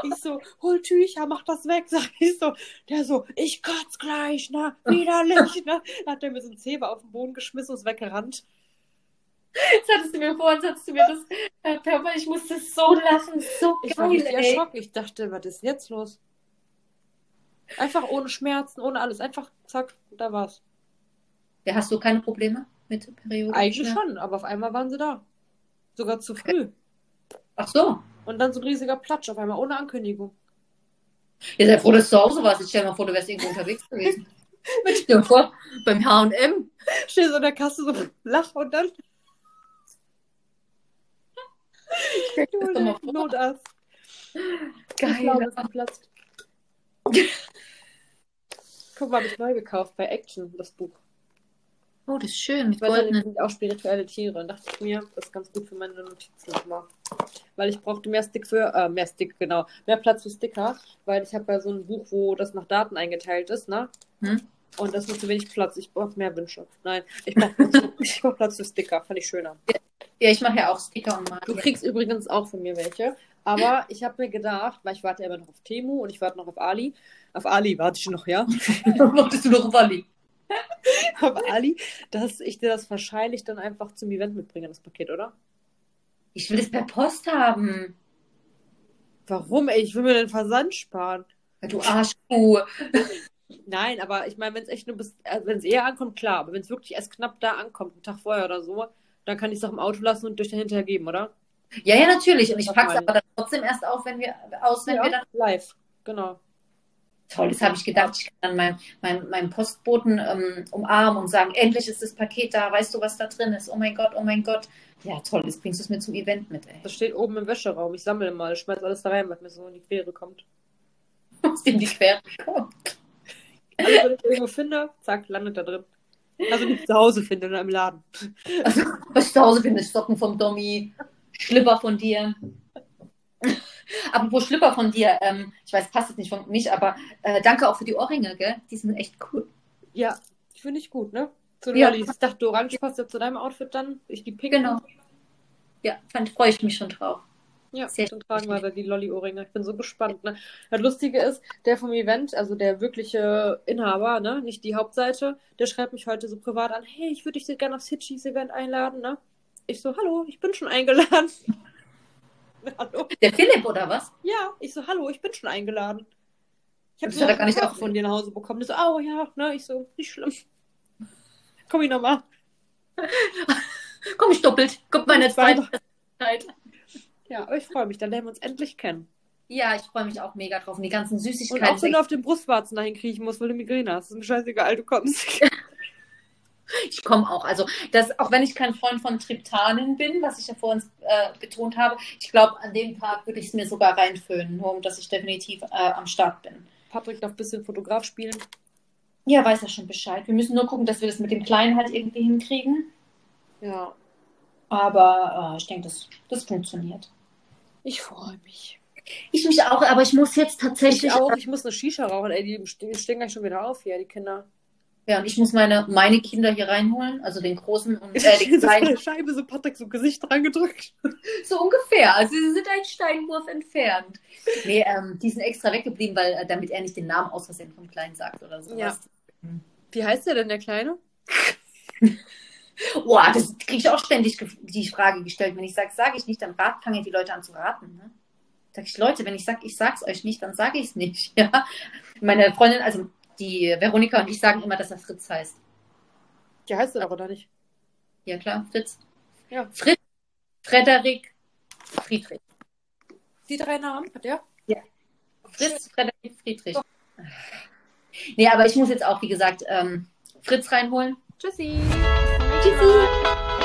Ich so, hol Tücher, mach das weg, sag ich so. Der so, ich kotz gleich, ne? Widerlich, ne? Dann hat der mir so einen Zeber auf den Boden geschmissen und ist weggerannt. Jetzt hattest du mir vorhin, hattest du mir das, äh, Pepper, ich musste so lachen, so Ich war geil, richtig erschrocken. Ich dachte, was ist jetzt los? Einfach ohne Schmerzen, ohne alles. Einfach zack, da war's. Ja, hast du keine Probleme mit der Periode? Eigentlich schon, aber auf einmal waren sie da. Sogar zu früh. Ach so. Und dann so ein riesiger Platsch auf einmal, ohne Ankündigung. Ja, sei froh, dass du zu Hause warst. Ich stell dir mal vor, du wärst irgendwo unterwegs gewesen. [LAUGHS] Stell dir vor, beim H&M. Steh so in der Kasse, so lach und dann. Vor. Notarzt. Geil. Guck mal, hab ich neu gekauft bei Action, das Buch. Oh, das ist schön, mit ja, goldenen. sind auch spirituelle Tiere. Und dachte ich mir, das ist ganz gut für meine Notizen nochmal. Weil ich brauchte mehr Stick für, äh, mehr Stick, genau, mehr Platz für Sticker, weil ich habe ja so ein Buch, wo das nach Daten eingeteilt ist, ne? Hm? Und das ist zu wenig Platz. Ich brauche mehr Wünsche. Nein, ich brauche [LAUGHS] ich brauch Platz für Sticker. Fand ich schöner. Ja, ich mache ja auch Sticker und Du Marken. kriegst übrigens auch von mir welche. Aber ich habe mir gedacht, weil ich warte ja immer noch auf Temu und ich warte noch auf Ali. Auf Ali warte ich noch, ja. [LAUGHS] Wolltest du noch auf Ali, [LAUGHS] dass ich dir das wahrscheinlich dann einfach zum Event mitbringe, das Paket, oder? Ich will es per Post haben. Warum, ey? Ich will mir den Versand sparen. Du Arschkuh. [LAUGHS] Nein, aber ich meine, wenn es echt nur bis, äh, wenn es eher ankommt, klar. Aber wenn es wirklich erst knapp da ankommt, einen Tag vorher oder so, dann kann ich es auch im Auto lassen und durch dahinter geben, oder? Ja, ja, natürlich. Und ich packe es aber dann trotzdem erst auf, wenn wir aus, wenn Ja, wir dann. live. Genau. Toll, das habe ich gedacht. Ich kann dann meinen mein, mein Postboten ähm, umarmen und sagen, endlich ist das Paket da, weißt du, was da drin ist? Oh mein Gott, oh mein Gott. Ja, toll, jetzt bringst du es mir zum Event mit, ey. Das steht oben im Wäscheraum. Ich sammle mal, schmeiß alles da rein, was mir so in die Quere kommt. [LAUGHS] Aus dem die Quere kommt. Also, wenn ich irgendwo finde, zack, landet da drin. Also nicht zu Hause finde, sondern im Laden. [LAUGHS] Also, was ich zu Hause finde, Socken vom Dommi, Schlipper von dir. Apropos Schlipper von dir, ähm, ich weiß, passt jetzt nicht von mich, aber äh, danke auch für die Ohrringe, gell? Die sind echt cool. Ja, finde ich gut, ne? Zu Ja. Ich dachte, Orange passt ja zu deinem Outfit dann. Ich die Pink. Genau. Ja, fand, freue ich mich schon drauf. Ja, Sehr dann tragen wir da die Lolli-Ohrringe. Ich bin so gespannt. Ne? Das Lustige ist, der vom Event, also der wirkliche Inhaber, ne, nicht die Hauptseite, der schreibt mich heute so privat an, hey, ich würde dich gerne aufs Hitchis-Event einladen, ne? Ich so, hallo, ich bin schon eingeladen. [LAUGHS] hallo? Der Philipp, oder was? Ja, ich so, hallo, ich bin schon eingeladen. Ich habe Das er gar nicht auch von dir nach Hause bekommen. Der so, oh ja, ne? Ich so, nicht schlimm. Komm ich nochmal. [LAUGHS] Komm ich doppelt. Guck meine zweite Zeit. Ja, aber ich freue mich, dann lernen wir uns endlich kennen. Ja, ich freue mich auch mega drauf. Und die ganzen Und Süßigkeiten. auch wenn du auf den Brustwarzen dahin kriechen musst, weil du Migräne hast. Ist mir scheißegal, du kommst. [LAUGHS] Ich komme auch. Also, das, auch wenn ich kein Freund von Triptanen bin, was ich ja vorhin äh, betont habe, ich glaube, an dem Tag würde ich es mir sogar reinföhnen, nur um dass ich definitiv äh, am Start bin. Patrick darf ein bisschen Fotograf spielen. Ja, weiß er schon Bescheid. Wir müssen nur gucken, dass wir das mit dem Kleinen halt irgendwie hinkriegen. Ja. Aber äh, ich denke, das, das funktioniert. Ich freue mich. Ich mich auch, aber ich muss jetzt tatsächlich. Ich auch, ich muss eine Shisha rauchen. Ey, die stehen, stehen gleich schon wieder auf hier, die Kinder. Ja, und ich muss meine, meine Kinder hier reinholen, also den großen und äh, den so kleinen. der Scheibe so Patrick so Gesicht dran gedrückt. [LAUGHS] So ungefähr. Also sie sind ein Steinwurf entfernt. Nee, ähm, die sind extra weggeblieben, weil äh, damit er nicht den Namen aus Versehen vom Kleinen sagt oder sowas. Ja. Wie heißt der denn, der Kleine? [LAUGHS] Boah, das kriege ich auch ständig die Frage gestellt. Wenn ich sage, sage ich nicht, dann rat, fangen die Leute an zu raten. Ne? Sag ich, Leute, wenn ich sage, ich sag's euch nicht, dann sage ich es nicht. [LAUGHS] Ja? Meine Freundin, also die Veronika und ich sagen immer, dass er Fritz heißt. Der heißt er doch, oder nicht? Ja klar, Fritz. Ja. Fritz, Frederik, Friedrich. Die drei Namen hat er? Fritz, Frederik, Friedrich. Nee, aber ich muss jetzt auch, wie gesagt, ähm, Fritz reinholen. Tschüssi. Tschüssi.